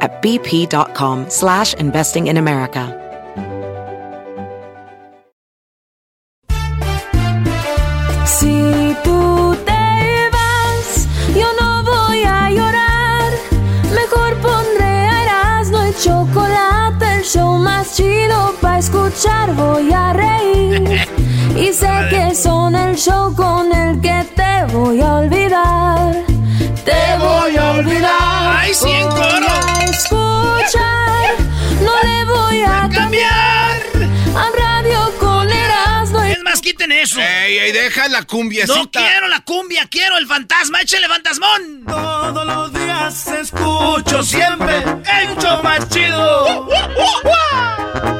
at bp.com slash investing in America. Si tú te vas, yo no voy a llorar. Mejor pondré Erasmo y chocolate, el show más chido para escuchar. Voy a reír. Y sé que son el show con el que te voy a olvidar. Te voy a olvidar. ¡Ay, sí, en Voy coro! a escuchar. No le voy a cambiar. A radio con Erasmo Es más, quiten eso. Ey, ey, deja la cumbiecita. No quiero la cumbia, quiero el fantasma. Échale fantasmón. Todos los días escucho siempre el show más chido.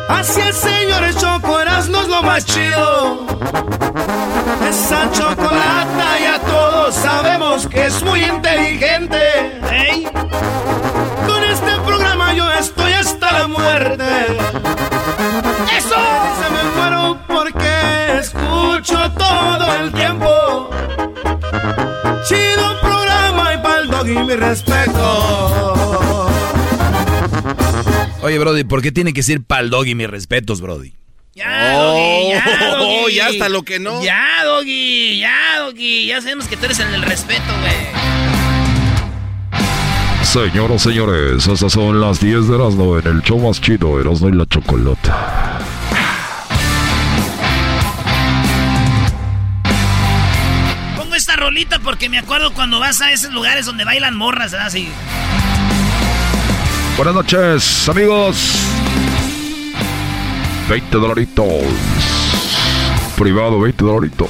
Así el señor Choco Erasmo es lo más chido. Esa chocolata ya todos sabemos que es muy inteligente. Con este programa yo estoy hasta la muerte. ¡Eso! Se me muero porque escucho todo el tiempo. Chido programa y pa'l y mi respeto. Oye, Brody, ¿por qué tiene que ser pal dog y mis respetos, Brody? Ya, Oh, Doggy, ya, Doggy. ya hasta lo que no. Ya, Doggy, ya, Doggy. Ya sabemos que tú eres el del respeto, güey. Señoras, señores, estas son las 10 de Erasmo en el show más chido, Erasmo y la Chocolata. Pongo esta rolita porque me acuerdo cuando vas a esos lugares donde bailan morras, ¿verdad? Así. Buenas noches, amigos. 20 dolaritos. Privado, 20 dolaritos.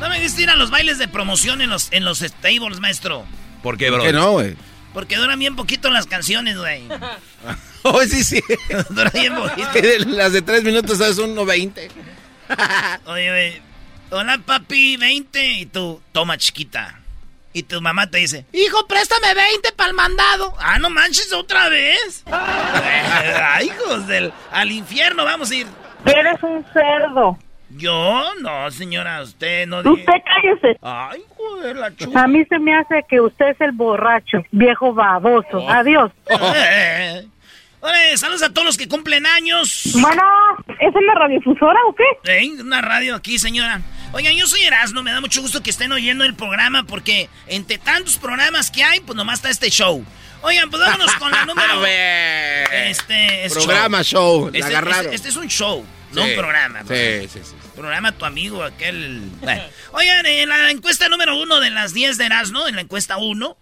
No me viste ir a los bailes de promoción en los, en los stables, maestro. ¿Por qué, ¿Por Brody? qué no, güey? Porque duran bien poquito las canciones, güey. Oh, sí, sí. duran bien poquito. Las de tres minutos es un 1.20. Oye, güey. Hola, papi, 20. Y tú, toma, chiquita. Y tu mamá te dice, hijo, préstame 20 para el mandado. Ah, no manches, otra vez. Ay, hijos del... Al infierno vamos a ir. Eres un cerdo. Yo, no, señora, usted no... dije- Usted cállese. Ay, joder, la chupa. A mí se me hace que usted es el borracho, viejo baboso. Adiós. Eh. Oye, saludos a todos los que cumplen años. Bueno, ¿es una radiodifusora o qué? ¿Eh? Una radio aquí, señora. Oigan, yo soy Erasmo, me da mucho gusto que estén oyendo el programa porque entre tantos programas que hay, pues nomás está este show. Oigan, pues vámonos con la número... Este es Programa, show, la Este, agarraron. este- este es un show, no un programa. Sí, sí, sí. Programa tu amigo, aquel... Bueno. Oigan, en la encuesta número uno de las 10 de Erasmo, en la encuesta uno,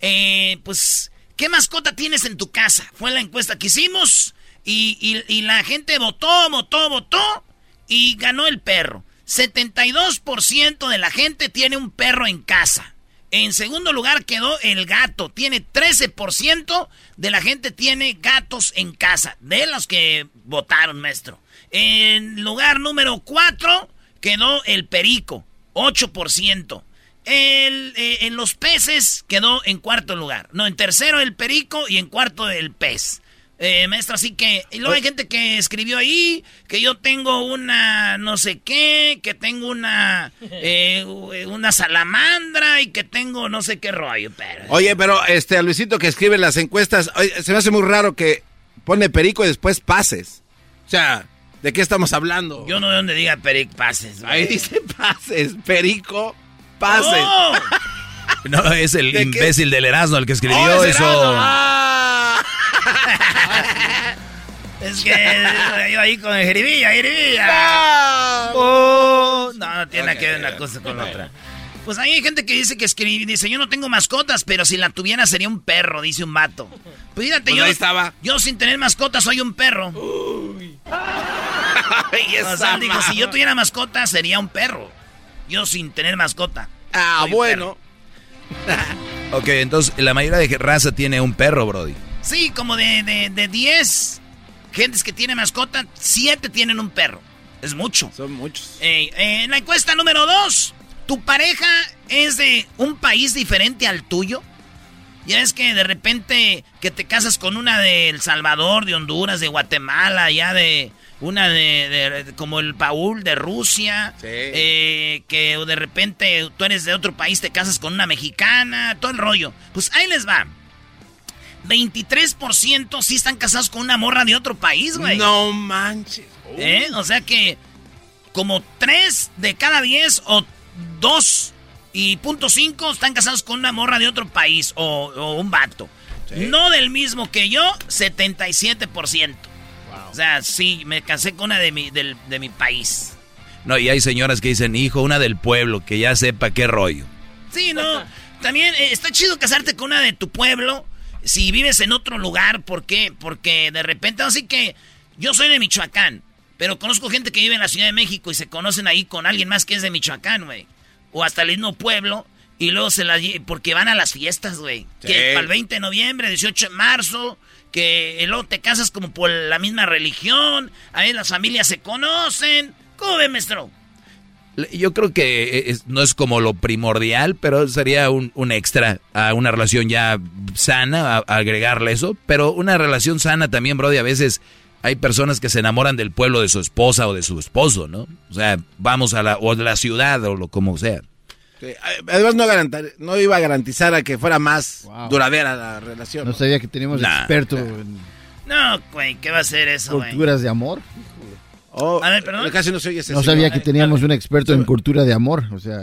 eh, pues, ¿qué mascota tienes en tu casa? Fue la encuesta que hicimos y, y- y la gente votó, votó, votó y ganó el perro. 72% de la gente tiene un perro en casa. En segundo lugar quedó el gato. Tiene 13% de la gente tiene gatos en casa. De los que votaron, maestro. En lugar número 4 quedó el perico. 8%. El, eh, en los peces quedó en cuarto lugar. No, en tercero el perico y en cuarto el pez. Eh, maestro, así que... Y luego hay gente que escribió ahí que yo tengo una no sé qué, que tengo una... eh, una salamandra y que tengo no sé qué rollo, pero... Oye, pero este, a Luisito que escribe las encuestas, oye, se me hace muy raro que pone perico y después pases. O sea, ¿de qué estamos hablando? Yo no veo donde diga peric pases. güey. Ahí dice pases, perico, pases. ¡Oh! No, es el ¿De qué? imbécil del Erasmo el que escribió Oh, es eso. Erasmo. Ah. Es que yo ahí con el jeribilla, jeribilla. Oh, no, no tiene que ver una cosa con otra. Pues hay gente que dice que escribe, dice, yo no tengo mascotas, pero si la tuviera sería un perro, dice un vato. Pues fíjate, Pues yo, ahí estaba. yo sin tener mascotas soy un perro. Ay, O sea, digo, si yo tuviera mascota sería un perro. Yo sin tener mascota. Ah, soy un bueno. Ok, entonces la mayoría de raza tiene un perro, Brody. Sí, como de, de, de 10 gentes que tienen mascota, 7 tienen un perro. Es mucho. Son muchos. Eh, en la encuesta número 2, ¿tu pareja es de un país diferente al tuyo? Ya es que de repente que te casas con una de El Salvador, de Honduras, de Guatemala, ya de una de, de- de- como el Paul de Rusia, Sí. eh, que de repente tú eres de otro país, te casas con una mexicana, todo el rollo. Pues ahí les va. 23% sí están casados con una morra de otro país, güey. No manches. ¿Eh? O sea que como 3 de cada 10 o 2 y punto 5 están casados con una morra de otro país o, o un vato. No del mismo que yo, 77%. O sea, sí, me casé con una de mi, del- de mi país. No, y hay señoras que dicen, hijo, una del pueblo, que ya sepa qué rollo. Sí, no. También eh, está chido casarte con una de tu pueblo. Si vives en otro lugar, ¿por qué? Porque de repente, así que yo soy de Michoacán, pero conozco gente que vive en la Ciudad de México y se conocen ahí con alguien más que es de Michoacán, güey. O hasta el mismo pueblo. Y luego se la lle- porque van a las fiestas, güey. Sí. Que para el 20 de noviembre, 18 de marzo, que luego te casas como por la misma religión, ahí las familias se conocen. ¿Cómo ve, maestro? Le- Yo creo que es- no es como lo primordial, pero sería un, un extra a una relación ya sana, a- a agregarle eso. Pero una relación sana también, Brody, a veces hay personas que se enamoran del pueblo de su esposa o de su esposo, ¿no? O sea, vamos a la, o de la ciudad o lo como sea. Sí, Además no, garantar- no iba a garantizar a que fuera más Wow. duradera la relación. No sabía que teníamos Nah. experto en No, güey, ¿qué va a ser eso, güey? culturas de amor. Oh, A ver, perdón. Casi no se oye ese No señor. sabía que teníamos un experto en cultura de amor. O sea,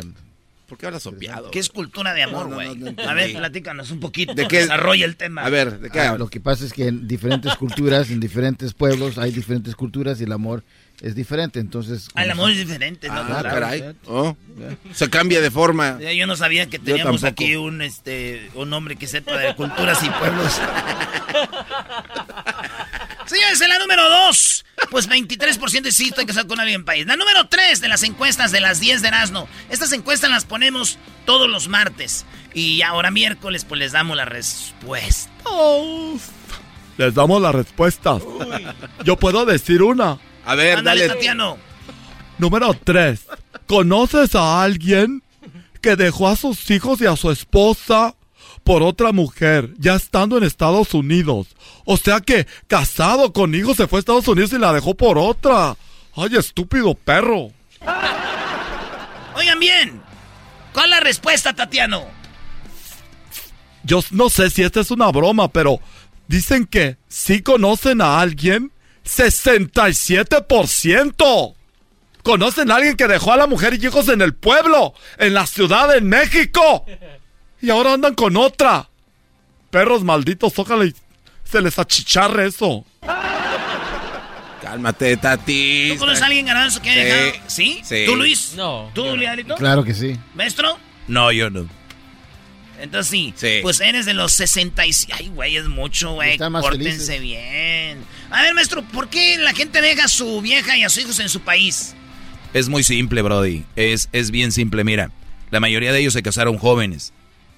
¿Por qué hablas sopeado? ¿Qué es cultura de amor, No, no, güey? no, no entendí. a ver, platícanos un poquito. ¿De qué? Desarrolla el tema. A ver, ¿de qué ah, hablas? lo que pasa es que en diferentes culturas, en diferentes pueblos, hay diferentes culturas y el amor es diferente. Entonces, Ah, el amor es diferente, ¿no? Ah, Claro. caray. Oh, se cambia de forma. Yo no sabía que teníamos aquí un este un hombre que sepa de culturas y pueblos. Señores, en la número 2, pues 23% sí estoy casado con alguien en país. La número 3 de las encuestas de las 10 de Erasmo. Estas encuestas las ponemos todos los martes. Y ahora miércoles, pues les damos la respuesta. Les damos la respuesta. Yo puedo decir una. A ver, Ándale, dale. Tatiano. Número 3. ¿Conoces a alguien que dejó a sus hijos y a su esposa por otra mujer, ya estando en Estados Unidos? O sea que casado con hijos se fue a Estados Unidos y la dejó por otra. Ay, estúpido perro. Oigan bien. ¿Cuál es la respuesta, Tatiano? Yo no sé si esta es una broma, pero dicen que sí conocen a alguien. 67%. Conocen a alguien que dejó a la mujer y hijos en el pueblo, en la ciudad de México. Y ahora andan con otra. Perros malditos, ojalá y se les achicharre eso. Cálmate, Tati. ¿Tú conoces a alguien ganando que haya Sí. dejado? ¿Sí? Sí. ¿Tú, Luis? No, ¿Tú. Liarito? claro que sí. ¿Maestro? No, yo no. Entonces sí, Sí. pues eres de los 65. Ay, güey, es mucho, güey. Pórtense felices. bien. A ver, maestro, ¿por qué la gente deja a su vieja y a sus hijos en su país? Es muy simple, Brody. Es, es bien simple. Mira, la mayoría de ellos se casaron jóvenes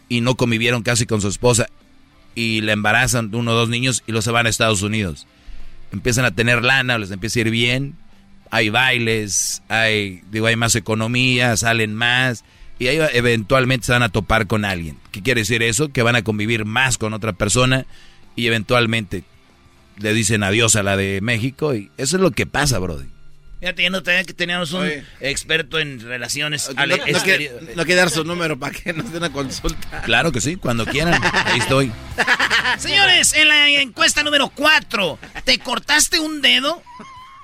y no convivieron casi con su esposa y le embarazan uno o dos niños y los se van a Estados Unidos. Empiezan a tener lana, les empieza a ir bien. Hay bailes, hay, digo, hay más economía, salen más y ahí eventualmente se van a topar con alguien. ¿Qué quiere decir eso? Que van a convivir más con otra persona y eventualmente le dicen adiós a la de México y eso es lo que pasa, Brody. Fíjate, ya no que teníamos un Oye. experto en relaciones. No, no no quiere dar su número para que nos dé una consulta. Claro que sí, cuando quieran. Ahí estoy. Señores, en la encuesta número 4, ¿te cortaste un dedo?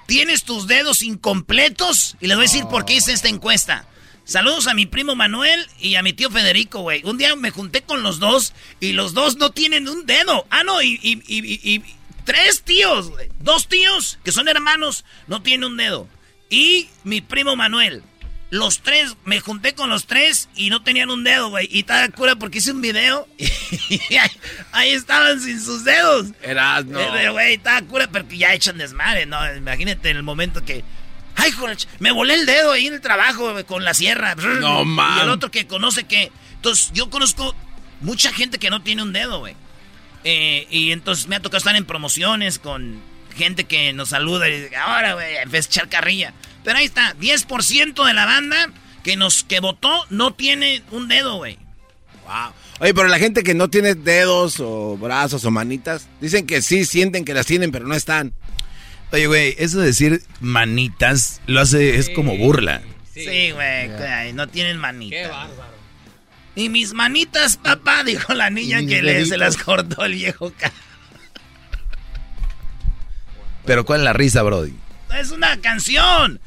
¿Tienes tus dedos incompletos? Y les voy a decir por qué hice esta encuesta. Saludos a mi primo Manuel y a mi tío Federico, güey. Un día me junté con los dos y los dos no tienen un dedo. Ah, no, y, y- y- y- y Tres tíos, güey. Dos tíos que son hermanos, no tienen un dedo. Y mi primo Manuel. Los tres, me junté con los tres y no tenían un dedo, güey. Y estaba cura porque hice un video y ahí, ahí estaban sin sus dedos. Eras, no. Eh, Pero, güey, estaba cura porque ya echan desmadre, ¿no? Imagínate en el momento que... Ay, joder, me volé el dedo ahí en el trabajo güey, con la sierra. No, man. Y el otro que conoce que... Entonces, yo conozco mucha gente que no tiene un dedo, güey. Eh, y entonces me ha tocado estar en promociones con gente que nos saluda y dice, ahora, güey, en vez de echar carrilla. Pero ahí está, 10% de la banda que nos que votó no tiene un dedo, güey. Wow. Oye, pero la gente que no tiene dedos o brazos o manitas, dicen que sí sienten que las tienen, pero no están. Oye, güey, eso de decir manitas lo hace, es como burla. Sí, güey, no tienen manitas. Qué bárbaro. Y mis manitas, papá, dijo la niña que le, se las cortó el viejo. ca- Pero ¿cuál es la risa, Brody? Es una canción.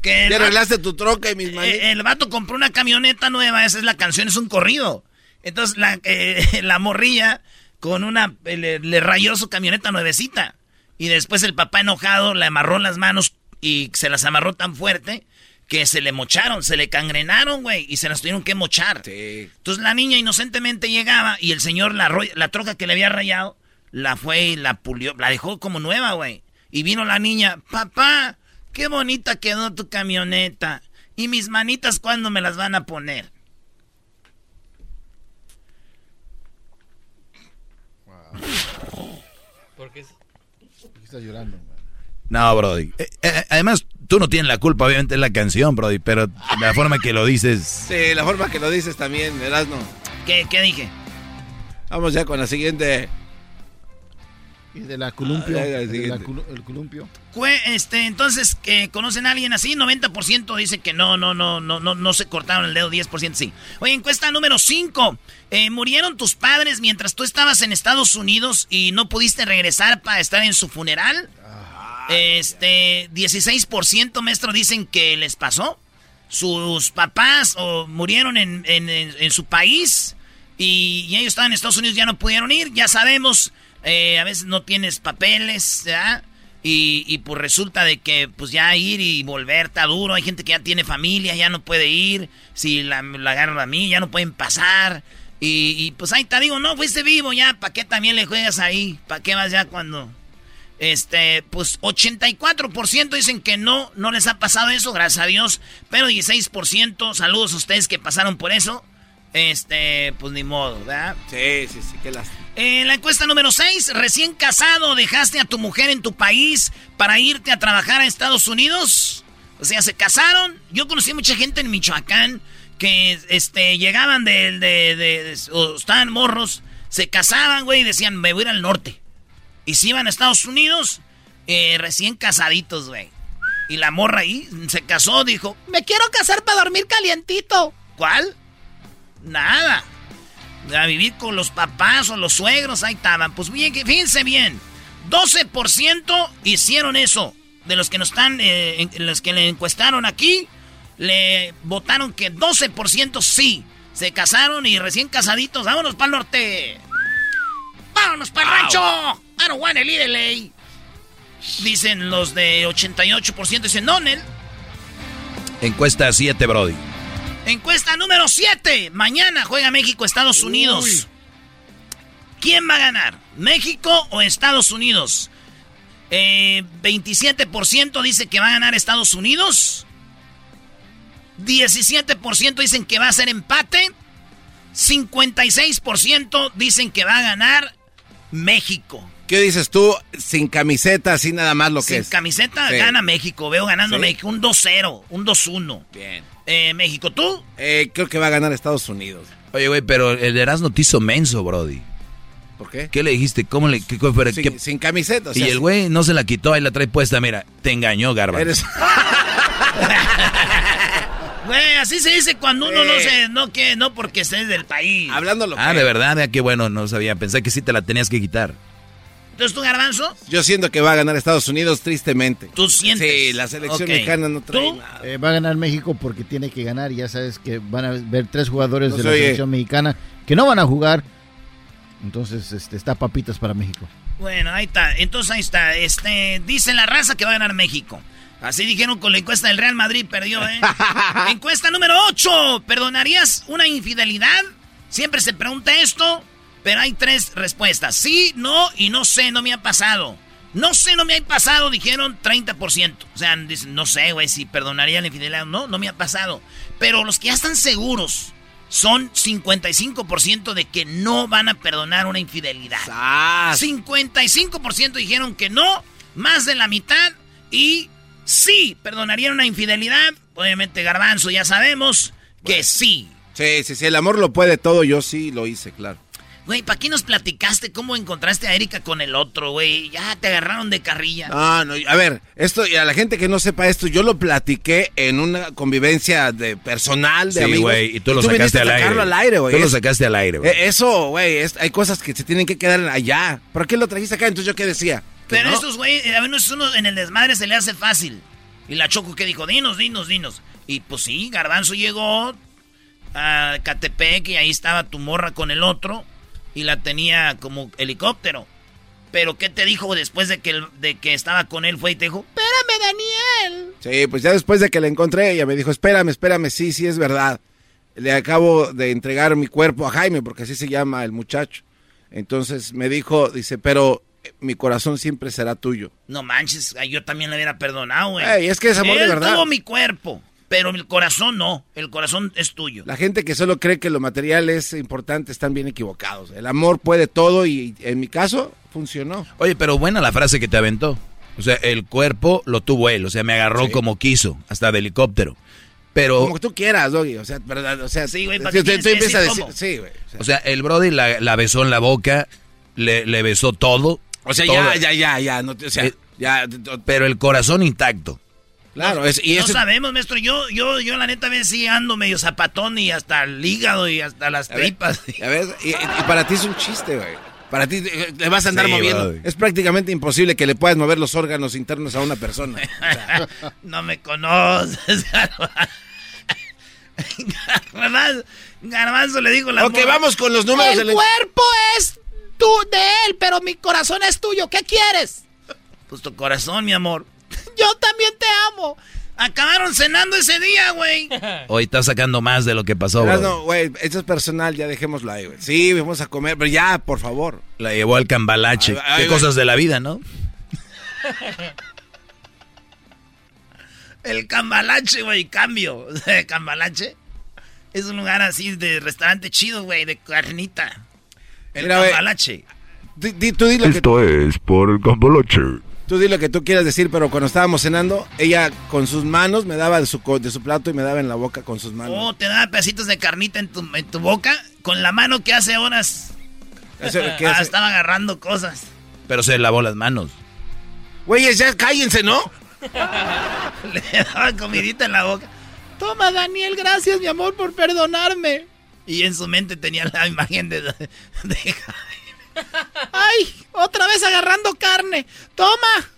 Que vato- arreglaste tu troca y mis manitas. Eh, el vato compró una camioneta nueva, esa es la canción, es un corrido. Entonces la, eh, la morrilla con una eh, le, le rayó su camioneta nuevecita. Y después el papá enojado le amarró las manos y se las amarró tan fuerte que se le mocharon, se le cangrenaron, güey, y se las tuvieron que mochar. Entonces la niña inocentemente llegaba y el señor la, la troca que le había rayado la fue y la pulió, la dejó como nueva, güey. Y vino la niña, papá, qué bonita quedó tu camioneta. ¿Y mis manitas cuándo me las van a poner? ¿Por qué estás llorando? No, Brody. Eh, eh, además, tú no tienes la culpa, obviamente es la canción, Brody, pero la forma que lo dices... Sí, la forma que lo dices también, Erasno. ¿Qué, qué dije? Vamos ya con la siguiente. Y de la columpio. Ah, de la el columpio. Cue- Este, entonces, que ¿conocen a alguien así? 90% dice que no, no, no, no, no, no se cortaron el dedo, 10% sí. Oye, encuesta número 5. ¿Murieron tus padres mientras tú estabas en Estados Unidos y no pudiste regresar para estar en su funeral? Este, 16% maestro dicen que les pasó. Sus papás o murieron en, en- su país y, ellos estaban en Estados Unidos, ya no pudieron ir. Ya sabemos, eh, a veces no tienes papeles, ¿ya? Y, y pues resulta de que pues ya ir y volver está duro. Hay gente que ya tiene familia, ya no puede ir. Si la, la agarran a mí, ya no pueden pasar. Y, y, pues ahí te digo, no, fuiste vivo ya. ¿Para qué también le juegas ahí? ¿Para qué vas ya cuando... Este, pues 84% dicen que no, no les ha pasado eso, gracias a Dios. Pero 16%, saludos a ustedes que pasaron por eso. Este, pues ni modo, ¿verdad? Sí, sí, sí, qué lástima. En la encuesta número 6, recién casado, dejaste a tu mujer en tu país para irte a trabajar a Estados Unidos. O sea, se casaron. Yo conocí mucha gente en Michoacán que este, llegaban de, de, de- de- o estaban morros, se casaban, güey, y decían, me voy a ir al norte. Y se iban a Estados Unidos eh, recién casaditos, güey. Y la morra ahí se casó, dijo, me quiero casar para dormir calientito. ¿Cuál? Nada. A vivir con los papás o los suegros, ahí estaban. Pues bien, que- fíjense bien. 12% hicieron eso. De los que nos están, eh, en- los que le encuestaron aquí, le votaron que 12% sí. Se casaron y recién casaditos. Vámonos para el norte. Vámonos para el rancho. I don't leave LA. Dicen los de 88%. Dicen, no, Nel. Encuesta 7, Brody. Encuesta número 7. Mañana juega México, Estados Unidos. ¿Quién va a ganar? ¿México o Estados Unidos? Eh, 27% dice que va a ganar Estados Unidos. 17% dicen que va a ser empate. 56% dicen que va a ganar México. ¿Qué dices tú? Sin camiseta, así nada más lo que Sin es. camiseta Sí. gana México. Veo ganando Sí. México. Un 2-0, un 2-1. Bien. Eh, México, ¿tú? Eh, creo que va a ganar Estados Unidos. Oye, güey, pero el Erasmo te hizo menso, Brody. ¿Por qué? ¿Qué le dijiste? ¿Cómo le.? Qué, fue? Sin, ¿Qué- sin camiseta. o y el güey no se la quitó, ahí la trae puesta. Mira, te engañó, Garba. Eres... Güey, así se dice cuando uno no se, no que, no porque estés del país. Hablando lo Ah, que- de verdad, ah, qué bueno, no sabía. Pensé que sí te la tenías que quitar. Entonces tú, Garbanzo, Yo siento que va a ganar Estados Unidos, tristemente. tú sientes. Sí, la selección mexicana no trae ¿Tú? nada. Eh, va a ganar México porque tiene que ganar. y Ya sabes que van a ver tres jugadores No de se la oye. selección mexicana que no van a jugar. Entonces este, está papitas para México. Bueno, ahí está. Entonces ahí está. Este, dice la raza que va a ganar México. Así dijeron con la encuesta del Real Madrid, perdió, ¿eh? encuesta número 8. ¿Perdonarías una infidelidad? Siempre se pregunta esto, pero hay tres respuestas. Sí, no y no sé, no me ha pasado. No sé, no me ha pasado, dijeron 30%. O sea, dicen, no sé, güey, si perdonaría la infidelidad. No, no me ha pasado. Pero los que ya están seguros son 55% de que no van a perdonar una infidelidad. 55% dijeron que no, más de la mitad. Y sí, perdonarían una infidelidad. Obviamente, Garbanzo, ya sabemos que sí. Sí, sí, sí, el amor lo puede todo, yo sí lo hice, claro. Güey, ¿para qué nos platicaste cómo encontraste a Erika con el otro, güey? Ya te agarraron de carrilla. Ah, no, a ver, esto, y a la gente que no sepa esto, yo lo platiqué en una convivencia de personal, de sí, amigos. güey, y tú lo sacaste al aire. al aire, güey. Tú lo sacaste al aire, güey. Eh, Eso, güey, es- hay cosas que se tienen que quedar allá. ¿Por qué lo trajiste acá? Entonces, ¿yo qué decía? Que Pero no. estos güey, a menos uno en el desmadre se le hace fácil. Y la Choco que dijo, dinos, dinos, dinos. Y pues sí, Garbanzo llegó a Catepec y ahí estaba tu morra con el otro y la tenía como helicóptero. Pero ¿qué te dijo después de que, el- de que estaba con él? Fue y te dijo, espérame, Daniel. Sí, pues ya después de que la encontré, ella me dijo, espérame, espérame, sí, sí es verdad. Le acabo de entregar mi cuerpo a Jaime, porque así se llama el muchacho. Entonces me dijo, dice, pero eh, mi corazón siempre será tuyo. No manches, yo también le hubiera perdonado, güey. Ey, es que es amor de verdad. tuvo mi cuerpo, pero el corazón no. El corazón es tuyo. La gente que solo cree que lo material es importante están bien equivocados. El amor puede todo y en mi caso funcionó. Oye, pero buena la frase que te aventó. O sea, el cuerpo lo tuvo él, o sea, me agarró como quiso, hasta de helicóptero. Pero, Como que tú quieras, Doggy. O sea, verdad, o sea, Sí, güey, ¿para tú- qué tú- tienes tú que empiezas a decir decir, cómo? sí, güey. o sea, el Brody la, la besó en la boca, le, le besó todo. O sea, todo. ya, ya, ya, ya, no, te- o sea, Eh, ya, Pero el corazón intacto. Claro, es, y no eso, sabemos, maestro. Yo, yo, yo la neta a veces sí ando medio zapatón y hasta el hígado y hasta las A ver, tripas. a ver, y, y para ti es un chiste, güey. Para ti eh, le vas a andar Sí, moviendo. brody. Es prácticamente imposible que le puedas mover los órganos internos a una persona. no me conoces, Garbanzo. Garbanzo le dijo la ok, vamos con los números del... cuerpo es tú de él, pero mi corazón es tuyo. ¿Qué quieres? Pues tu corazón, mi amor. Yo también te amo. Acabaron cenando ese día, güey. Hoy está sacando más de lo que pasó, Brody. No, güey, eso es personal, ya dejémoslo ahí, güey. Sí, vamos a comer, pero ya, por favor. La llevó al cambalache. Ay, ay, Qué güey. cosas de la vida, ¿no? El Cambalache, güey, cambio. Cambalache es un lugar así de restaurante chido, güey, de carnita. El Mira, güey. Cambalache. Di- di- tú, di lo que, Esto es por el cambalache. Tú di lo que tú quieras decir, pero cuando estábamos cenando, ella con sus manos me daba de su, de su plato y me daba en la boca con sus manos. Oh, te da pedacitos de carnita en tu, en tu boca con la mano que hace horas Eso, ¿qué ah, hace? estaba agarrando cosas. Pero se lavó las manos. Güeyes, ya cállense, ¿no? Le daba comidita en la boca. Toma, Daniel, gracias, mi amor, por perdonarme. Y en su mente tenía la imagen de... de ¡Ay! Otra vez agarrando carne. ¡Toma!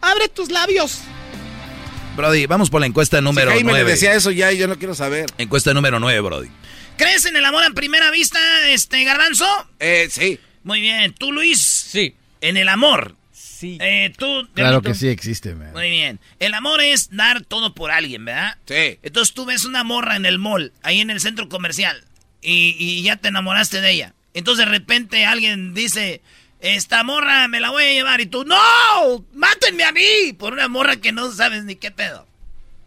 ¡Abre tus labios! Brody, vamos por la encuesta número si Jaime le 9. decía eso ya y yo no quiero saber. Encuesta número 9, Brody. ¿Crees en el amor a primera vista, este, Garbanzo? Eh, sí. Muy bien. ¿Tú, Luis? Sí. En el amor. Sí. Eh, ¿Tú, Claro que sí existe, man. Muy bien. El amor es dar todo por alguien, ¿verdad? Sí. Entonces tú ves una morra en el mall, ahí en el centro comercial, y, y ya te enamoraste de ella. Entonces de repente alguien dice, esta morra me la voy a llevar, y tú, ¡No! ¡Mátenme a mí! Por una morra que no sabes ni qué pedo.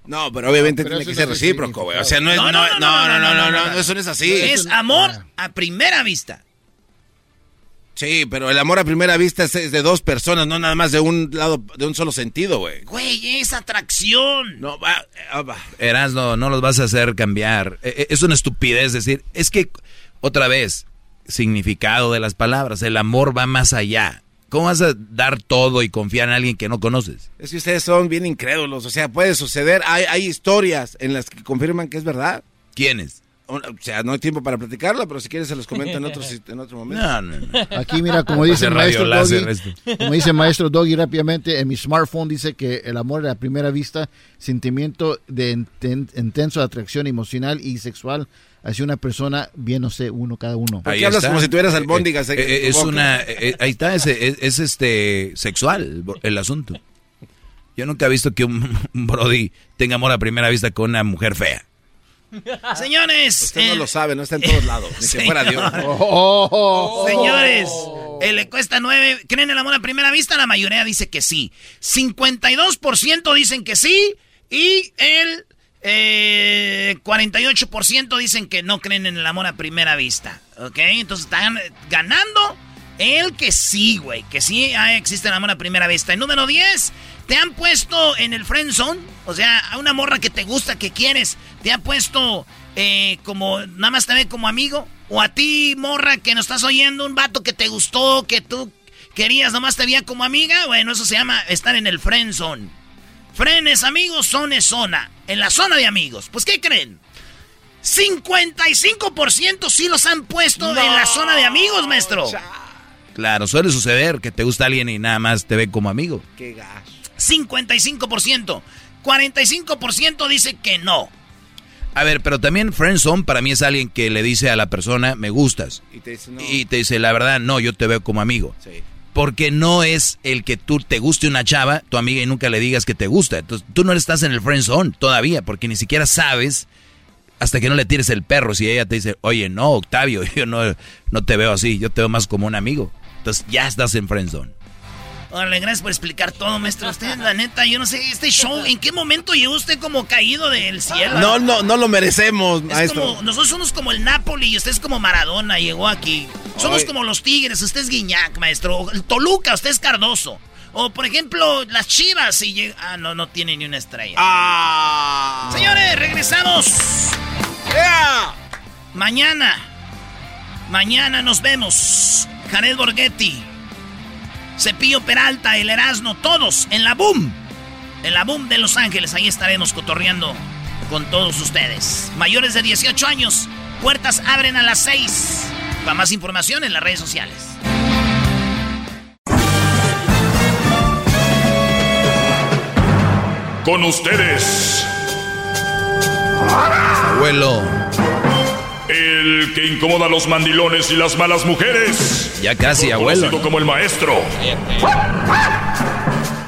No, pero obviamente pero tiene que no ser recíproco, güey. O sea, no es. No, No, no, no, no, no, no, no, no, eso no es así. Es amor a primera vista. Sí, pero el amor a primera vista es, de dos personas, no nada más de un lado, de un solo sentido, güey. Güey, es atracción. No, va, ah, va. Erasno, no los vas a hacer cambiar. Eh, eh, Es una estupidez decir, es que, otra vez, significado de las palabras, el amor va más allá. ¿Cómo vas a dar todo y confiar en alguien que no conoces? Es que ustedes son bien incrédulos, o sea, puede suceder, hay, hay historias en las que confirman que es verdad. ¿Quiénes? O sea, no hay tiempo para platicarla, pero si quieres se los comento en otro, en otro momento. No, no, no. Aquí mira, como dice el maestro Doggy, como dice el maestro Doggy rápidamente, en mi smartphone dice que el amor a primera vista, sentimiento de inten- intensa atracción emocional y sexual hacia una persona, bien no sé, uno cada uno. ¿Por qué hablas como si tuvieras albóndigas Eh, eh, es una, eh, ahí está, es, es- es, este sexual el, el asunto. Yo nunca he visto que un, un Brody tenga amor a primera vista con una mujer fea. Señores. Usted no eh, lo sabe, no está en todos lados. Ni que fuera Dios. Oh. Señores, eh, le cuesta nueve. ¿Creen en el amor a primera vista? La mayoría dice que sí. 52% dicen que sí. Y el eh, 48% dicen que no creen en el amor a primera vista. ¿Ok? Entonces están ganando el que sí, güey. Que sí ah, existe el amor a primera vista. Y número 10, ¿te han puesto en el friend zone? O sea, a una morra que te gusta, que quieres, ¿te ha puesto eh, como, nada más te ve como amigo? O a ti, morra, que nos estás oyendo, un vato que te gustó, que tú querías, nomás te veía como amiga. Bueno, eso se llama estar en el friend zone. Frenes, amigos, zona es zona. En la zona de amigos. Pues, ¿qué creen? 55% sí los han puesto en la zona de amigos, maestro. Claro, suele suceder que te gusta alguien y nada más te ve como amigo. Qué gacho. 55%. 45% dice que no. A ver, pero también friendzone para mí es alguien que le dice a la persona, me gustas. Y te dice, no. Y te dice, la verdad, no, yo te veo como amigo. Sí. Porque no es el que tú te guste una chava, tu amiga, y nunca le digas que te gusta. Entonces, tú no estás en el friendzone todavía, porque ni siquiera sabes hasta que no le tires el perro. Si ella te dice, oye, no, Octavio, yo no, no te veo así, yo te veo más como un amigo. Entonces, ya estás en friendzone. Órale, gracias por explicar todo, maestro. Usted, la neta, yo no sé, este show, ¿en qué momento llegó usted como caído del cielo? No, no, no lo merecemos, Es maestro. como, nosotros somos como el Napoli y usted es como Maradona, llegó aquí. Somos Ay. como los Tigres, usted es Guiñac, maestro. O El Toluca, usted es Cardoso. O, por ejemplo, las Chivas y llega... Ah, no, no tiene ni una estrella. Ah. Señores, regresamos. Mañana. Mañana nos vemos. Jared Borghetti. Cepillo Peralta, el Erasmo, todos en la Boom. En la Boom de Los Ángeles. Ahí estaremos cotorreando con todos ustedes. Mayores de 18 años, puertas abren a las 6. Para más información en las redes sociales. Con ustedes, Abuelo, el que incomoda a los mandilones y las malas mujeres. ya casi, conocido abuelo. como el maestro.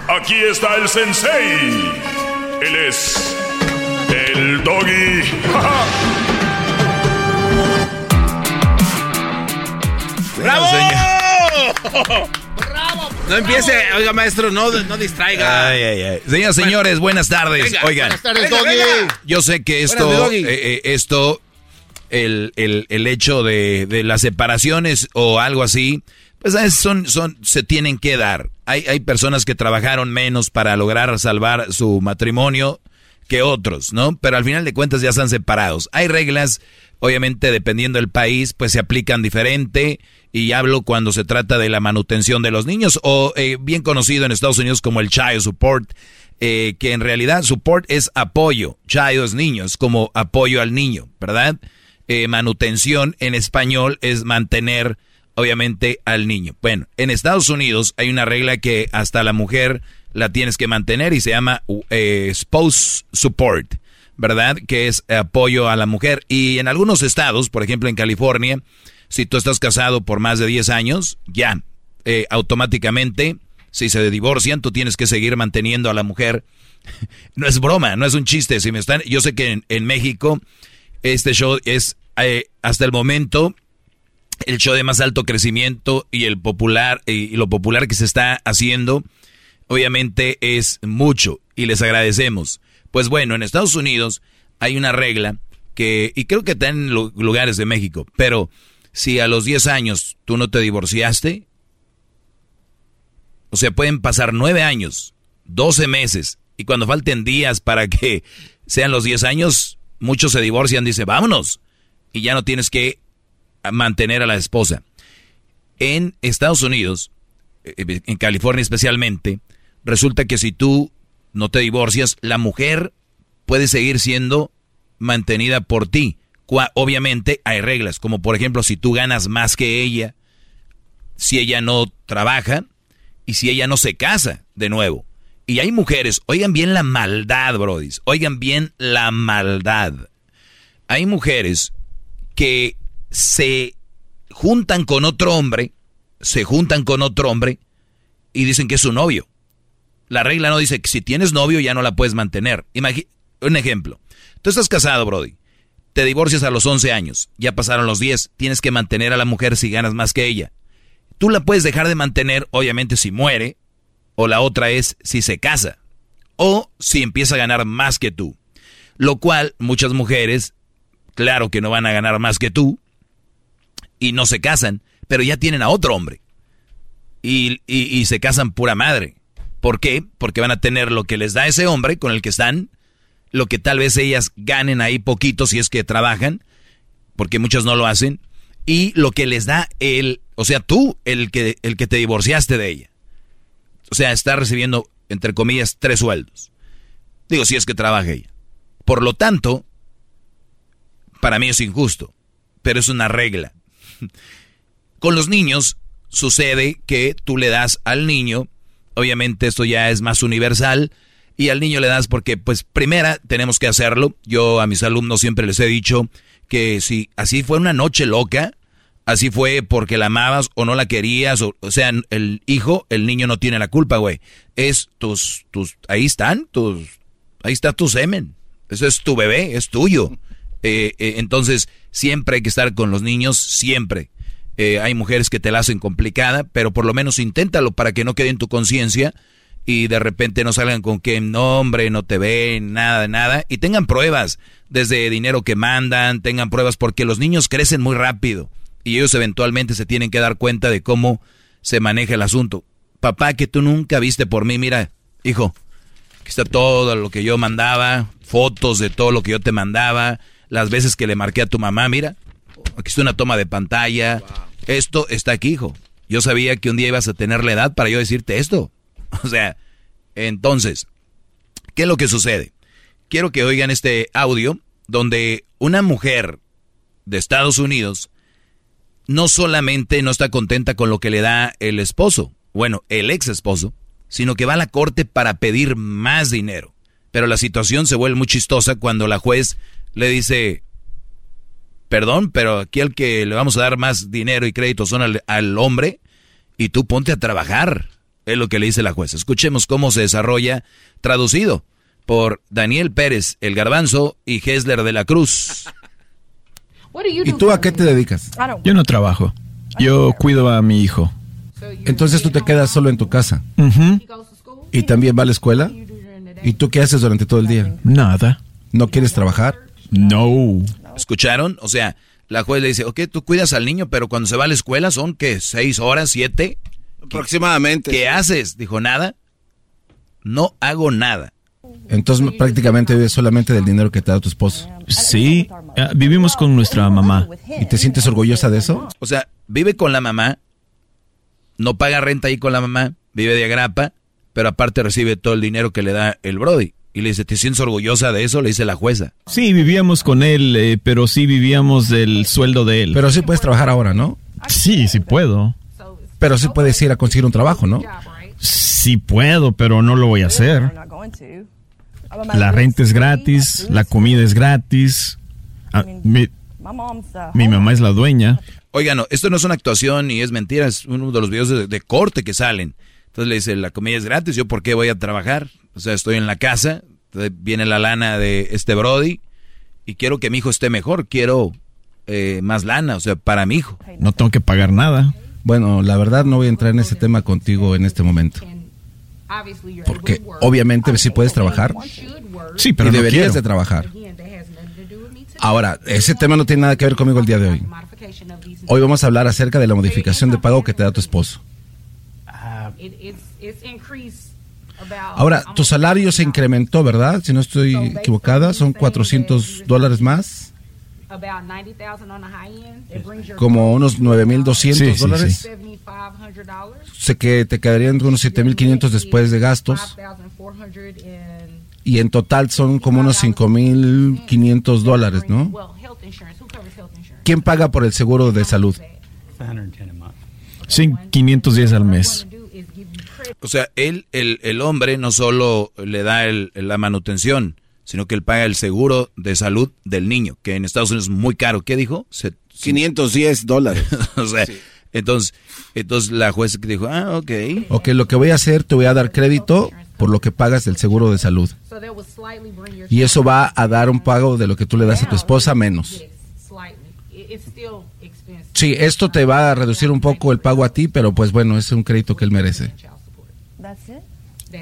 Aquí está el sensei. Él es el doggy. ¡Bravo! señor. No empiece, oiga, maestro, no, no distraiga. Ay, ay, ay. Señoras, señores, buenas tardes. Venga, Oigan, Buenas tardes, Venga, yo sé que esto, eh, eh, esto, el, el, el hecho de, de las separaciones o algo así, pues a veces son, son, se tienen que dar. Hay, hay personas que trabajaron menos para lograr salvar su matrimonio que otros, ¿no? Pero al final de cuentas ya están separados. Hay reglas, obviamente dependiendo del país, pues se aplican diferente. Y hablo cuando se trata de la manutención de los niños, o eh, bien conocido en Estados Unidos como el child support, eh, que en realidad support es apoyo, child es niño, es como apoyo al niño, ¿verdad? Eh, manutención en español es mantener, obviamente, al niño. Bueno, en Estados Unidos hay una regla que hasta la mujer la tienes que mantener y se llama eh, spouse support, ¿verdad? Que es apoyo a la mujer. Y en algunos estados, por ejemplo en California, si tú estás casado por más de 10 años, ya, eh, automáticamente, si se divorcian, tú tienes que seguir manteniendo a la mujer. No es broma, no es un chiste. Si me están, yo sé que en, en México este show es eh, hasta el momento el show de más alto crecimiento y el popular y lo popular que se está haciendo, obviamente es mucho y les agradecemos. Pues bueno, en Estados Unidos hay una regla que y creo que está en lu- lugares de México, pero si a los 10 años tú no te divorciaste, o sea, pueden pasar 9 años, 12 meses, y cuando falten días para que sean los 10 años, muchos se divorcian, dice, vámonos, y ya no tienes que mantener a la esposa. En Estados Unidos, eh, en California especialmente, resulta que si tú no te divorcias, la mujer puede seguir siendo mantenida por ti Obviamente hay reglas, como por ejemplo si tú ganas más que ella, si ella no trabaja y si ella no se casa de nuevo. Y hay mujeres, oigan bien la maldad, brodis, oigan bien la maldad. Hay mujeres que se juntan con otro hombre, se juntan con otro hombre y dicen que es su novio. La regla no dice que si tienes novio ya no la puedes mantener. Un ejemplo. Tú estás casado, Brody. Te divorcias a los 11 años. Ya pasaron los 10. Tienes que mantener a la mujer si ganas más que ella. Tú la puedes dejar de mantener, obviamente, si muere. O la otra es si se casa. O si empieza a ganar más que tú. Lo cual muchas mujeres, claro que no van a ganar más que tú. Y no se casan. Pero ya tienen a otro hombre. Y, y- se casan pura madre. ¿Por qué? Porque van a tener lo que les da ese hombre con el que están, lo que tal vez ellas ganen ahí poquito si es que trabajan, porque muchos no lo hacen, y lo que les da el, o sea, tú, el que, el que te divorciaste de ella. O sea, está recibiendo, entre comillas, tres sueldos. Digo, si es que trabaja ella. Por lo tanto, para mí es injusto, pero es una regla. Con los niños sucede que tú le das al niño, obviamente esto ya es más universal, y al niño le das porque, pues, primera, tenemos que hacerlo. Yo a mis alumnos siempre les he dicho que si así fue una noche loca, así fue porque la amabas o no la querías, o, o sea, el hijo, el niño no tiene la culpa, güey. Es tus, tus, ahí están, tus, ahí está tu semen. Eso es tu bebé, es tuyo. Eh, eh, entonces, siempre hay que estar con los niños, siempre. Eh, hay mujeres que te la hacen complicada, pero por lo menos inténtalo para que no quede en tu conciencia y de repente no salgan con que no, hombre, no te ven, nada, nada. Y tengan pruebas, desde dinero que mandan, tengan pruebas, porque los niños crecen muy rápido y ellos eventualmente se tienen que dar cuenta de cómo se maneja el asunto. Papá, que tú nunca viste por mí, mira, hijo, aquí está todo lo que yo mandaba, fotos de todo lo que yo te mandaba, las veces que le marqué a tu mamá, mira, aquí está una toma de pantalla, esto está aquí, hijo. Yo sabía que un día ibas a tener la edad para yo decirte esto. O sea, entonces, ¿qué es lo que sucede? Quiero que oigan este audio donde una mujer de Estados Unidos no solamente no está contenta con lo que le da el esposo, bueno, el ex esposo, sino que va a la corte para pedir más dinero. Pero la situación se vuelve muy chistosa cuando la juez le dice, perdón, pero aquí al que le vamos a dar más dinero y crédito son al, al hombre y tú ponte a trabajar, es lo que le dice la juez. Escuchemos cómo se desarrolla traducido por Daniel Pérez, el garbanzo, y Hesler de la Cruz. ¿Y tú a qué te dedicas? Yo no trabajo. Yo cuido a mi hijo. Entonces tú te quedas solo en tu casa. ¿Y también va a la escuela? ¿Y tú qué haces durante todo el día? Nada. ¿No quieres trabajar? No. ¿Escucharon? O sea, la juez le dice, ok, tú cuidas al niño, pero cuando se va a la escuela son, ¿qué? ¿Seis horas? ¿Siete? Aproximadamente. ¿Qué haces? Dijo, nada. No hago nada. Entonces prácticamente vives solamente del dinero que te da tu esposo. Sí, ah, vivimos con nuestra mamá. ¿Y te sientes orgullosa de eso? O sea, vive con la mamá, no paga renta ahí con la mamá, vive de agrapa, pero aparte recibe todo el dinero que le da el Brody. Y le dice, ¿te sientes orgullosa de eso? Le dice la jueza. Sí, vivíamos con él, eh, pero sí vivíamos del sueldo de él. Pero sí puedes trabajar ahora, ¿no? Sí, sí puedo. Pero sí puedes ir a conseguir un trabajo, ¿no? Sí puedo, pero no lo voy a hacer. La renta es gratis, la comida es gratis. Ah, mi, mi mamá es la dueña. Oigan, no, esto no es una actuación ni es mentira, es uno de los videos de, de corte que salen. Entonces le dice, la comida es gratis, ¿yo por qué voy a trabajar? O sea, estoy en la casa, entonces viene la lana de este Brody y quiero que mi hijo esté mejor, quiero eh, más lana, o sea, para mi hijo. No tengo que pagar nada. Bueno, la verdad no voy a entrar en ese tema contigo en este momento. Porque obviamente sí puedes trabajar. Sí, pero y no deberías quiero. de trabajar. Ahora, ese tema no tiene nada que ver conmigo el día de hoy. Hoy vamos a hablar acerca de la modificación de pago que te da tu esposo. Ahora, tu salario se incrementó, ¿verdad? Si no estoy equivocada, son 400 dólares más. Como unos 9.200 Sí, sí, dólares. sí. Sé que te quedarían unos 7.500 después de gastos. Y en total son como unos 5.500 dólares, ¿no? ¿Quién paga por el seguro de salud? Sí, 510 al mes. O sea, él, el, el hombre, no solo le da el- la manutención, sino que él paga el seguro de salud del niño, que en Estados Unidos es muy caro. ¿Qué dijo? Se- 510 dólares. o sea, entonces, entonces la jueza dijo, ah, ok. Ok, lo que voy a hacer, te voy a dar crédito por lo que pagas del seguro de salud. Y eso va a dar un pago de lo que tú le das a tu esposa menos. Sí, esto te va a reducir un poco el pago a ti, pero pues bueno, es un crédito que él merece.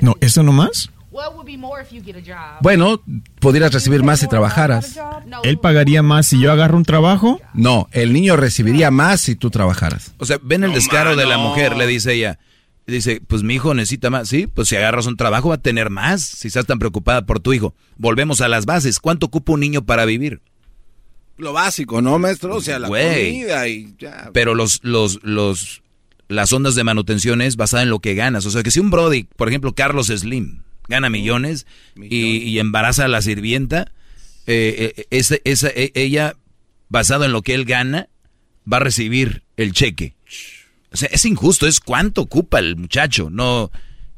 No, ¿eso nomás? Bueno, podrías recibir más si trabajaras. ¿Él pagaría más si yo agarro un trabajo? No, el niño recibiría más si tú trabajaras. O sea, ven el No, descaro de la mujer, le dice ella. Dice, pues mi hijo necesita más. Sí, pues si agarras un trabajo va a tener más, si estás tan preocupada por tu hijo. Volvemos a las bases. ¿Cuánto ocupa un niño para vivir? Lo básico, ¿no, maestro? O sea, la comida y ya. Pero los, los, los, las ondas de manutención es basada en lo que ganas. O sea, que si un Brody, por ejemplo, Carlos Slim, gana millones y, y embaraza a la sirvienta, eh, eh, ese- esa, e- ella, basado en lo que él gana, va a recibir el cheque. O sea, es injusto, es cuánto ocupa el muchacho, no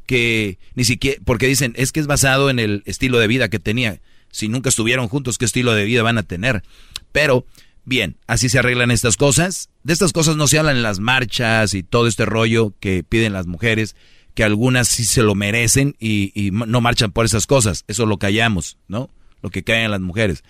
que ni siquiera, porque dicen, es que es basado en el estilo de vida que tenía. Si nunca estuvieron juntos, ¿qué estilo de vida van a tener? Pero, bien, así se arreglan estas cosas. De estas cosas no se hablan en las marchas y todo este rollo que piden las mujeres, que algunas sí se lo merecen y, no marchan por esas cosas. Eso lo callamos, ¿no? Lo que caen las mujeres.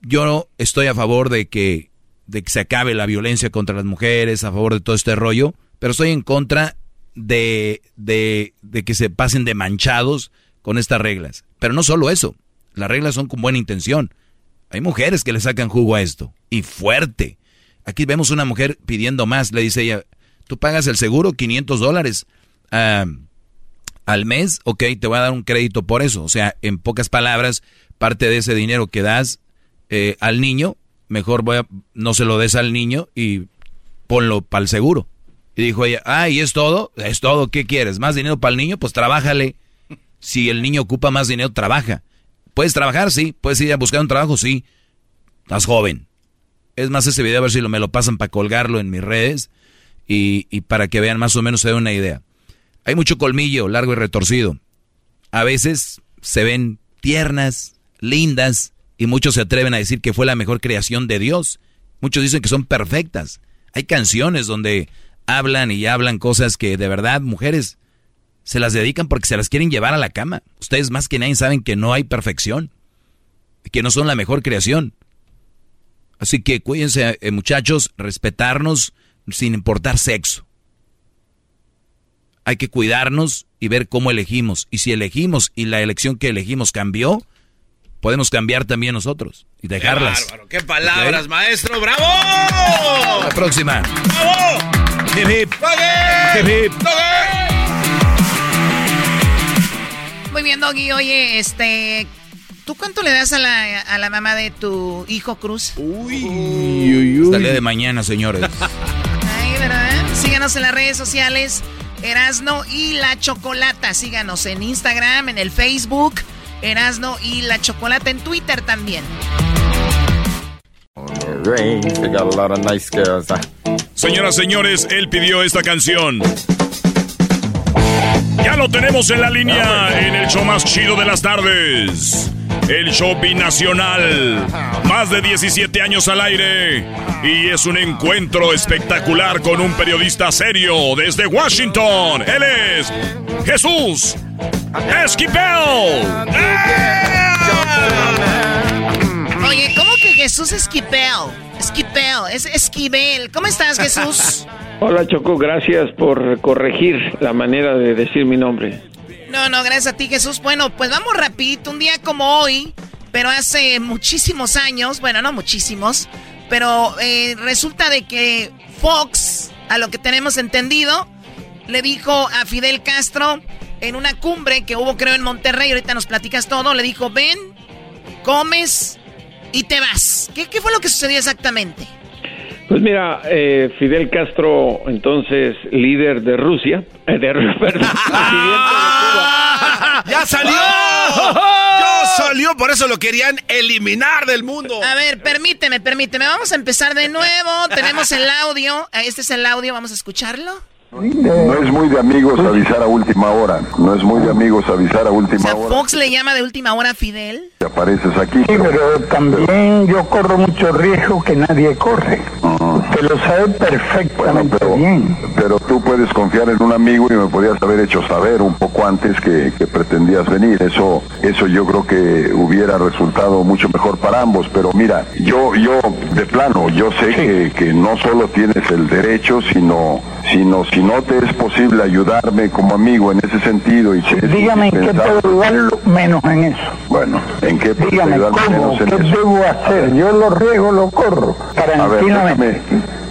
Yo estoy a favor de que, de que se acabe la violencia contra las mujeres, a favor de todo este rollo, pero estoy en contra de, de, de que se pasen de manchados con estas reglas. Pero no solo eso, las reglas son con buena intención. Hay mujeres que le sacan jugo a esto, y fuerte. Aquí vemos una mujer pidiendo más, le dice ella, tú pagas el seguro 500 dólares al mes, ok, te voy a dar un crédito por eso. O sea, en pocas palabras, parte de ese dinero que das eh, al niño, mejor voy a, no se lo des al niño y ponlo para el seguro. Y dijo ella, ah, ¿y es todo? Es todo, ¿qué quieres? ¿Más dinero para el niño? Pues trabájale. Si el niño ocupa más dinero, trabaja. ¿Puedes trabajar? Sí. ¿Puedes ir a buscar un trabajo? Sí. Estás joven. Es más, ese video a ver si lo, me lo pasan para colgarlo en mis redes y, y para que vean más o menos se den una idea. Hay mucho colmillo, largo y retorcido. A veces se ven tiernas, lindas, y muchos se atreven a decir que fue la mejor creación de Dios. Muchos dicen que son perfectas. Hay canciones donde hablan y hablan cosas que de verdad mujeres se las dedican porque se las quieren llevar a la cama. Ustedes más que nadie saben que no hay perfección, que no son la mejor creación. Así que cuídense, eh, muchachos, respetarnos sin importar sexo. Hay que cuidarnos y ver cómo elegimos. Y si elegimos y la elección que elegimos cambió, podemos cambiar también nosotros y dejarlas. Qué bárbaro, qué palabras, Ok. maestro, bravo. La próxima. ¡Bravo! Hip, hip. ¡Togue! Hip, hip. Muy bien, Doggy. Oye, este. ¿Tú cuánto le das a la, a la mamá de tu hijo Cruz? Uy, Hasta el día de mañana, señores. Ay, ¿verdad? Síganos en las redes sociales. Erasno y la Chocolata. Síganos en Instagram, en el Facebook. Erasno y la Chocolata en Twitter también. Señoras, señores, él pidió esta canción. Ya lo tenemos en la línea en el show más chido de las tardes. El show binacional. Más de 17 años al aire. Y es un encuentro espectacular con un periodista serio desde Washington. Él es Jesús Esquipel. Oye, ¿cómo que Jesús Esquipel? Esquipel, es Esquivel. ¿Cómo estás, Jesús? Hola Choco, gracias por corregir la manera de decir mi nombre. No, no, gracias a ti, Jesús. Bueno, pues vamos rapidito, un día como hoy, pero hace muchísimos años, bueno, no muchísimos, pero eh, resulta de que Fox, a lo que tenemos entendido, le dijo a Fidel Castro en una cumbre que hubo creo en Monterrey, ahorita nos platicas todo, le dijo, ven, comes Y te vas. ¿Qué, qué fue lo que sucedió exactamente? Pues mira, eh, Fidel Castro, entonces líder de Rusia, eh, de, perdón, ¡Ya salió! ¡Ya salió! Por eso lo querían eliminar del mundo. A ver, permíteme, permíteme. Vamos a empezar de nuevo. Tenemos el audio. Este es el audio. Vamos a escucharlo. No es muy de amigos avisar a última hora. No es muy de amigos avisar a última hora. Fox le llama de última hora a Fidel. Te apareces aquí. Sí, pero también yo corro mucho riesgo que nadie corre. Te lo sabe perfectamente pero, bien. Pero tú puedes confiar en un amigo y me podías haber hecho saber un poco antes que, que pretendías venir. Eso, eso yo creo que hubiera resultado mucho mejor para ambos. Pero mira, yo, yo de plano, yo sé que, que no solo tienes el derecho, sino, sino si no te es posible ayudarme como amigo en ese sentido y es Dígame en qué puedo ayudarlo menos en eso. Bueno, ¿en qué puedo Dígame ayudarme cómo, menos en qué eso? debo hacer. Yo lo riego, lo corro. A ver, Tranquilamente.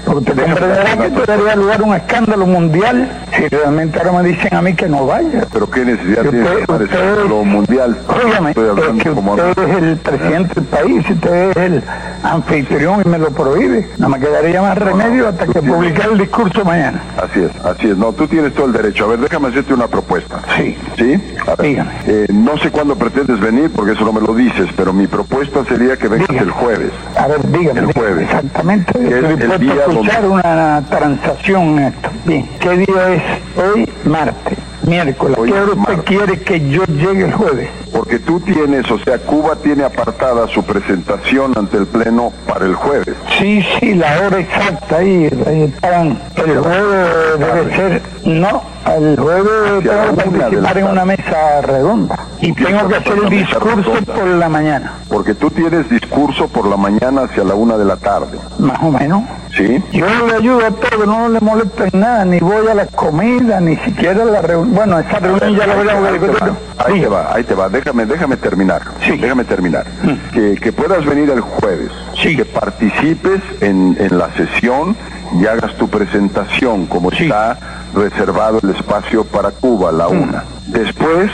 Porque te comprenderás que esto daría lugar a un escándalo mundial si realmente ahora me dicen a mí que no vaya. Pero qué necesidad Que tienes de usted- usted- escándalo mundial. Óigame, Estoy es hablando que como usted es el presidente del país, usted es el anfitrión y me lo prohíbe. No me quedaría más remedio hasta que publicar el discurso mañana. Así es, así es. No, tú tienes todo el derecho. A ver, déjame hacerte una propuesta. Sí. ¿Sí? A ver, eh, no sé cuándo pretendes venir, porque eso no me lo dices, pero mi propuesta sería que vengas el jueves. A ver, dígame. El dígame, jueves. Exactamente. Que es el día escuchar una transacción en esto. Bien. ¿Qué día es hoy? Martes. Miércoles. Hoy ¿Qué hora usted quiere que yo llegue el jueves? Porque tú tienes, o sea, Cuba tiene apartada su presentación ante el Pleno para el jueves. Sí, sí, la hora exacta ahí, ahí estaban. El jueves debe ser, no, el jueves tengo que participar en una mesa redonda y tengo que hacer el discurso por la mañana, Porque tú tienes discurso por la mañana hacia la una de la tarde. más o menos. ¿Sí? Yo le ayudo a todo, no le molesto en nada, ni voy a la comida, ni siquiera a la reunión. Bueno, esa reunión ya la Ahí veremos. te va, ahí te va, ahí te va. Déjame, déjame terminar. Déjame terminar. Mm. Que, que puedas venir el jueves. Que participes en, en la sesión y hagas tu presentación como está reservado el espacio para Cuba, la Mm. una. Después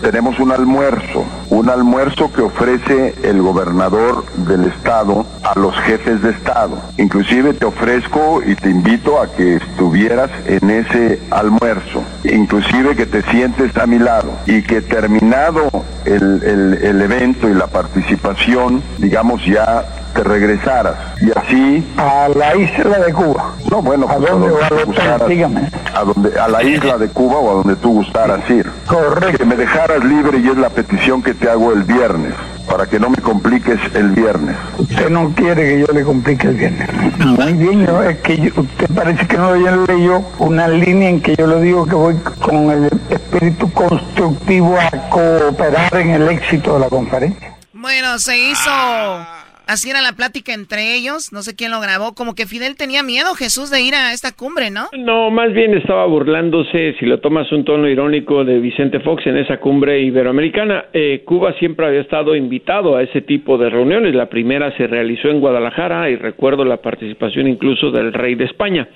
tenemos un almuerzo, un almuerzo que ofrece el gobernador del estado a los jefes de estado. Inclusive te ofrezco y te invito a que estuvieras en ese almuerzo, inclusive que te sientes a mi lado y que terminado el, el- el evento y la participación, digamos ya te regresaras y así A la isla de Cuba. no bueno ¿A pues, dónde donde o al tú hotel? gustaras, Dígame. a donde a la isla de Cuba o a donde tú gustaras ir Correcto. que me dejaras libre y es la petición que te hago el viernes para que no me compliques el viernes Usted no quiere que yo le complique el viernes. Muy bien, yo- es que yo- usted parece que no leyó una línea en que yo le digo que voy con el espíritu constructivo a cooperar en el éxito de la conferencia. Bueno, se hizo. Así era la plática entre ellos. No sé quién lo grabó. Como que Fidel tenía miedo, Jesús, de ir a esta cumbre, ¿no? No, más bien estaba burlándose, si lo tomas un tono irónico, de Vicente Fox en esa cumbre iberoamericana. Eh, Cuba siempre había estado invitado a ese tipo de reuniones. La primera se realizó en Guadalajara y recuerdo la participación incluso del rey de España.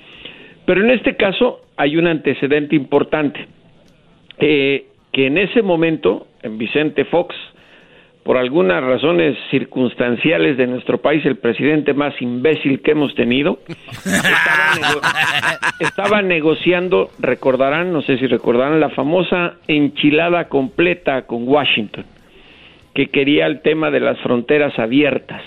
Pero en este caso hay un antecedente importante, eh, que en ese momento, en Vicente Fox, por algunas razones circunstanciales de nuestro país, el presidente más imbécil que hemos tenido, estaba, nego- estaba negociando, recordarán, no sé si recordarán, la famosa enchilada completa con Washington, que quería el tema de las fronteras abiertas.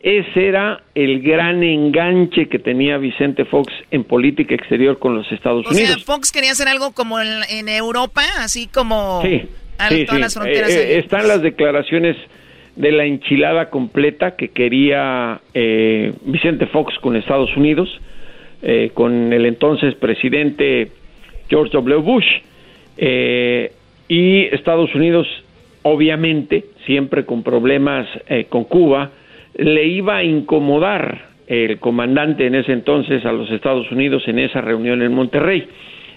Ese era el gran enganche que tenía Vicente Fox en política exterior con los Estados O sea, Unidos. Fox quería hacer algo como en, en Europa, así como Sí, a sí, todas sí. las fronteras. Eh, eh, están las declaraciones de la enchilada completa que quería eh, Vicente Fox con Estados Unidos, eh, con el entonces presidente George W. Bush. Y Estados Unidos, obviamente, siempre con problemas eh, con Cuba, le iba a incomodar el comandante en ese entonces a los Estados Unidos en esa reunión en Monterrey.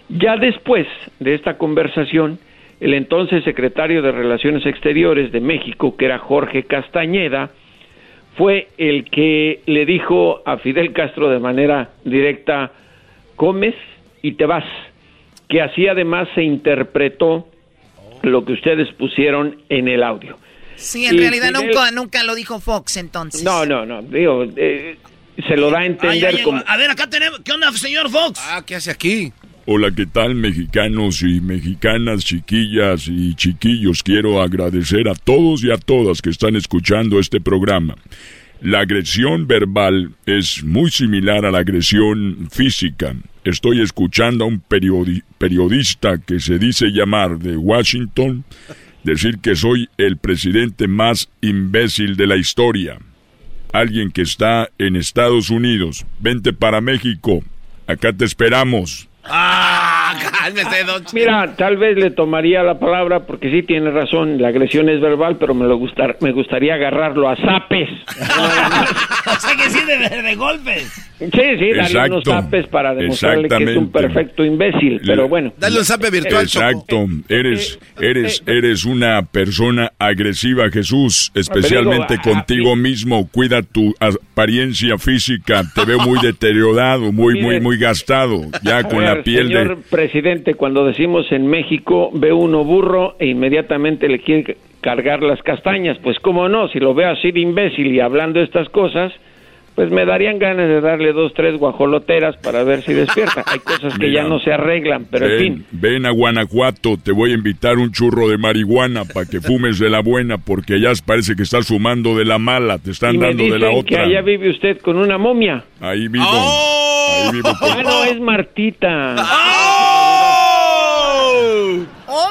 Ya después de esta conversación, el entonces secretario de Relaciones Exteriores de México, que era Jorge Castañeda, fue el que le dijo a Fidel Castro de manera directa, comes y te vas, que así además se interpretó lo que ustedes pusieron en el audio. Sí, en Y realidad Fidel- nunca, nunca lo dijo Fox entonces. No, no, no, digo, eh, se lo da a entender como... A ver, acá tenemos. ¿Qué onda, señor Fox? Ah, ¿qué hace aquí? Hola, ¿qué tal mexicanos y mexicanas, chiquillas y chiquillos? Quiero agradecer a todos y a todas que están escuchando este programa. La agresión verbal es muy similar a la agresión física. Estoy escuchando a un periodi- periodista que se dice llamar de Washington decir que soy el presidente más imbécil de la historia. Alguien que está en Estados Unidos. Vente para México. Acá te esperamos. Ah, cálmese, don Mira, tal vez le tomaría la palabra porque sí tiene razón, la agresión es verbal, pero me lo gustar, me gustaría agarrarlo a zapes. o sea que sí, de, de golpes. Sí, sí, darle Exacto. unos zapes para demostrarle que es un perfecto imbécil, pero bueno. Dale un zape virtual, Exacto. Eres, Eh, eres, eres una persona agresiva, Jesús. Especialmente digo, ah, contigo mismo. Cuida tu apariencia física. Te veo muy deteriorado, muy, muy, Mire. muy gastado. Ya con ver, la piel señor de. Presidente, cuando decimos en México ve uno burro e inmediatamente le quiere cargar las castañas, pues cómo no, si lo veo así de imbécil y hablando estas cosas, pues me darían ganas de darle dos, tres guajoloteras para ver si despierta. Hay cosas que ya no se arreglan, pero en fin. Ven, a Guanajuato, te voy a invitar un churro de marihuana para que fumes de la buena, porque allá parece que estás fumando de la mala, te están Y me dando de la dicen que otra. allá vive usted con una momia. Ahí vivo. Ahí vivo con- Ah, no, es Martita. Oh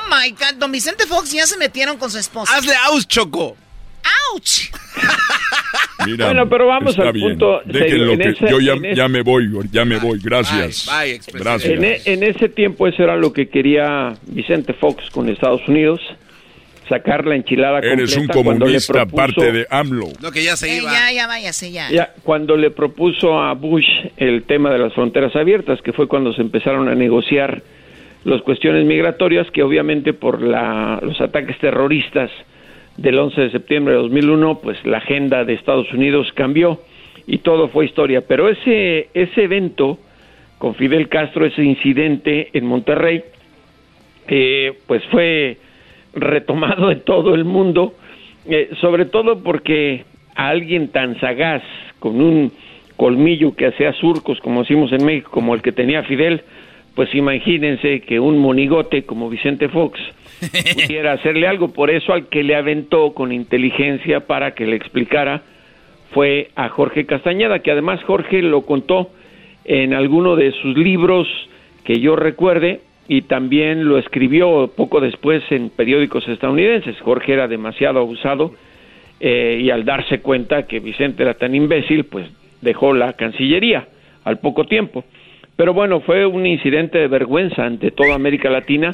my God, don Vicente Fox ya se metieron con su esposa. Hazle aus, Choco. ¡Ouch! Mira, Bueno, pero vamos está al bien. punto Déjenlo que ese- yo ya, en ese- ya me voy, ya me voy. Gracias. Bye, bye. Gracias. En, e- en ese tiempo eso era lo que quería Vicente Fox con Estados Unidos, sacar la enchilada Eres un completa le comunista propuso- aparte de AMLO. No, que ya se Eh, iba. ya, ya váyase, ya. Ya, cuando le propuso a Bush el tema de las fronteras abiertas, que fue cuando se empezaron a negociar las cuestiones migratorias, que obviamente por la, los ataques terroristas del 11 de septiembre de 2001, pues la agenda de Estados Unidos cambió y todo fue historia. Pero ese, ese evento con Fidel Castro, ese incidente en Monterrey, eh, pues fue retomado en todo el mundo, eh, sobre todo porque a alguien tan sagaz, con un colmillo que hacía surcos, como decimos en México, como el que tenía Fidel, pues imagínense que un monigote como Vicente Fox pudiera hacerle algo. Por eso al que le aventó con inteligencia para que le explicara fue a Jorge Castañeda, que además Jorge lo contó en alguno de sus libros que yo recuerde y también lo escribió poco después en periódicos estadounidenses. Jorge era demasiado abusado eh, y al darse cuenta que Vicente era tan imbécil, pues dejó la Cancillería al poco tiempo. Pero bueno, fue un incidente de vergüenza ante toda América Latina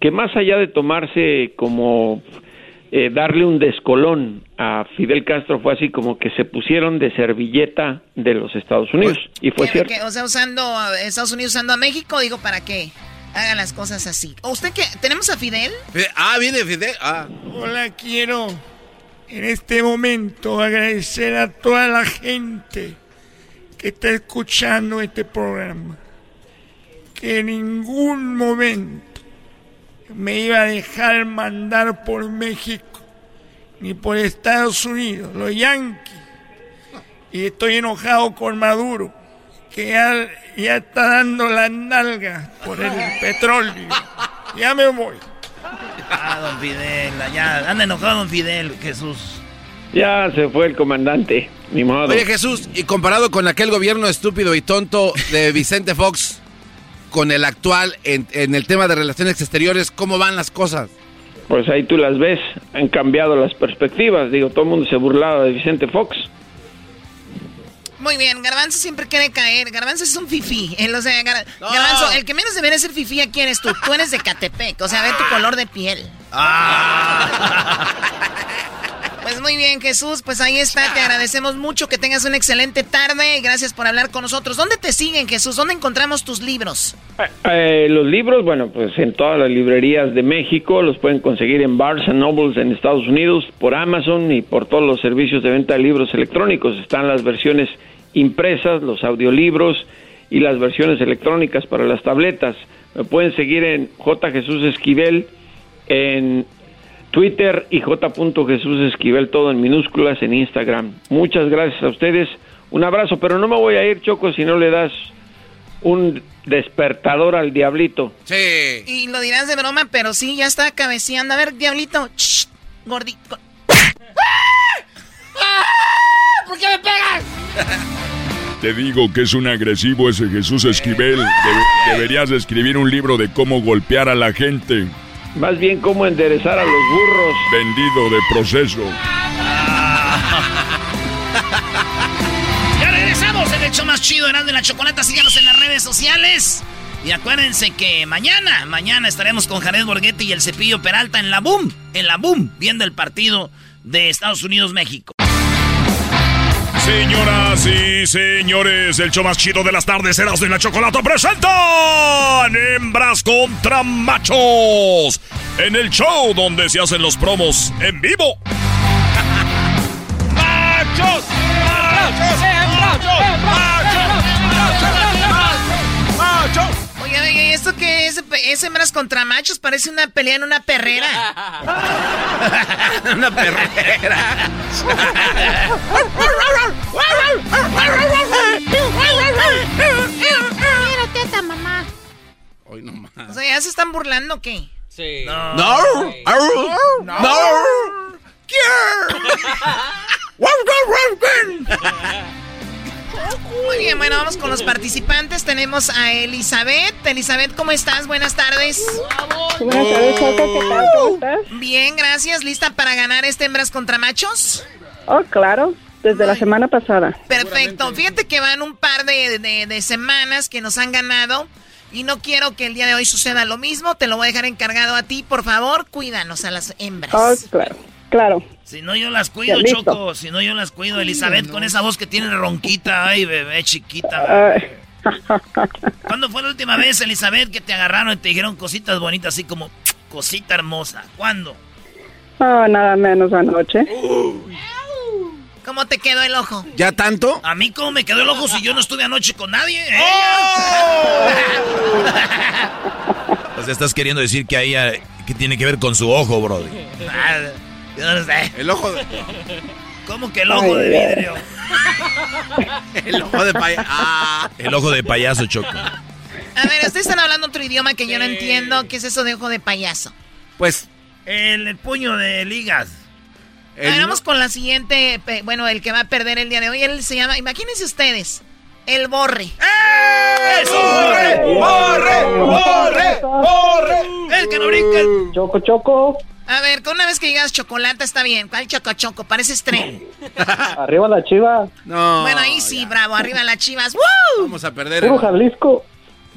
que más allá de tomarse como eh, darle un descolón a Fidel Castro fue así como que se pusieron de servilleta de los Estados Unidos y fue ¿Qué- cierto. qué? o sea, usando a Estados Unidos usando a México, digo, para que hagan las cosas así. ¿O ¿Usted qué? ¿Tenemos a Fidel? Ah, viene Fidel. Ah. Hola, quiero en este momento agradecer a toda la gente que está escuchando este programa. Que en ningún momento me iba a dejar mandar por México ni por Estados Unidos, los yanquis. Y estoy enojado con Maduro, que ya, ya está dando las nalgas por el petróleo. Ya me voy. Ah, don Fidel, ya, anda enojado don Fidel, Jesús. Ya se fue el comandante, ni modo. Oye, Jesús, y comparado con aquel gobierno estúpido y tonto de Vicente Fox, con el actual en, en el tema de relaciones exteriores, ¿cómo van las cosas? Pues ahí tú las ves, han cambiado las perspectivas. Digo, todo el mundo se burlaba de Vicente Fox. Muy bien, Garbanzo siempre quiere caer. Garbanzo es un fifí. Él, o sea, Gar- Garbanzo, el que menos debería ser fifí aquí eres tú. Tú eres de Catepec, o sea, ve tu color de piel. Pues muy bien, Jesús, pues ahí está. Te agradecemos mucho que tengas una excelente tarde gracias por hablar con nosotros. ¿Dónde te siguen, Jesús? ¿Dónde encontramos tus libros? Eh, los libros, bueno, pues en todas las librerías de México, los pueden conseguir en Barnes Nobles en Estados Unidos, por Amazon y por todos los servicios de venta de libros electrónicos. Están las versiones impresas, los audiolibros y las versiones electrónicas para las tabletas. Me pueden seguir en J. Jesús Esquivel en Twitter y J. Jesús Esquivel, todo en minúsculas en Instagram. Muchas gracias a ustedes. Un abrazo, pero no me voy a ir, Choco, si no le das un despertador al diablito. Sí. Y lo dirás de broma, pero sí, ya está cabeceando. A ver, diablito. Shh, gordito. ¿Por qué me pegas? Te digo que es un agresivo ese Jesús Esquivel. Debe- deberías escribir un libro de cómo golpear a la gente. Más bien cómo enderezar a los burros. Vendido de proceso. Ya regresamos en el show más chido, Erasmo de la Chocolata. Síganos en las redes sociales. Y acuérdense que mañana, mañana estaremos con Jared Borghetti y el Cepillo Peralta en la Boom, en la Boom, viendo el partido de Estados Unidos-México. Señoras y señores, el show más chido de las tardes, Erasmo y la Chocolata, presentan Hembras contra Machos. En el show donde se hacen los promos en vivo. ¡Machos! ¡Machos! ¡Machos! Oye, oye, ¿esto qué es? ¿Es hembras contra machos? Parece una pelea en una perrera. Una perrera. Quiero teta, mamá. Hoy no más. O sea, ¿ya se están burlando o qué? Sí. No. No. No. Muy bien, bueno, vamos con los participantes. Tenemos a Elizabeth. Elizabeth, ¿cómo estás? Buenas tardes. Buenas tardes, Choco. ¿Qué tal? ¿Cómo estás? Bien, gracias. ¿Lista para ganar este hembras contra machos? Oh, claro. Desde la semana pasada. Perfecto. Fíjate que van un par de, de- de semanas que nos han ganado. Y no quiero que el día de hoy suceda lo mismo. Te lo voy a dejar encargado a ti. Por favor, cuídanos a las hembras. Oh, claro. Claro. Si no, yo las cuido, Ya. Choco. Si no, yo las cuido. Elizabeth, con esa voz que tiene ronquita. Ay, bebé, chiquita. Ay. ¿Cuándo fue la última vez, Elizabeth, que te agarraron y te dijeron cositas bonitas, así como cosita hermosa? ¿Cuándo? Oh, nada menos anoche. ¿Cómo te quedó el ojo? ¿Ya tanto? A mí, ¿cómo me quedó el ojo si yo no estuve anoche con nadie? ¿Eh? O sea, estás queriendo decir que ahí ah, que tiene que ver con su ojo, brody. Yo no sé. El ojo de... ¿Cómo que el ojo de vidrio? El ojo de payaso. Ah. El ojo de payaso, Choco. A ver, ustedes están hablando otro idioma que yo no entiendo. ¿Qué es eso de ojo de payaso? Pues... El, el puño de ligas. A ver, vamos con la siguiente. Bueno, el que va a perder el día de hoy. Él se llama, imagínense ustedes, el borre. ¡Eso! ¡Borre! ¡Borre! ¡Borre! ¡Borre! El que no brinca. Choco, choco. A ver, con una vez que digas chocolate está bien. ¿Cuál choco choco? Pareces tren. Arriba la chiva. No. bueno, ahí sí, bravo. Arriba las chivas. ¡Woo! Vamos a perder. Puro Jalisco.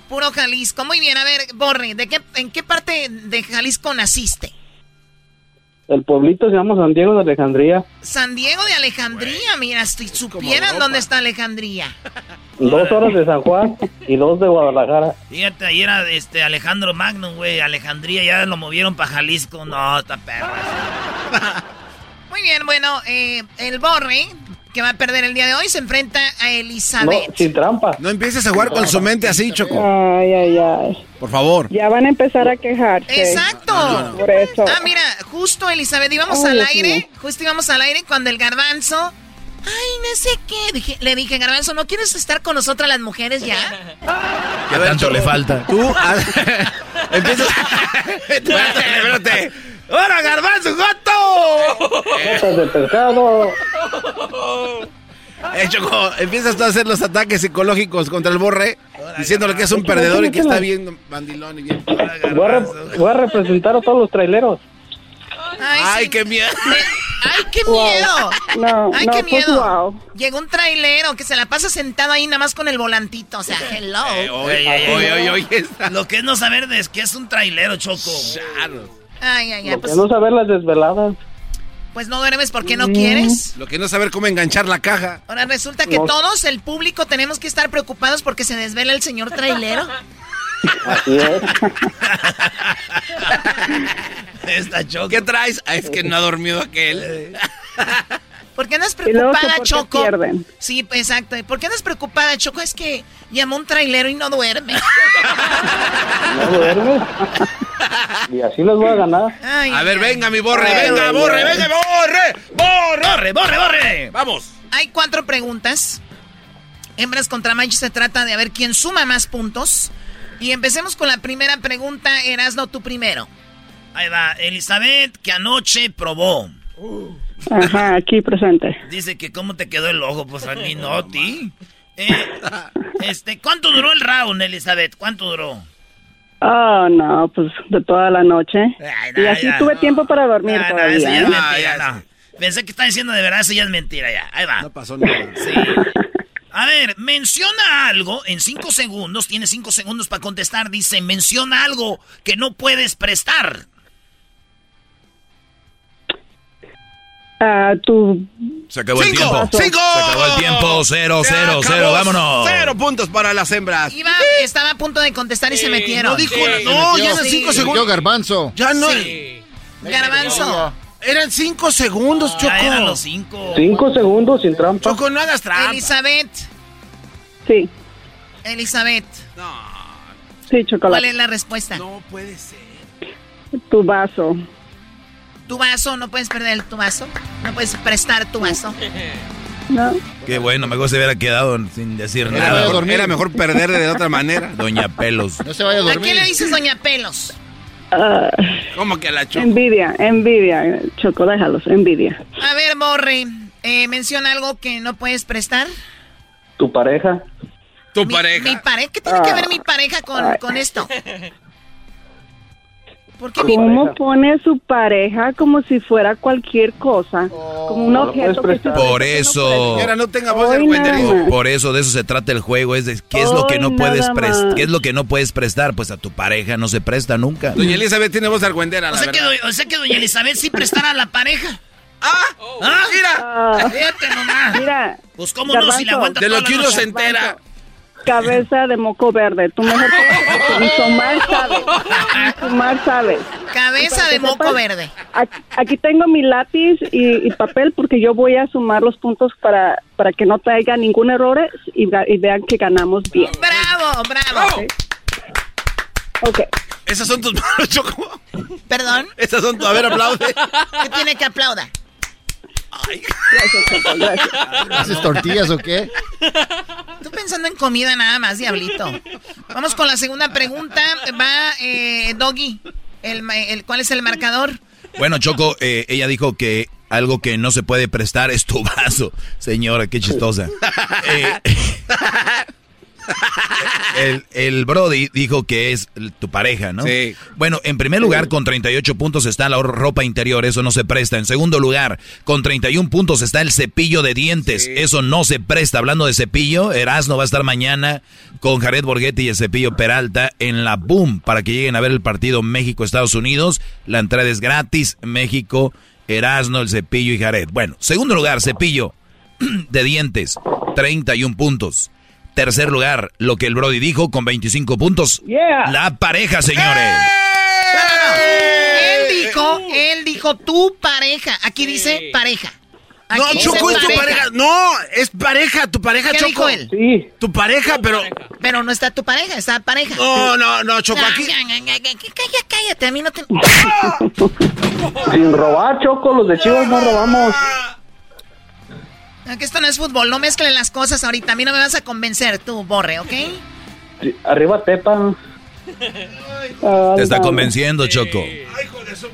Puro Jalisco. Muy bien, a ver, Borre, ¿de qué, ¿en qué parte de Jalisco naciste? El pueblito se llama San Diego de Alejandría. San Diego de Alejandría, mira, si supieran dónde está Alejandría. Dos horas de San Juan y dos de Guadalajara. Fíjate, ahí era este Alejandro Magno, güey. Alejandría ya lo movieron para Jalisco. No, está perro. Muy bien, bueno, eh, el Borre, que va a perder el día de hoy, se enfrenta a No, Elizabeth. sin trampa. No empieces a jugar con su mente así, Choco. Ay, ay, ay. Por favor. Ya van a empezar a quejarse. Exacto. Por eso. Ah, mira, justo Elizabeth, íbamos Ay, al aire, justo íbamos al aire cuando el garbanzo... Ay, no sé qué. Dije- le dije, garbanzo, ¿no quieres estar con nosotras las mujeres ya? ¿Qué tanto le falta? Tú ah, empiezas. espérate, espérate. ¡Hola, garbanzo, gato! Botas de pescado. Eh, Choco, empiezas tú a hacer los ataques psicológicos contra el borre, diciéndole que es un perdedor y que está bien mandilón y bien. Voy a, re- voy a representar a todos los traileros. Ay, qué miedo. ¡Ay, qué Wow. miedo! No, ¡Ay, no, qué pues, miedo! wow. Llegó un trailero que se la pasa sentado ahí nada más con el volantito. O sea, hello. Oye, oye, oye, oye, oye. Lo que es no saber de es que es un trailero, Choco. Ay, ay, ay. Lo Pues, que no saber las desveladas. pues no duermes porque no quieres. Lo que no saber cómo enganchar la caja. Ahora resulta que No. todos, el público, tenemos que estar preocupados porque se desvela el señor trailero. Así es. Esta. ¿Qué traes? Ah, es que no ha dormido aquel. ¿Por qué andas preocupada, Choco? pierden. Sí, exacto. ¿Por qué andas preocupada, Choco? Es que llamó un trailero y no duerme. No duermes. y así les voy a ganar. A ver, venga, mi borre, venga, borre, venga, borre, borre, borre, borre. Vamos. Hay cuatro preguntas. Hembras contra machos se trata de a ver quién suma más puntos. Y empecemos con la primera pregunta. Erasno, tú primero. Ahí va, Elizabeth, que anoche probó. Ajá, aquí presente. Dice que cómo te quedó el ojo, pues a mí no, a ti. Eh, este, ¿cuánto duró el round, Elizabeth? ¿Cuánto duró? Oh, no, pues de toda la noche. y así ya. tuve tiempo para dormir no, todavía. eso ya es ¿eh? mentira, no. Pensé que está diciendo de verdad, eso ya es mentira ya. Ahí va. No pasó nada. Sí. A ver, menciona algo en cinco segundos. Tienes cinco segundos para contestar. Dice, menciona algo que no puedes prestar. Ah, tu Se acabó el Cinco, tiempo. cinco. Se acabó el tiempo. Cero, Se cero, acabó. cero. Vámonos. Cero puntos para las hembras. Iba, estaba a punto de contestar y se metieron. no dijo- no, ya eran Sí. cinco segundos. Yo, Garbanzo. Ya no. Sí. Garbanzo. Eran cinco segundos, Choco. Ya eran los cinco. Cinco segundos sin trampa. Choco, no hagas trampa. Elizabeth. Sí, Elizabeth. sí, ¿Cuál chocolate. es la respuesta? No puede ser. Tu vaso. Tu vaso, no puedes perder tu vaso. No puedes prestar tu vaso. No. Qué bueno, mejor se hubiera quedado sin decir Era nada. mejor, era mejor perder de otra manera. Doña Pelos. No se vaya a ¿A dormir. quién le dices Doña Pelos? Ah, ¿Cómo que a la Choco? envidia, envidia, Choco, déjalos, envidia. A ver, Borre, eh, menciona algo que no puedes prestar. Tu pareja. Tu Mi- pareja. Mi pareja, ¿qué tiene que ver mi pareja con, con esto? ¿Por qué mi ¿Cómo pone su pareja como si fuera cualquier cosa? Como un objeto que se. Por eso. Señora, no tenga voz de Hoy más. Por eso de eso se trata el juego, es de qué es lo que no puedes prestar, qué es lo que no puedes prestar, pues a tu pareja no se presta nunca. Doña Elizabeth tiene voz de argüendera, O la sea, que, verdad. o sea que doña Elizabeth sí prestara a la pareja. ¡Ah! ¿Ah? ¡Mira! Ah, Fíjate nomás. mira, Pues cómo no, si la aguanta De lo que uno se entera. Cabeza de moco verde. Tú mejor ni tomar sabes. Ni tomar sabes. cabeza de moco sepas, verde? Aquí, aquí tengo mi lápiz y, y papel porque yo voy a sumar los puntos para, para que no traiga ningún error y vean que ganamos bien. Bravo, bravo. Ok. Esas son tus manos, Choco. Perdón, Esas son tus... A ver, aplaude. ¿qué tiene que aplauda? Gracias, Choco, gracias. ¿Haces tortillas o qué? Tú pensando en comida nada más, diablito. Vamos con la segunda pregunta. Va eh, Doggy. El, ma- el, ¿Cuál es el marcador? Bueno, Choco, eh, ella dijo que algo que no se puede prestar es tu vaso. Señora, qué chistosa. Eh, el, el Brody dijo que es tu pareja, ¿no? Sí. Bueno, en primer lugar, con 38 puntos está la ropa interior, eso no se presta. En segundo lugar, con 31 puntos está el cepillo de dientes, eso no se presta. Hablando de cepillo, Erasmo va a estar mañana con Jared Borghetti y el cepillo Peralta en la Boom para que lleguen a ver el partido México-Estados Unidos. La entrada es gratis, México, Erasmo, el cepillo y Jared. Bueno, segundo lugar, cepillo de dientes, 31 puntos. Tercer lugar, lo que el Brody dijo con 25 puntos. Yeah. La pareja, señores. Él dijo, él dijo tu pareja. Aquí dice pareja. Aquí No, dice Choco, es tu pareja. No, es pareja, tu pareja, ¿Qué Choco. dijo él? Sí. Tu pareja, pero... Pero no está tu pareja, está pareja. No, no, no, Choco, aquí... Cállate, cállate, a mí no te... Sin robar, Choco. Los de Chivas no robamos. Que esto no es fútbol, no mezclen las cosas ahorita. A mí no me vas a convencer, tú, Borre, ¿ok? Arriba Tepa. Te está convenciendo, Choco.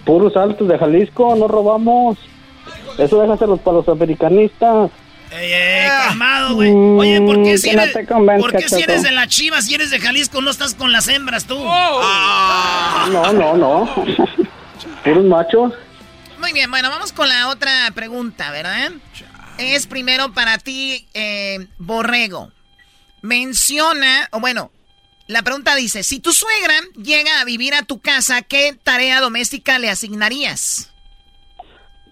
Puros altos de Jalisco. No robamos. Eso déjaselos para los americanistas. Ey, ey, calmado, güey. Oye, ¿por qué si que no eres, ¿por qué si eres de la Chivas, si eres de Jalisco, no estás con las hembras tú? No, no, no. Puros machos. Muy bien, bueno, vamos con la otra pregunta, ¿verdad? Es primero para ti, eh, Borrego. Menciona, o bueno, la pregunta dice, si tu suegra llega a vivir a tu casa, ¿qué tarea doméstica le asignarías?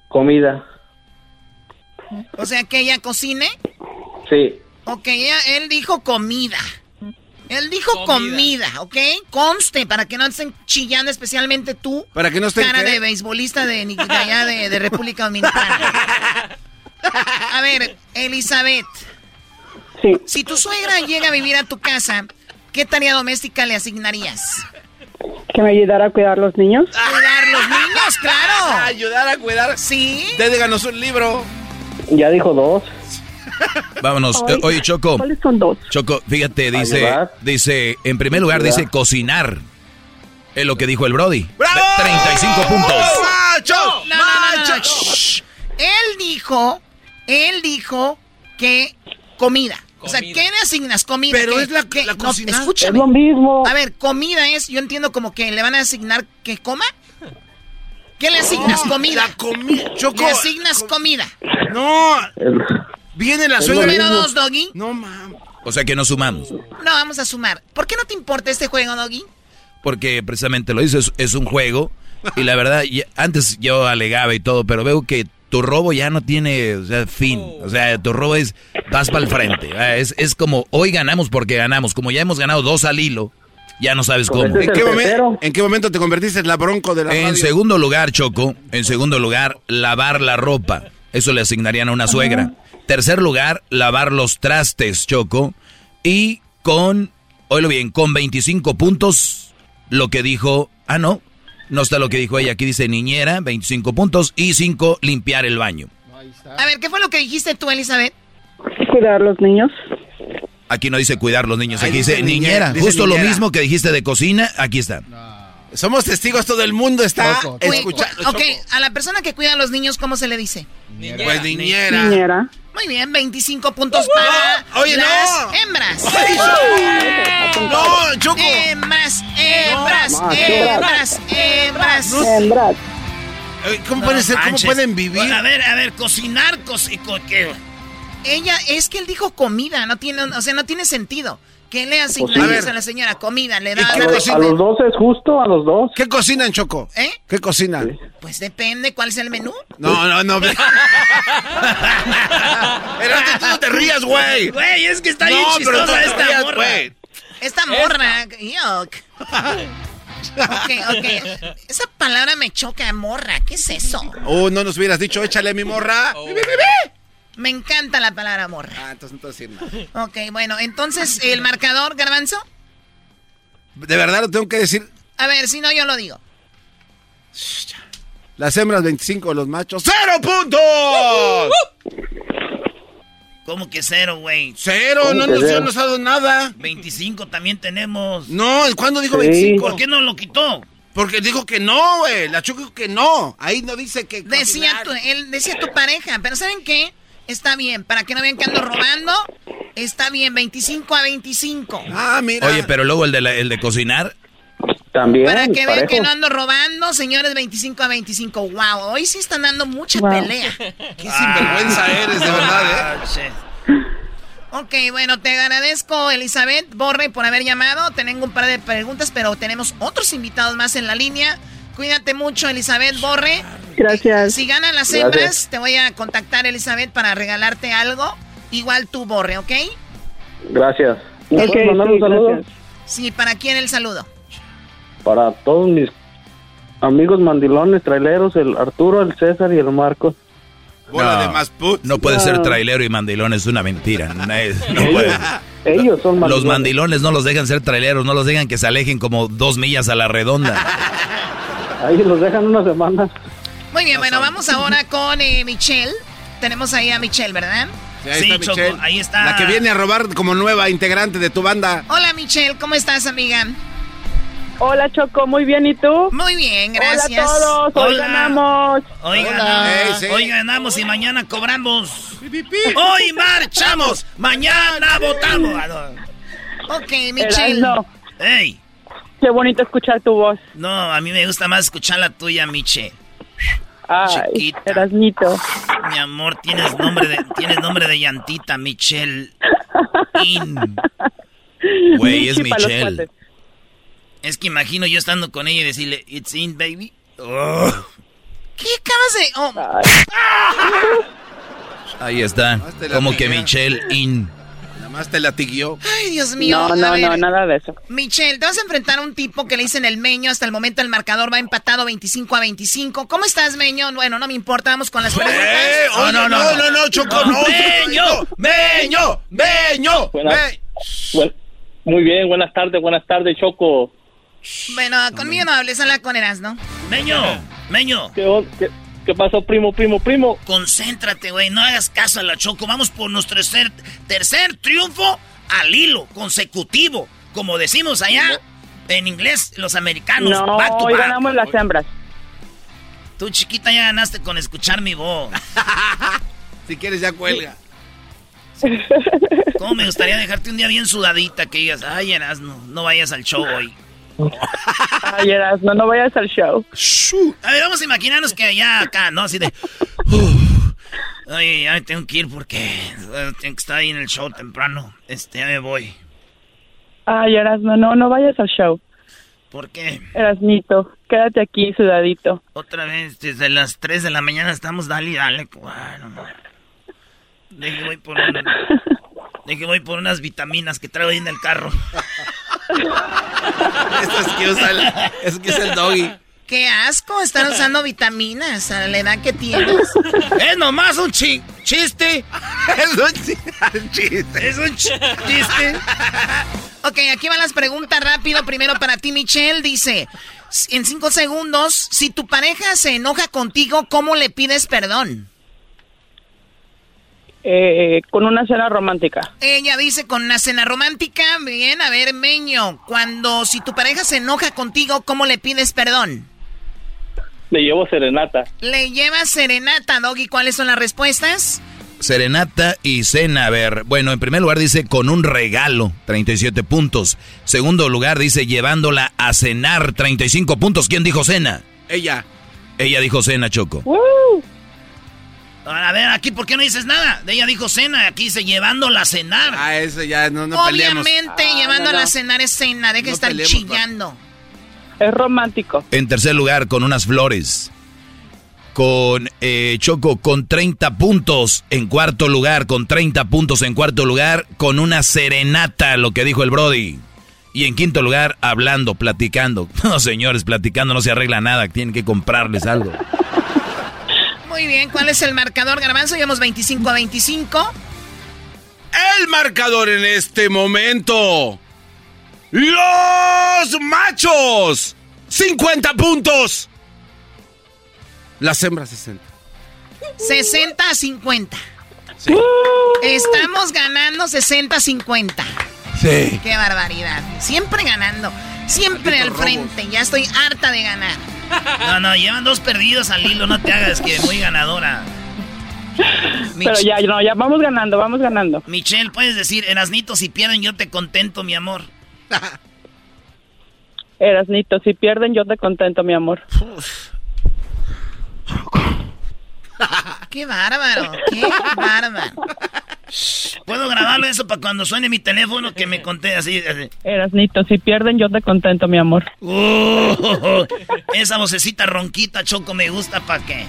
Comida. O sea, que ella cocine. Sí. Ok, ella, él dijo comida. Él dijo comida, ¿ok? Conste, para que no estén chillando, especialmente tú. Para que no estén, Cara ¿qué? de beisbolista de, ni- de allá de, de República Dominicana. A ver, Elizabeth. Sí. Si tu suegra llega a vivir a tu casa, ¿qué tarea doméstica le asignarías? Que me ayudara a cuidar los niños. Cuidar los niños, claro. Ayudar a cuidar. Sí. Déganos un libro. Ya dijo dos. Vámonos. Ay, Oye, Choco. ¿Cuáles son dos? Choco, fíjate, dice, Ayudar. dice, en primer lugar Ayudar. dice cocinar. Es lo que dijo el Brody. ¡Bravo! 35 puntos. ¡Macho! No, no, no, no, no. ¡Macho! Shh. Él dijo, él dijo que comida. O sea, ¿qué le asignas? Comida. Pero ¿Qué- es la- qué? la No, cocinar. Es escúchame. lo mismo. A ver, comida es, yo entiendo como que le van a asignar que coma. ¿Qué le asignas? comida. La comida. Choco. Le asignas comida. No. Viene la suegra. Número dos, Doggy. No, mames. O sea que no sumamos. No, vamos a sumar. ¿Por qué no te importa este juego, Doggy? Porque precisamente lo dice, es, es un juego. Y la verdad, antes yo alegaba y todo, pero veo que tu robo ya no tiene o sea, fin. O sea, tu robo es, vas para el frente. Ah, Es, es como, hoy ganamos porque ganamos. Como ya hemos ganado dos al hilo, ya no sabes cómo. ese ¿En qué, el momen- tercero. ¿En qué momento te convertiste en la bronco de la En radio? segundo lugar, Choco, en segundo lugar, lavar la ropa. Eso le asignarían a una suegra. Tercer lugar, lavar los trastes, Choco. Y con, oílo bien, con 25 puntos, lo que dijo, ah, no, no está lo que dijo ella, aquí dice niñera, 25 puntos, y 5, limpiar el baño. A ver, ¿qué fue lo que dijiste tú, Elizabeth? Cuidar los niños. Aquí no dice cuidar los niños, aquí dice dice niñera, niñera. dice Justo lo mismo que dijiste de cocina, aquí está. Somos testigos, todo el mundo está escuchando. cu- Ok, a la persona que cuida a los niños, ¿cómo se le dice? Choco. Pues niñera. Niñera. Muy bien, 25 puntos para oye, las no. hembras. No, Choco. Hembras, hembras, No, hembras, hembras. Hembras. ¿Cómo puede ser? ¿Cómo pueden vivir? A ver, a ver, cocinar, coci co- ¿qué? Ella, es que él dijo comida, no tiene, o sea, no tiene sentido. ¿Qué le A asignarías ver. a la señora? Comida, le ¿Y da... qué A a los dos es justo, a los dos. ¿Qué cocinan, Choco? ¿Eh? ¿Qué cocinan? Pues depende cuál es el menú. No, no, no. pero tú no te rías, güey. Güey, es que está bien No, pero chistosa no te esta rías, morra. güey. Esta morra, yuck. Ok, ok. Esa palabra me choca, morra. ¿Qué es eso? Oh, no nos hubieras dicho, échale mi morra. Oh. Bi, bi, bi, bi. Me encanta la palabra morra. Ah, entonces no decir nada. Ok, bueno, entonces, ¿el marcador, Garbanzo? De verdad lo tengo que decir. A ver, si no, yo lo digo. Las hembras 25, los machos ¡Cero puntos! ¿Cómo que cero, güey? Cero, ¿Cómo no nos, cero? no nos ha dado nada. 25 también tenemos. No, ¿cuándo dijo Sí. 25? ¿Por qué no lo quitó? Porque dijo que no, güey. La Choco dijo que no. Ahí no dice que. Decía tu, él decía tu pareja, pero ¿saben qué? Está bien, para que no vean que ando robando, está bien, 25 a 25. Ah, mira. Oye, pero luego el de, la- el de cocinar, También. Para que vean que no ando robando, señores, 25 a 25. Wow, hoy sí están dando mucha Wow. pelea. Qué sinvergüenza eres, de verdad, ¿eh? Ah. Ok, bueno, te agradezco, Elizabeth Borre, por haber llamado. Tengo un par de preguntas, pero tenemos otros invitados más en la línea. Cuídate mucho, Elizabeth Borre. Gracias. Si ganan las Gracias. hembras, te voy a contactar, Elizabeth, para regalarte algo. Igual tú, Borre, ¿ok? Gracias. ¿Me Ok, puedes mandar sí, un saludo? gracias. Sí, ¿para quién el saludo? Para todos mis amigos mandilones, traileros, el Arturo, el César y el Marcos. Bola No. de más put. no puede ser trailero y mandilón, es una mentira. No, es- no puede. Ellos son mandilones. Los mandilones no los dejan ser traileros, no los dejan que se alejen como dos millas a la redonda. Ahí los dejan una semana. Muy bien, bueno, vamos ahora con eh, Michelle. Tenemos ahí a Michelle, ¿verdad? Sí, ahí Sí, está Choco, Michelle. ahí está. La que viene a robar como nueva integrante de tu banda. Hola, Michelle, ¿cómo estás, amiga? Hola, Choco, muy bien, ¿y tú? Muy bien, gracias. Hola a todos, hoy Hola. ganamos. Hoy Hola. ganamos, sí. hoy ganamos y mañana cobramos. Hoy marchamos, mañana votamos. Ok, Michelle. Ey, qué bonito escuchar tu voz. no, a mí me gusta más escuchar la tuya, Miche. Ay, Chiquita. Erasmito. Mi amor, tienes nombre de, tienes nombre de llantita, Michelle. In. Güey, es Michelle. Es que imagino yo estando con ella y decirle, it's in, baby. Oh. ¿Qué acabas de...? Oh, Ahí está. Como que. Michelle in. Nada más te latiguió. Ay, Dios mío. No, no, ver, no, nada de eso. Michelle, te vas a enfrentar a un tipo que le dicen el Meño. Hasta el momento el marcador va empatado 25 a 25. ¿Cómo estás, Meño? Bueno, no me importa, vamos con las preguntas. Eh, oye, No, no, no, no, no, no, Choco, no. Meño, Meño, Meño. Buenas- muy bien, buenas tardes, buenas tardes, Choco. Bueno, conmigo no hables, habla con Erasno. Meño, Meño. ¿Qué, qué- qué pasó, primo, primo, primo? Concéntrate, güey. No hagas caso a la Choco. Vamos por nuestro tercer, tercer triunfo al hilo, consecutivo. Como decimos allá en inglés, los americanos. No, back to hoy back. ganamos las hembras. Tú, chiquita, ya ganaste con escuchar mi voz. Si quieres, ya cuelga. ¿Cómo me gustaría dejarte un día bien sudadita que digas, ay, Erasno, no vayas al show hoy? Ay, Erasmo, no vayas al show. A ver, vamos a imaginarnos que allá acá, ¿no? Así de. "Uf, Oye, ya me tengo que ir porque eh, tengo que estar ahí en el show temprano. Este, ya me voy. Ay, Erasmo, no, no vayas al show. ¿Por qué? Erasmito, quédate aquí sudadito. Otra vez, desde las 3 de la mañana estamos dale y dale. Bueno, no. Deje voy por un- deje voy por unas vitaminas que traigo ahí en el carro. Eso es que usa el, es que es el doggy. Qué asco, están usando vitaminas a la edad que tienes. Es nomás un chi- chiste. Es un chiste. Es un chi- chiste. Ok, aquí van las preguntas rápido. Primero para ti, Michelle. Dice, en cinco segundos, si tu pareja se enoja contigo, ¿cómo le pides perdón? Eh, con una cena romántica. Ella dice con una cena romántica. Bien, a ver, Meño, cuando si tu pareja se enoja contigo, ¿cómo le pides perdón? Le llevo serenata. Le llevas serenata, Doggy. ¿Cuáles son las respuestas? Serenata y cena. A ver, bueno, en primer lugar dice con un regalo, 37 puntos. Segundo lugar dice llevándola a cenar, 35 puntos. ¿Quién dijo cena? Ella. Ella dijo cena, Choco. A ver, aquí, ¿por qué no dices nada? De ella dijo cena, aquí dice llevándola a cenar. Ah, eso ya no, no. Obviamente, Ah, llevándola no, no. a cenar es cena. Deja de No estar peleemos, chillando. Es romántico. En tercer lugar, con unas flores. Con eh, Choco con 30 puntos en cuarto lugar, con 30 puntos en cuarto lugar, con una serenata, lo que dijo el Brody. Y en quinto lugar, hablando, platicando. No, señores, platicando no se arregla nada, tienen que comprarles algo. Muy bien, ¿cuál es el marcador, Garbanzo? Llevamos 25 a 25. El marcador en este momento. Los machos. 50 puntos. Las hembras 60. 60 a 50. Estamos ganando 60 a 50. Sí. Qué barbaridad. Siempre ganando. Siempre al frente. Ya estoy harta de ganar. No, no, llevan dos perdidos al hilo, no te hagas que muy ganadora. Pero ya, no, ya vamos ganando, vamos ganando. Michelle, puedes decir, Erasnito, si pierden yo te contento, mi amor. Erasnito, si pierden yo te contento, mi amor. Qué bárbaro. Qué bárbaro. ¿Puedo grabarlo eso para cuando suene mi teléfono que me conté así? así? Erasnito, si pierden yo te contento, mi amor. Uh, esa vocecita ronquita, Choco, me gusta para qué.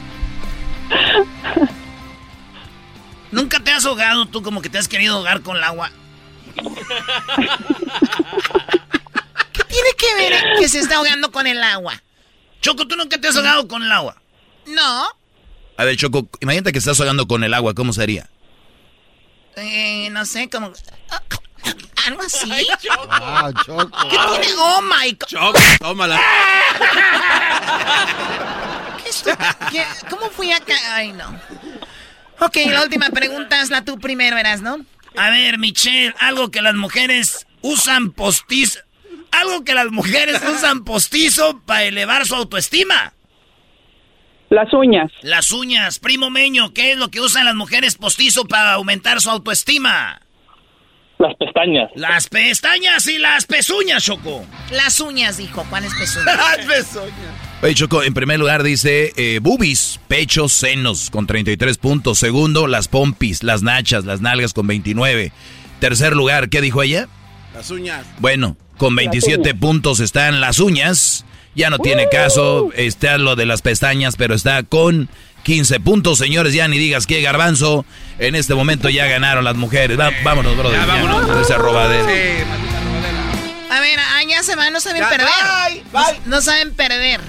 ¿Nunca te has ahogado tú como que te has querido ahogar con el agua? ¿Qué tiene que ver que se está ahogando con el agua? Choco, ¿tú nunca te has ahogado con el agua? No. A ver, Choco, imagínate que estás ahogando con el agua, ¿cómo sería? Eh, no sé, como... ¿Algo así? Ah, Choco. ¿Qué tiene? ¡Oh, my God! Choco, tómala. ¿Qué estu- qué- ¿Cómo fui acá? Ay, no. Ok, la última pregunta, hazla tú primero, Eras, ¿no? A ver, Michelle, algo que las mujeres usan postizo. Algo que las mujeres usan postizo para elevar su autoestima. Las uñas. Las uñas, primo meño, ¿qué es lo que usan las mujeres postizo para aumentar su autoestima? Las pestañas. Las pestañas y las pezuñas, Choco. Las uñas, dijo. ¿Cuáles pezuñas? Las pezuñas. Oye, Choco, en primer lugar dice eh, boobies, pechos, senos con 33 puntos. Segundo, las pompis, las nachas, las nalgas con 29. Tercer lugar, ¿qué dijo ella? Las uñas. Bueno, con 27 uñas. puntos están las uñas. Ya no tiene caso, está lo de las pestañas, pero está con 15 puntos, señores. Ya ni digas que garbanzo. En este momento ya ganaron las mujeres. Va- vámonos, brother. Ya, ya, vámonos. de esa robadera. Sí, maldita robadera. A ver, ya se van, no saben Ya, perder. bye, bye. No, no saben perder.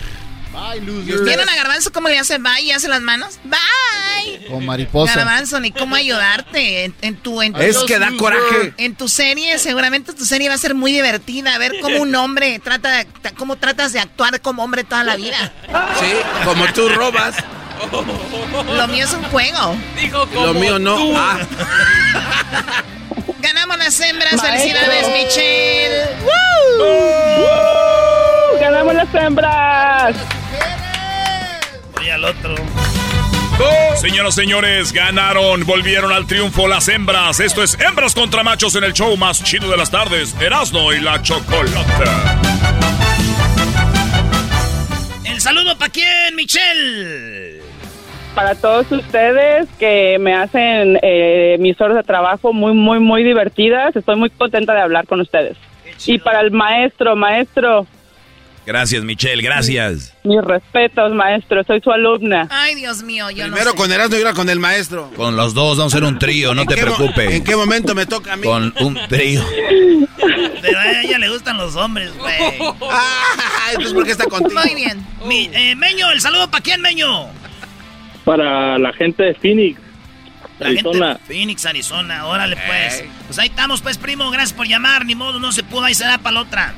¿Vieron a Garbanzo cómo le hace bye y hace las manos? Bye. Con mariposa. Garbanzo, ni cómo ayudarte en, tu... En es que da coraje. En tu serie, seguramente tu serie va a ser muy divertida. A ver cómo un hombre trata, cómo tratas de actuar como hombre toda la vida. Sí, como tú robas. Lo mío es un juego. Lo mío no. Ah. Ganamos las hembras. Felicidades, Michelle. Ganamos las hembras. Señoras, señores, ganaron, volvieron al triunfo las hembras. Esto es Hembras contra Machos en el show más chido de las tardes, Erasmo y la Chocolata. El saludo para quién, Michelle para todos ustedes que me hacen eh, mis horas de trabajo muy, muy, muy divertidas. Estoy muy contenta de hablar con ustedes. Y para el maestro, maestro. Gracias, Michelle, gracias. Mis respetos, maestro, soy su alumna. Ay, Dios mío, yo Primero con Erasmo y ahora con el maestro. Con los dos, vamos a hacer un trío, no te preocupes. ¿En qué momento me toca a mí? Con un trío. Pero a ella le gustan los hombres, güey. Ah, entonces ¿por qué está contigo? Muy bien. Mi, eh, Meño, el saludo para quién, Meño para la gente de Phoenix. Arizona. Phoenix, Arizona. Órale, pues. Pues ahí estamos, pues, primo. Gracias por llamar. Ni modo, no se pudo. Ahí será para la otra.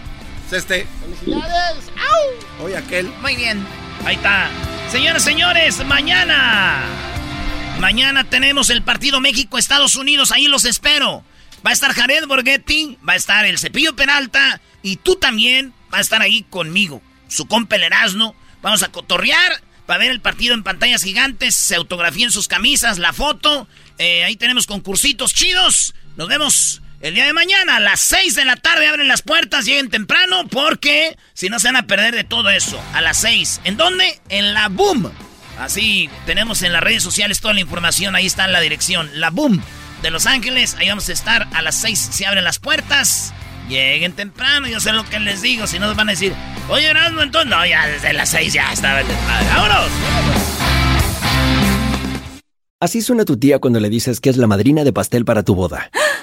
Este. ¡Felicidades! ¡Au! Oye, aquel. Muy bien. Ahí está. Señoras, señores, mañana. Mañana tenemos el partido México-Estados Unidos. Ahí los espero. Va a estar Jared Borghetti. Va a estar el Cepillo Peralta. Y tú también. Va a estar ahí conmigo. Su compa el Erasmo. Vamos a cotorrear para ver el partido en pantallas gigantes, se autografíen sus camisas, la foto. Eh, ahí tenemos concursitos chidos. Nos vemos el día de mañana a las 6 de la tarde. Abren las puertas, lleguen temprano porque si no se van a perder de todo eso. A las 6. ¿En dónde? En la Boom. Así tenemos en las redes sociales toda la información. Ahí está la dirección. La Boom de Los Ángeles. Ahí vamos a estar a las 6. Se abren las puertas. Lleguen temprano, yo sé lo que les digo. Si no, nos van a decir, oye, Erasmo, entonces. No, ya desde las seis ya estaba el desmadre. ¡Vámonos! Así suena tu tía cuando le dices que es la madrina de pastel para tu boda.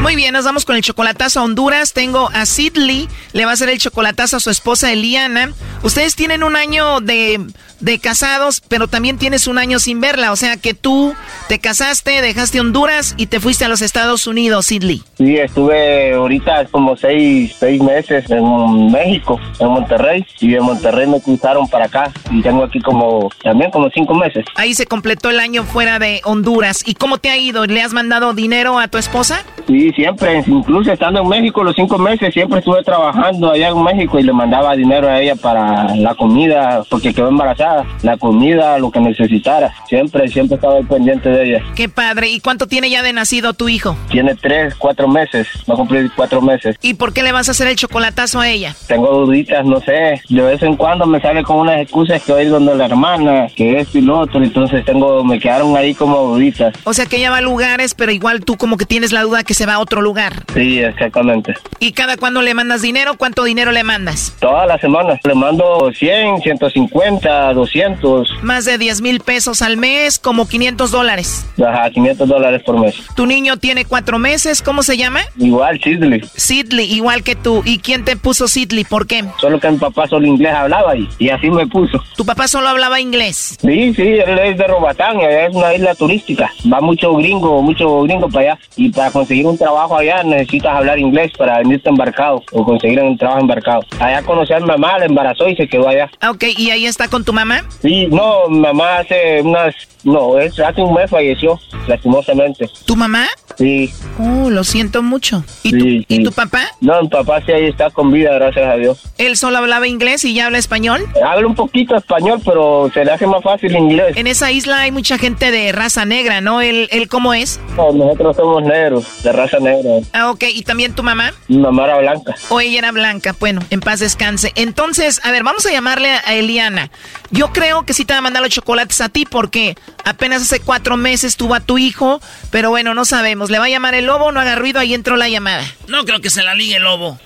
Muy bien, nos vamos con el chocolatazo a Honduras. Tengo a Sidley, le va a hacer el chocolatazo a su esposa Eliana. Ustedes tienen un año de, de casados, pero también tienes un año sin verla. O sea que tú te casaste, dejaste Honduras y te fuiste a los Estados Unidos, Sidley. Sí, estuve ahorita como seis, seis meses en México, en Monterrey. Y de Monterrey me cruzaron para acá. Y tengo aquí como, también como cinco meses. Ahí se completó el año fuera de Honduras. ¿Y cómo te ha ido? ¿Le has mandado dinero a tu esposa? Sí, siempre, incluso estando en México los cinco meses, siempre estuve trabajando allá en México y le mandaba dinero a ella para la comida, porque quedó embarazada, la comida, lo que necesitara. Siempre, siempre estaba al pendiente de ella. Qué padre. ¿Y cuánto tiene ya de nacido tu hijo? Tiene tres, cuatro meses, va a cumplir cuatro meses. ¿Y por qué le vas a hacer el chocolatazo a ella? Tengo duditas, no sé. De vez en cuando me sale con unas excusas que voy donde la hermana, que esto y lo otro, entonces tengo, me quedaron ahí como duditas. O sea que ella va a lugares, pero igual tú como que tienes la duda que se va a otro lugar. Sí, exactamente. ¿Y cada cuándo le mandas dinero? ¿Cuánto dinero le mandas? Todas las semanas. Le mando 100, 150, 200. Más de 10 mil pesos al mes, como 500 dólares. Ajá, 500 dólares por mes. Tu niño tiene cuatro meses, ¿cómo se llama? Igual, Sidley. Sidley, igual que tú. ¿Y quién te puso Sidley? ¿Por qué? Solo que mi papá solo inglés hablaba y, y así me puso. ¿Tu papá solo hablaba inglés? Sí, sí, él es de Robatán, es una isla turística. Va mucho gringo, mucho gringo para allá. Y para conseguir un trabajo allá necesitas hablar inglés para venirte embarcado o conseguir un trabajo embarcado. Allá conocí a mi mamá, la embarazó y se quedó allá. Ok, ¿y ahí está con tu mamá? Sí, no, mi mamá hace unas... No, es, hace un mes falleció, lastimosamente. ¿Tu mamá? Sí. Oh, lo siento mucho. ¿Y, Sí, tu, sí. ¿Y tu papá? No, mi papá sí ahí está con vida, gracias a Dios. ¿Él solo hablaba inglés y ya habla español? Habla un poquito español, pero se le hace más fácil inglés. En esa isla hay mucha gente de raza negra, ¿no? ¿Él, él cómo es? No, nosotros somos negros, de raza negra. Ah, ok. ¿Y también tu mamá? Mi mamá era blanca. O ella era blanca. Bueno, en paz descanse. Entonces, a ver, vamos a llamarle a Eliana. Yo creo que sí te va a mandar los chocolates a ti porque apenas hace cuatro meses tuvo a tu hijo, pero bueno, no sabemos. ¿Le va a llamar el lobo? No haga ruido, ahí entró la llamada. No creo que se la ligue el lobo.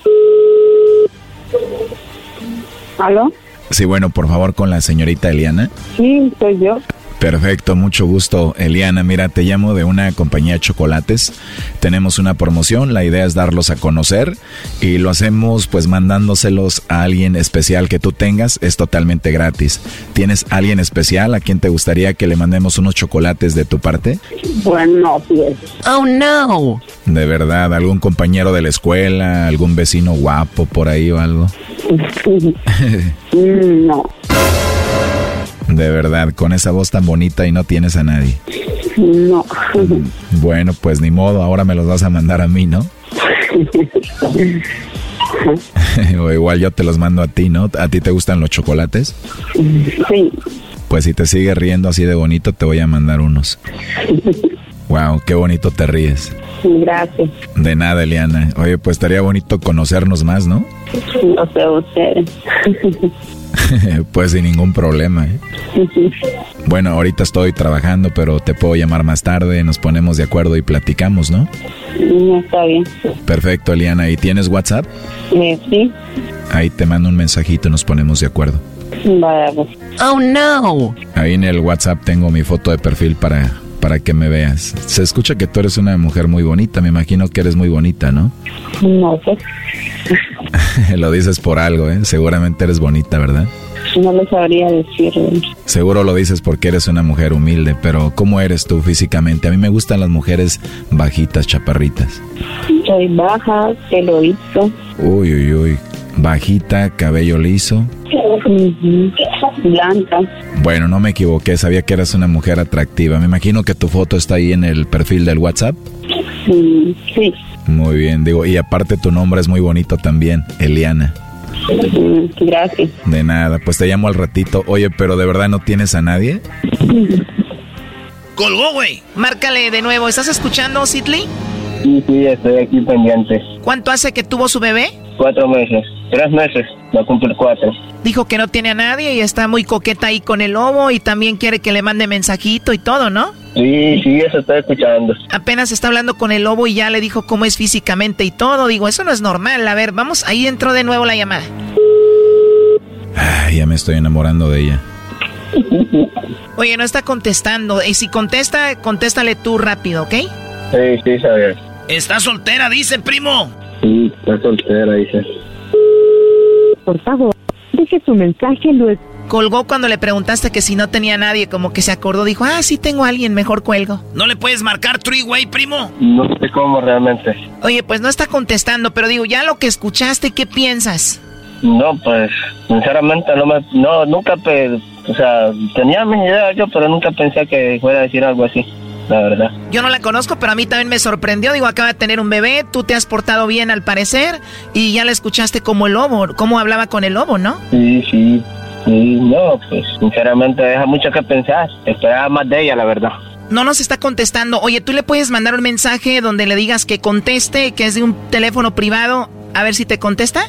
¿Aló? Sí, bueno, por favor, con la señorita Eliana. Sí, soy yo. Perfecto, mucho gusto, Eliana. Mira, te llamo de una compañía de chocolates. Tenemos una promoción, la idea es darlos a conocer y lo hacemos pues mandándoselos a alguien especial que tú tengas, es totalmente gratis. ¿Tienes alguien especial a quien te gustaría que le mandemos unos chocolates de tu parte? Bueno, pues. Oh, no. De verdad, algún compañero de la escuela, algún vecino guapo por ahí o algo. no, De verdad, con esa voz tan bonita y no tienes a nadie. no. Bueno, pues ni modo, ahora me los vas a mandar a mí, ¿no? o igual yo te los mando a ti, ¿no? ¿A ti te gustan los chocolates? Sí. Pues si te sigues riendo así de bonito, te voy a mandar unos. Wow, qué bonito te ríes. Gracias. De nada, Eliana. Oye, pues estaría bonito conocernos más, ¿no? No sé ustedes. pues sin ningún problema. ¿eh? Bueno, ahorita estoy trabajando, pero te puedo llamar más tarde, nos ponemos de acuerdo y platicamos, ¿no? No está bien. Perfecto, Eliana. ¿Y tienes WhatsApp? Eh, sí. Ahí te mando un mensajito y nos ponemos de acuerdo. Vaya, pues. Oh, no. Ahí en el WhatsApp tengo mi foto de perfil para, para que me veas. Se escucha que tú eres una mujer muy bonita, me imagino que eres muy bonita, ¿no? No sé. Lo dices por algo, ¿eh? Seguramente eres bonita, ¿verdad? No le sabría decirlo. Seguro lo dices porque eres una mujer humilde, pero ¿cómo eres tú físicamente? A mí me gustan las mujeres bajitas, chaparritas. Soy baja, pelo liso. Uy, uy, uy. Bajita, cabello liso. Blanca. Bueno, no me equivoqué, sabía que eras una mujer atractiva. Me imagino que tu foto está ahí en el perfil del WhatsApp. Sí. Muy bien, digo, y aparte tu nombre es muy bonito también, Eliana. Mm, Gracias. De nada, pues te llamo al ratito. Oye, pero de verdad no tienes a nadie? Colgó, güey. Márcale de nuevo. ¿Estás escuchando, Sidley? Sí, sí, estoy aquí pendiente. ¿Cuánto hace que tuvo su bebé? Cuatro meses, tres meses, va a cumplir cuatro. Dijo que no tiene a nadie y está muy coqueta ahí con el lobo y también quiere que le mande mensajito y todo, ¿no? Sí, sí, eso estoy escuchando. Apenas está hablando con el lobo y ya le dijo cómo es físicamente y todo. Digo, eso no es normal. A ver, vamos, ahí entró de nuevo la llamada. Ay, ya me estoy enamorando de ella. Oye, no está contestando. Y si contesta, contéstale tú rápido, ¿ok? Sí, sí, sabía. Está soltera, dice, primo. Sí, está soltera, dice. Por favor, deje su mensaje luego. Colgó cuando le preguntaste que si no tenía nadie, como que se acordó, dijo, ah, sí tengo a alguien, mejor cuelgo. ¿No le puedes marcar three-way, primo? No sé cómo realmente. Oye, pues no está contestando, pero digo, ya lo que escuchaste, ¿qué piensas? No, pues, sinceramente no me, no, nunca, pe, o sea, tenía mis ideas yo, pero nunca pensé que fuera a decir algo así. La verdad. Yo no la conozco, pero a mí también me sorprendió. Digo, acaba de tener un bebé, tú te has portado bien al parecer y ya la escuchaste como el lobo, cómo hablaba con el lobo, ¿no? Sí, sí. Sí, no, pues sinceramente deja mucho que pensar. Esperaba más de ella, la verdad. No nos está contestando. Oye, tú le puedes mandar un mensaje donde le digas que conteste, que es de un teléfono privado, a ver si te contesta.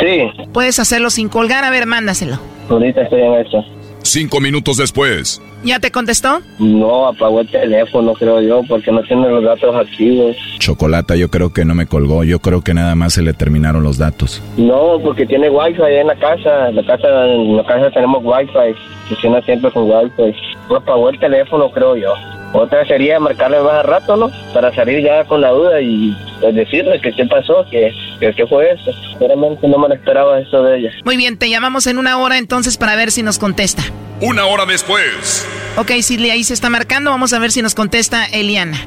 Sí. Puedes hacerlo sin colgar, a ver, mándaselo. Ahorita estoy en eso. Cinco minutos después. ¿Ya te contestó? No, apagó el teléfono, creo yo, porque no tiene los datos activos. Chocolata, yo creo que no me colgó. Yo creo que nada más se le terminaron los datos. No, porque tiene wifi ahí en la casa. En la casa, en la casa tenemos wifi. Funciona siempre con wifi. No apagó el teléfono, creo yo. Otra sería marcarle más a rato, ¿no? Para salir ya con la duda y pues, decirle que qué pasó, que, que qué fue eso. Sinceramente no me lo esperaba eso de ella. Muy bien, te llamamos en una hora entonces para ver si nos contesta. Una hora después. Ok, Sidley, ahí se está marcando. Vamos a ver si nos contesta Eliana.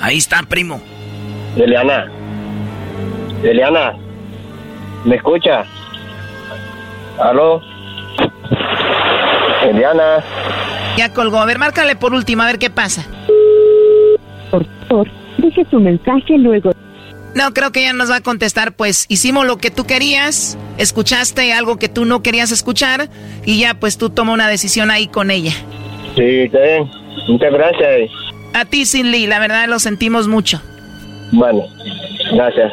Ahí está, primo. Eliana. Eliana. ¿Me escucha? ¿Aló? Eliana. Ya colgó. A ver, márcale por última, a ver qué pasa. Por favor, deje su mensaje luego. No, creo que ella nos va a contestar, pues hicimos lo que tú querías, escuchaste algo que tú no querías escuchar y ya pues tú toma una decisión ahí con ella. Sí, está bien. Muchas gracias. A ti, Sinley, la verdad lo sentimos mucho. Bueno, gracias.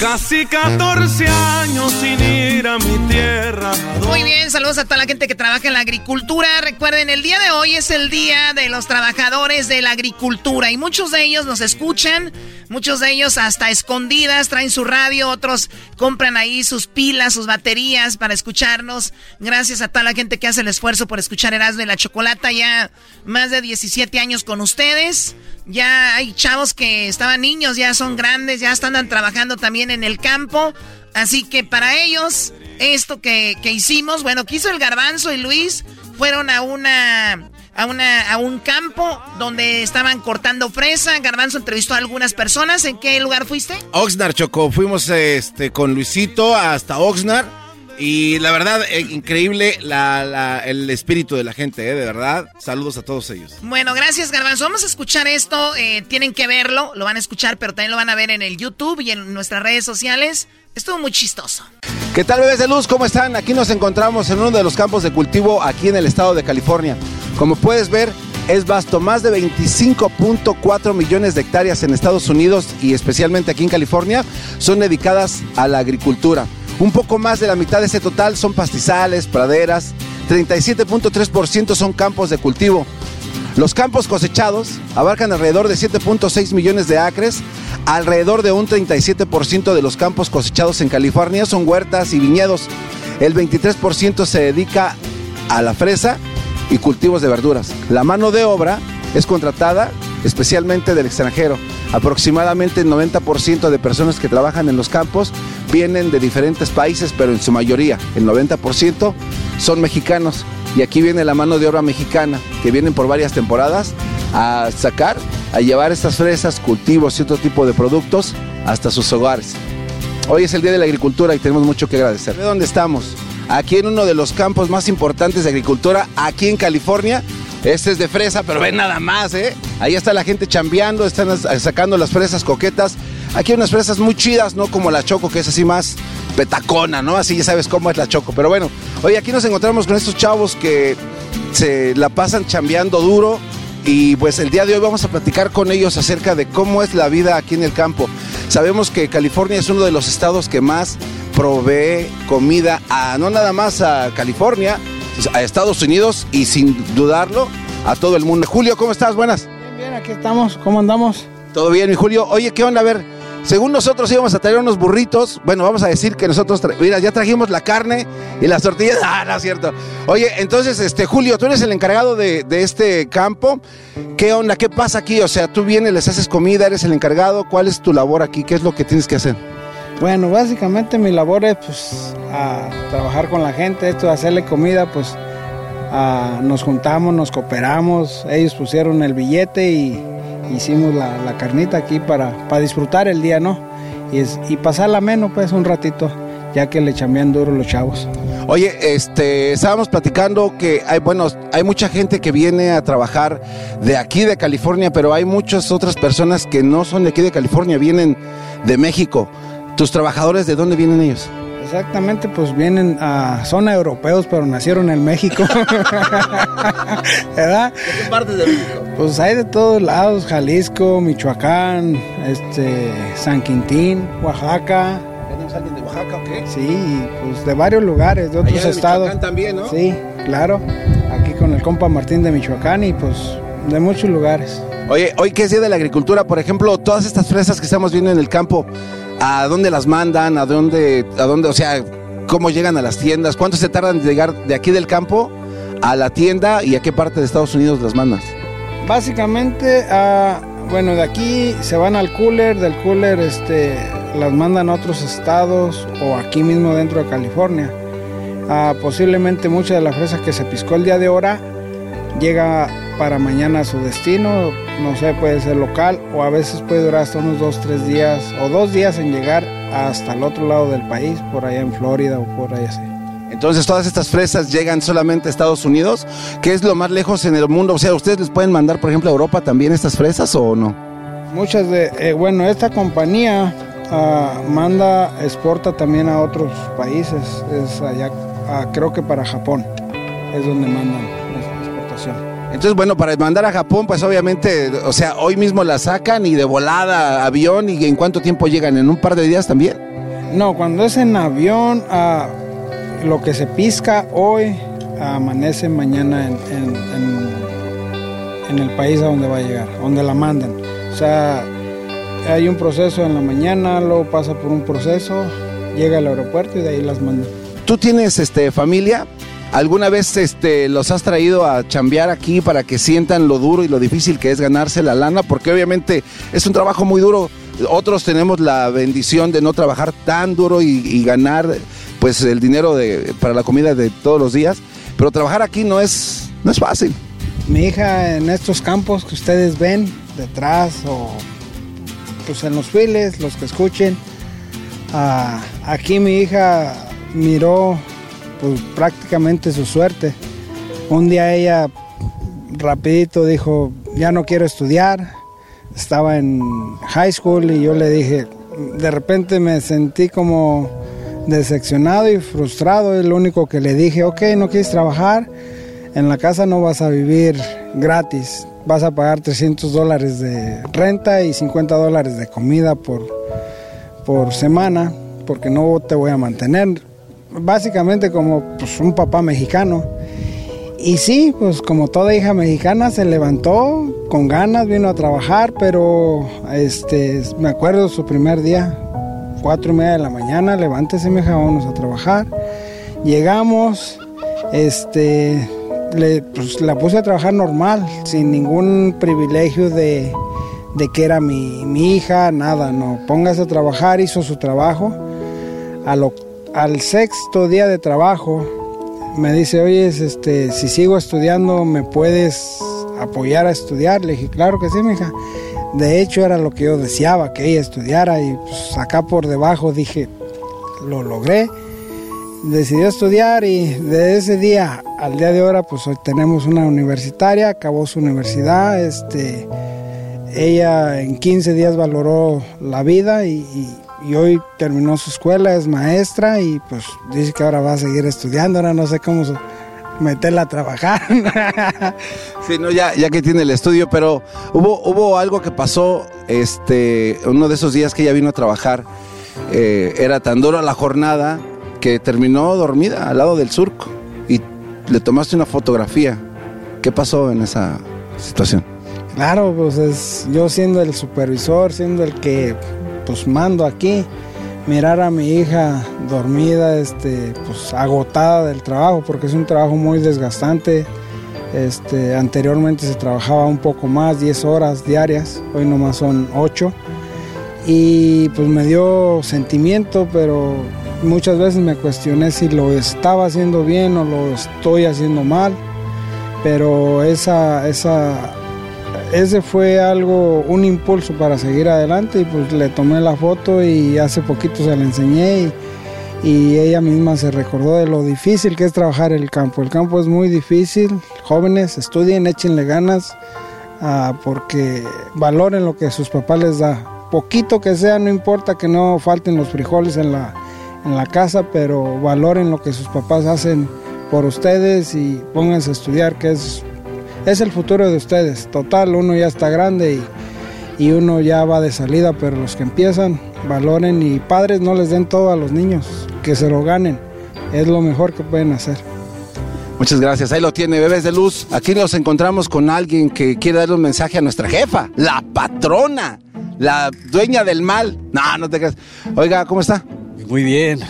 Casi 14 años sin ir a mi tierra. Muy bien, saludos a toda la gente que trabaja en la agricultura. Recuerden, el día de hoy es el día de los trabajadores de la agricultura y muchos de ellos nos escuchan, muchos de ellos hasta escondidas traen su radio, otros compran ahí sus pilas, sus baterías para escucharnos. Gracias a toda la gente que hace el esfuerzo por escuchar Erasmo y la Chocolata ya más de 17 años con ustedes. Ya hay chavos que estaban niños, ya son grandes, ya están trabajando también en el campo. Así que para ellos, esto que, que hicimos, bueno, que hizo el garbanzo y Luis, fueron a una, a una, a un campo donde estaban cortando fresa. Garbanzo entrevistó a algunas personas. ¿En qué lugar fuiste? Oxnard, Choco. Fuimos este, con Luisito hasta Oxnard. Y la verdad, eh, increíble la, la- el espíritu de la gente, eh, de verdad. Saludos a todos ellos. Bueno, gracias Garbanzo. Vamos a escuchar esto. eh, tienen que verlo, lo van a escuchar, pero también lo van a ver en el YouTube y en nuestras redes sociales. Estuvo muy chistoso. ¿Qué tal, bebés de luz? ¿Cómo están? Aquí nos encontramos en uno de los campos de cultivo aquí en el estado de California. Como puedes ver, es vasto, más de 25.4 millones de hectáreas en Estados Unidos y especialmente aquí en California son dedicadas a la agricultura. Un poco más de la mitad de ese total son pastizales, praderas, 37.3% son campos de cultivo. Los campos cosechados abarcan alrededor de 7.6 millones de acres. Alrededor de un 37% de los campos cosechados en California son huertas y viñedos. El 23% se dedica a la fresa y cultivos de verduras. La mano de obra es contratada especialmente del extranjero. Aproximadamente el 90% de personas que trabajan en los campos vienen de diferentes países, pero en su mayoría, el 90% son mexicanos. Y aquí viene la mano de obra mexicana, que vienen por varias temporadas a sacar, a llevar estas fresas, cultivos y otro tipo de productos hasta sus hogares. Hoy es el Día de la Agricultura y tenemos mucho que agradecer. ¿De dónde estamos? Aquí en uno de los campos más importantes de agricultura, aquí en California. Este es de fresa, pero ven nada más, ¿eh? Ahí está la gente chambeando, están sacando las fresas coquetas. Aquí hay unas fresas muy chidas, no como la Choco, que es así más petacona, ¿no? Así ya sabes cómo es la Choco. Pero bueno, hoy aquí nos encontramos con estos chavos que se la pasan chambeando duro. Y pues el día de hoy vamos a platicar con ellos acerca de cómo es la vida aquí en el campo. Sabemos que California es uno de los estados que más provee comida no nada más a California, a Estados Unidos y sin dudarlo a todo el mundo. Julio, ¿cómo estás? Buenas. Bien, aquí estamos. ¿Cómo andamos? ¿Todo bien, mi Julio? Oye, ¿qué onda? A ver, según nosotros íbamos a traer unos burritos. Bueno, vamos a decir que nosotros, mira, ya trajimos la carne y las tortillas. Ah, no es cierto. Oye, entonces, este, Julio, tú eres el encargado de, de este campo. ¿Qué onda? ¿Qué pasa aquí? O sea, tú vienes, les haces comida, eres el encargado. ¿Cuál es tu labor aquí? ¿Qué es lo que tienes que hacer? Bueno, básicamente mi labor es pues a trabajar con la gente, esto de hacerle comida, pues a- nos juntamos, nos cooperamos, ellos pusieron el billete y hicimos la, carnita aquí para, para disfrutar el día, ¿no? Y pasarla menos pues un ratito, ya que le chambean duro los chavos. Oye, este, estábamos platicando que hay, bueno, hay mucha gente que viene a trabajar de aquí de California, pero hay muchas otras personas que no son de aquí de California, vienen de México. ¿Tus trabajadores de dónde vienen ellos? Exactamente, pues vienen a, son europeos, pero nacieron en México. ¿Verdad? ¿De qué partes de México? Pues hay de todos lados, Jalisco, Michoacán, este, San Quintín, Oaxaca. ¿Tenemos alguien de Oaxaca o qué? Sí, y, pues de varios lugares, de otros Allá de estados. Michoacán también, ¿no? Sí, claro. Aquí con el compa Martín de Michoacán y pues de muchos lugares. Oye, hoy que es Día de la Agricultura, por ejemplo, todas estas fresas que estamos viendo en el campo, ¿a dónde las mandan? ¿A dónde, a dónde, o sea, cómo llegan a las tiendas? ¿Cuánto se tardan en llegar de aquí del campo a la tienda y a qué parte de Estados Unidos las mandas? Básicamente, ah, bueno, de aquí se van al cooler, del cooler este, las mandan a otros estados o aquí mismo dentro de California. Ah, posiblemente mucha de la fresa que se piscó el día de ahora llega para mañana a su destino, no sé, puede ser local o a veces puede durar hasta unos dos, tres días o dos días en llegar hasta el otro lado del país, por allá en Florida o por allá así. Entonces todas estas fresas llegan solamente a Estados Unidos, que es lo más lejos en el mundo. O sea, ¿ustedes les pueden mandar, por ejemplo, a Europa también estas fresas o no? Muchas de, eh, bueno, esta compañía ah, manda, exporta también a otros países, es allá, ah, creo que para Japón, es donde mandan la exportación. Entonces, bueno, para mandar a Japón, pues obviamente, o sea, hoy mismo la sacan y de volada, avión, y en cuánto tiempo llegan, en un par de días también. No, cuando es en avión, ah, lo que se pisca hoy amanece mañana en, en- en- en el país a donde va a llegar, donde la mandan. O sea, hay un proceso en la mañana, luego pasa por un proceso, llega al aeropuerto y de ahí las mandan. ¿Tú tienes este familia? ¿Alguna vez este, los has traído a chambear aquí para que sientan lo duro y lo difícil que es ganarse la lana? Porque obviamente es un trabajo muy duro. Otros tenemos la bendición de no trabajar tan duro y, ganar pues el dinero de, para la comida de todos los días. Pero trabajar aquí no es, no es fácil. Mi hija en estos campos que ustedes ven detrás o pues en los files, los que escuchen, ah, aquí mi hija miró pues prácticamente su suerte. Un día ella rapidito dijo, ya no quiero estudiar, estaba en high school y yo le dije, de repente me sentí como decepcionado y frustrado, es lo único que le dije, ok, no quieres trabajar, en la casa no vas a vivir gratis, vas a pagar 300 dólares de renta y 50 dólares de comida por, por semana, porque no te voy a mantener. Básicamente como pues, un papá mexicano. Y sí, pues como toda hija mexicana se levantó con ganas, vino a trabajar, pero este, me acuerdo su primer día, cuatro y media de la mañana, levántese mi hija, vámonos a trabajar. Llegamos, este, le, pues, la puse a trabajar normal, sin ningún privilegio de, de que era mi, mi hija, nada, no. Póngase a trabajar, hizo su trabajo. A lo- al sexto día de trabajo me dice, oye, este, si sigo estudiando, ¿me puedes apoyar a estudiar? Le dije, claro que sí, mija. De hecho, era lo que yo deseaba, que ella estudiara y pues, acá por debajo dije, lo logré. Decidió estudiar y de ese día al día de ahora, pues hoy tenemos una universitaria, acabó su universidad, este, ella en 15 días valoró la vida y, y- y hoy terminó su escuela, es maestra y pues dice que ahora va a seguir estudiando, ahora no sé cómo meterla a trabajar. Sí, no, ya, ya que tiene el estudio, pero hubo, hubo algo que pasó, este, uno de esos días que ella vino a trabajar, eh, era tan dura la jornada que terminó dormida al lado del surco y le tomaste una fotografía. ¿Qué pasó en esa situación? Claro, pues es yo siendo el supervisor, siendo el que pues mando aquí. Mirar a mi hija dormida, este, pues agotada del trabajo, porque es un trabajo muy desgastante. Este, anteriormente se trabajaba un poco más, 10 horas diarias, hoy nomás son 8. Y pues me dio sentimiento, pero muchas veces me cuestioné si lo estaba haciendo bien o lo estoy haciendo mal. Pero esa, esa, ese fue algo, un impulso para seguir adelante y pues le tomé la foto y hace poquito se la enseñé y, ella misma se recordó de lo difícil que es trabajar el campo. El campo es muy difícil, jóvenes estudien, échenle ganas ah, porque valoren lo que sus papás les da. Poquito que sea, no importa que no falten los frijoles en la, en la casa, pero valoren lo que sus papás hacen por ustedes y pónganse a estudiar, que es es el futuro de ustedes. Total, uno ya está grande y, y uno ya va de salida, pero los que empiezan, valoren y padres no les den todo a los niños, que se lo ganen. Es lo mejor que pueden hacer. Muchas gracias. Ahí lo tiene, bebés de luz. Aquí nos encontramos con alguien que quiere darle un mensaje a nuestra jefa, la patrona, la dueña del mal. No, no te creas. Oiga, ¿cómo está? Muy bien.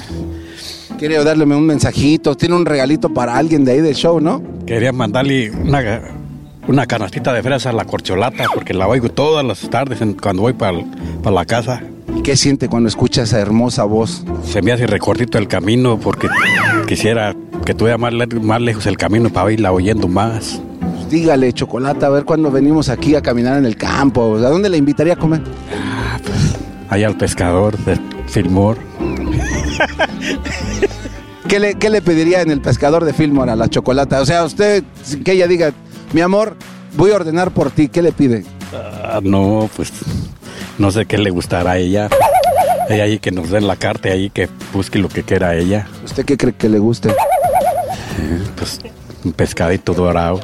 Quiere darle un mensajito, tiene un regalito para alguien de ahí del show, ¿no? Quería mandarle una, una canastita de fresas la corcholata porque la oigo todas las tardes en- cuando voy para la casa. ¿Y qué siente cuando escucha esa hermosa voz? Se me hace recortito el camino porque quisiera que tuviera más, más lejos el camino para irla oyendo más. Pues dígale, Chocolata, a ver cuándo venimos aquí a caminar en el campo. ¿A dónde le invitaría a comer? Allá al pescador de Filmor. ¿Qué le, qué le pediría en el pescador de Fillmore a la Chocolata? O sea, usted, que ella diga, mi amor, voy a ordenar por ti, ¿qué le pide? Ah, no, pues no sé qué le gustará a ella. Ella ahí que nos den la carta y ahí que busque lo que quiera ella. ¿Usted qué cree que le guste? Eh, Pues un pescadito dorado.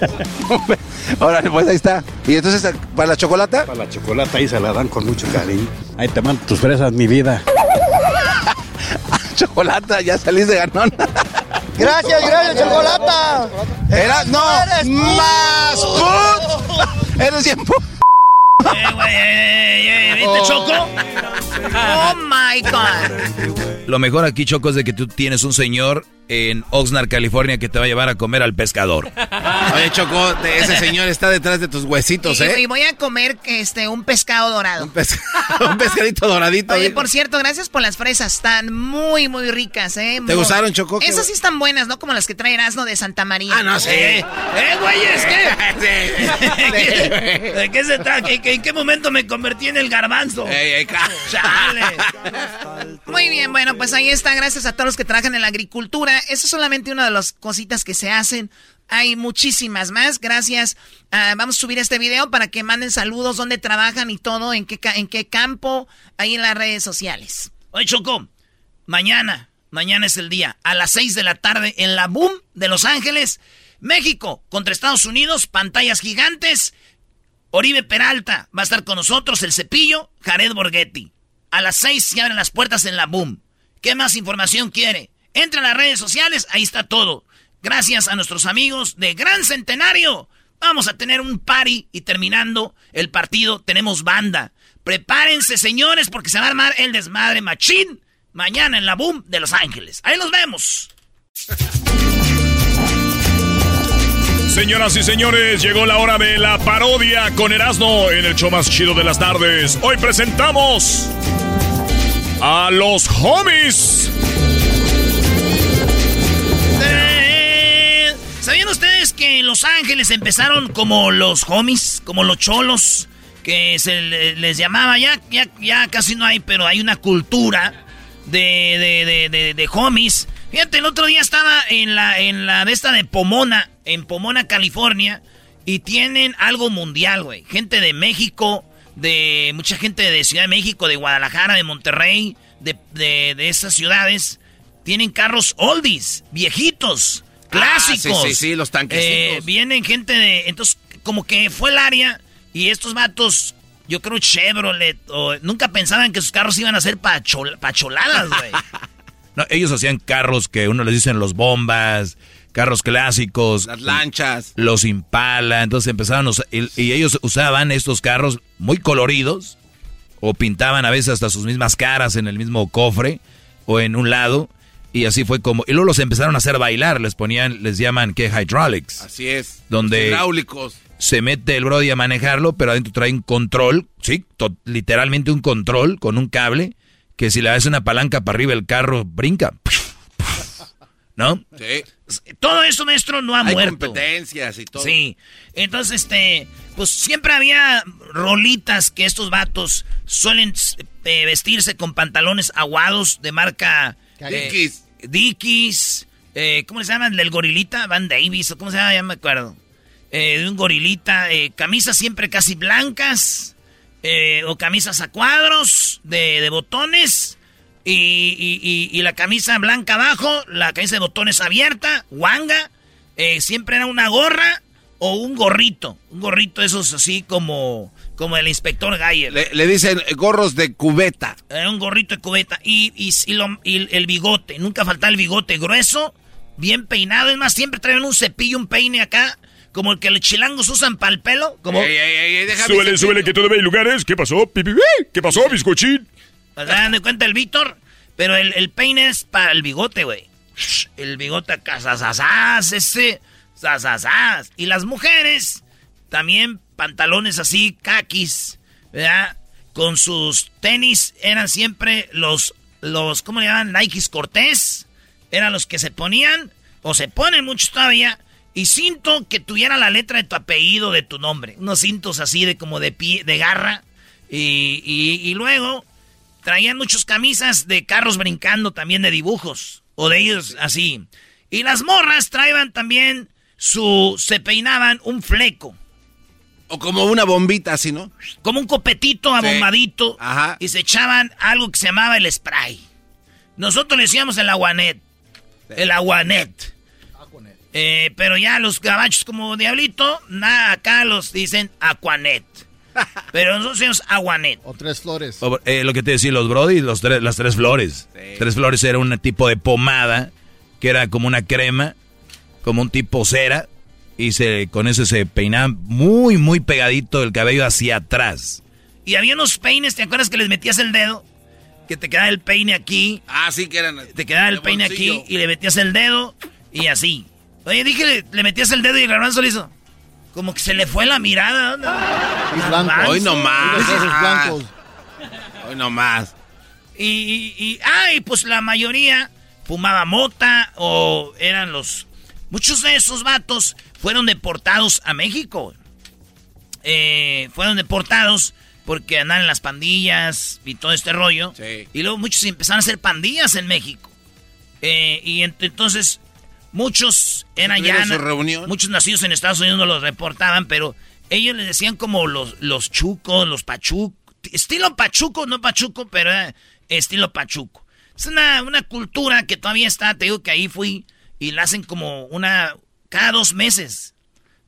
Ahora, pues ahí está. ¿Y entonces para la chocolata? Para la chocolata ahí se la dan con mucho cariño. Ahí te mando tus fresas, mi vida. Chocolata, ya salís de ganón. Gracias, gracias, Chocolata. Eras, no, Eres más put. Eres bien put. Eh, eh, eh, ¿viste, Choco? Oh my God. Lo mejor aquí, Choco, es de que tú tienes un señor en Oxnard, California, que te va a llevar a comer al pescador. Oye, Choco, ese señor está detrás de tus huesitos, ¿eh? y voy a comer este un pescado dorado. Un, pescadito doradito. Oye, ¿eh? por cierto, gracias por las fresas. Están muy, muy ricas, ¿eh? ¿Te gustaron, Choco? Qué Esas sí están buenas, ¿no? Como las que trae Erasmo de Santa María. Ah, no, sí. Eh, güey, es que. ¿De qué se trata? ¿En qué, en qué momento me convertí en el garbanzo? Chale. Muy bien, bueno, pues ahí está. Gracias a todos los que trabajan en la agricultura. Eso es solamente una de las cositas que se hacen. Hay muchísimas más. Gracias. Ah, vamos a subir este video para que manden saludos, dónde trabajan y todo, en qué, ca- en qué campo, ahí en las redes sociales. Oye, Choco, mañana, mañana es el día, a las 6 de la tarde, en la Boom de Los Ángeles, México contra Estados Unidos, pantallas gigantes. Oribe Peralta va a estar con nosotros, el cepillo, Jared Borghetti. A las 6 se abren las puertas en la Boom. ¿Qué más información quiere? Entra a las redes sociales, ahí está todo. Gracias a nuestros amigos de Gran Centenario. Vamos a tener un party y terminando el partido tenemos banda. Prepárense, señores, porque se va a armar el desmadre machín mañana en la Boom de Los Ángeles. Ahí los vemos. Señoras y señores, llegó la hora de la parodia con Erasmo en el show más chido de las tardes. Hoy presentamos a los homies. Eh, ¿Sabían ustedes que en Los Ángeles empezaron como los homies, como los cholos, que se le- les llamaba? Ya, ya, ya casi no hay, pero hay una cultura de, de, de- de homies. Fíjate, el otro día estaba en la, en la de esta de Pomona, en Pomona, California, y tienen algo mundial, güey. Gente de México, de mucha gente de Ciudad de México, de Guadalajara, de Monterrey, de, de, de esas ciudades. Tienen carros oldies, viejitos, clásicos. Ah, sí, sí, sí, los tanquecitos. Eh, vienen gente de... Entonces, como que fue el área y estos vatos, yo creo Chevrolet, o, nunca pensaban que sus carros iban a ser pachol- pacholadas, güey. No, ellos hacían carros que uno les dicen los bombas, carros clásicos. Las lanchas. Los Impala. Entonces empezaron a usar, y, y ellos usaban estos carros muy coloridos. O pintaban a veces hasta sus mismas caras en el mismo cofre o en un lado. Y así fue como... Y luego los empezaron a hacer bailar, les ponían, les llaman, ¿qué? Hydraulics. Así es. Donde... Hidráulicos. Se mete el Brody a manejarlo, pero adentro trae un control, sí, literalmente un control con un cable, que si le das una palanca para arriba el carro brinca. ¿No? Sí. Todo eso, maestro, no ha Hay muerto. competencias y todo. Sí. Entonces, este, pues siempre había rolitas que estos vatos suelen eh, vestirse con pantalones aguados de marca eh, Dickies. Dickies, eh, ¿cómo se llaman? Del gorilita, Van Davis, o cómo se llama, ya me acuerdo. Eh, de un gorilita, eh, camisas siempre casi blancas, eh, o camisas a cuadros de, de botones. Y, y- y- y la camisa blanca abajo, la camisa de botones abierta, wanga, eh, siempre era una gorra o un gorrito. Un gorrito esos así como, como el inspector Gayer. Le, le dicen eh, gorros de cubeta. Era un gorrito de cubeta. Y, y, y lo- y el bigote. Nunca faltaba el bigote grueso, bien peinado. Es más, siempre traían un cepillo, un peine acá. Como el que los chilangos usan para el pelo. Como, Ey, ey, ey, Súbele, súbele, pelo. que todavía hay lugares. ¿Qué pasó? ¿Qué pasó, bizcochín? ¿Se dan de cuenta el Víctor? Pero el, el peine es para el bigote, güey. El bigote acá, sasasas, ese, sasasas. Y las mujeres, también pantalones así, caquis, ¿verdad? Con sus tenis eran siempre los, los, ¿cómo le llaman? Nikes Cortés. Eran los que se ponían, o se ponen muchos todavía. Y cinto que tuviera la letra de tu apellido, de tu nombre. Unos cintos así de como de pie, de garra. Y, y- y luego traían muchas camisas de carros brincando también de dibujos. O de ellos así. Y las morras traían también su... Se peinaban un fleco. O como una bombita así, ¿no? Como un copetito abombadito. Ajá. Y se echaban algo que se llamaba el spray. Nosotros le decíamos el aguanet. El aguanet. Eh, pero ya los gabachos como Diablito, nada, acá los dicen Aquanet. Pero nosotros decimos Aguanet. O tres flores. O, eh, lo que te decía, los Brody, los tres, las tres flores. Tres flores era un tipo de pomada que era como una crema, como un tipo cera, y se con eso se peinaba muy, muy pegadito el cabello hacia atrás. Y había unos peines, ¿te acuerdas que les metías el dedo? Que te quedaba el peine aquí. Ah, sí que eran. Te quedaba el peine bolsillo. aquí y le metías el dedo y así. Oye, dije, le, le metías el dedo y el garbanzo le hizo. Como que se le fue la mirada. Garbanzo. Hoy no más. Blancos. Hoy no más. Y, y, y- ah, y pues la mayoría fumaba mota o eran los... Muchos de esos vatos fueron deportados a México. Eh, fueron deportados porque andaban en las pandillas y todo este rollo. Y luego muchos empezaron a hacer pandillas en México. Eh, y ent- entonces muchos eran ya... Muchos nacidos en Estados Unidos no los reportaban, pero ellos les decían como los, los chucos, los pachucos. Estilo pachuco, no pachuco, pero eh, estilo pachuco. Es una, una cultura que todavía está, te digo que ahí fui y la hacen como una... cada dos meses.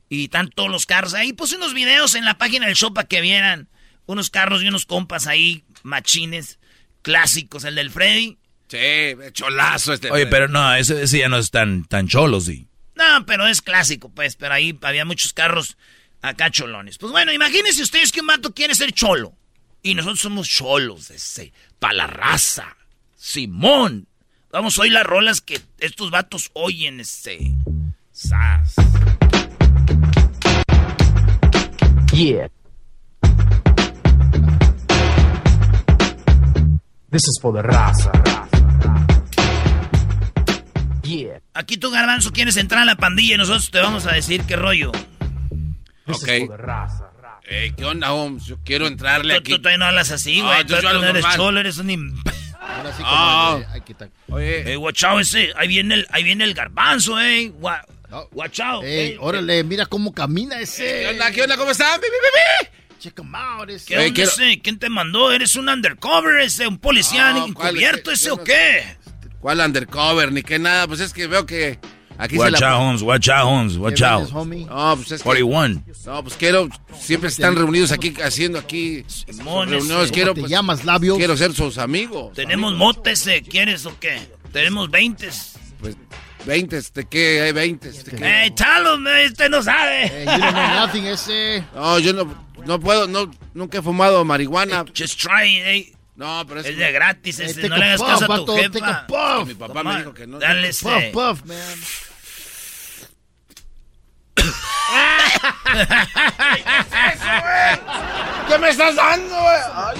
Y están todos los carros. Ahí puse unos videos en la página del show para que vieran unos carros y unos compas ahí, machines, clásicos. El del Freddy. Sí, cholazo este. Oye, pero no, ese, ese ya no es tan, tan cholo, sí. No, pero es clásico, pues. Pero ahí había muchos carros acá cholones. Pues bueno, imagínense ustedes que un vato quiere ser cholo. Y nosotros somos cholos, ese, pa' la raza. Simón. Vamos a oír las rolas que estos vatos oyen, ese. Sas. Yeah. This is for the raza. Yeah. Aquí tú, Garbanzo, quieres entrar a la pandilla y nosotros te vamos a decir qué rollo. Ok. Ey, ¿Qué onda, Holmes? Yo quiero entrarle Tú, aquí. tú todavía no hablas así, Ah, güey. tú no eres cholo, eres un... Ahora sí, Ah. como ta- Oye. Eh, watch out ese. Ahí viene el, ahí viene el garbanzo, eh. Gua- Watch out. Ey, eh. órale, mira cómo camina ese. ¿Qué onda? ¿Qué onda? ¿Cómo están? ¡Bi, bi, bi, bi! Check him out. Ese. ¿Qué onda ese? ¿Quién te mandó? ¿Eres un undercover ese? ¿Un policía ¿cuál? encubierto ¿Qué- ese qué o qué? ¿Cuál undercover? Ni qué nada. Pues es que veo que aquí Watch se la... out, Holmes, watch out, Holmes, watch ¿Qué out. No, pues es que... 41. No, pues quiero... Siempre están reunidos aquí haciendo aquí... reuniones. Quiero, ¿Te pues, llamas labios? quiero ser sus amigos. Tenemos motes, ese. ¿Quieres o qué? Tenemos 20. Pues 20, ¿de qué? Hay 20. ¿de qué? Eh, chalo, este no sabe. Ey, you don't know nothing ese. No, yo no... no puedo, no, nunca he fumado marihuana. Just try it, eh. No, pero es, Es de gratis, take no a le hagas puff, caso a tu jefa. puff. mi papá me dijo que no. Dale, Puff, ese. puff, man. ¿Qué me estás dando, güey? Ay.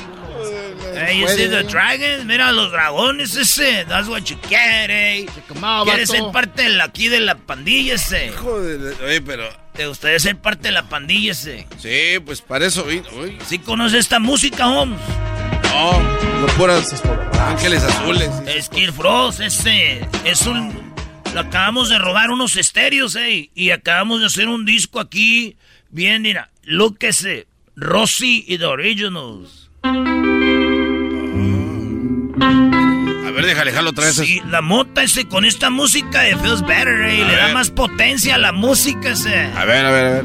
Hey, you see the dragons? Mira los dragones ese. That's what you get, eh. Come ¿Quieres ser parte de la- aquí de la pandilla ese? Joder, oye, pero... ¿Te gustaría ser parte de la pandilla ese? Sí, pues para eso vino. ¿Sí conoces esta música, Holmes? No, no puras ángeles azules. Skid Frost, ese. Es un... Lo acabamos de robar unos estéreos, eh. Y acabamos de hacer un disco aquí. Bien, mira. Look ese. Rossi y The Originals. A ver, déjale, jalo otra vez. Sí, la mota ese con esta música de Feels Better, eh. Le da más potencia a la música ese. A ver, a ver, a ver.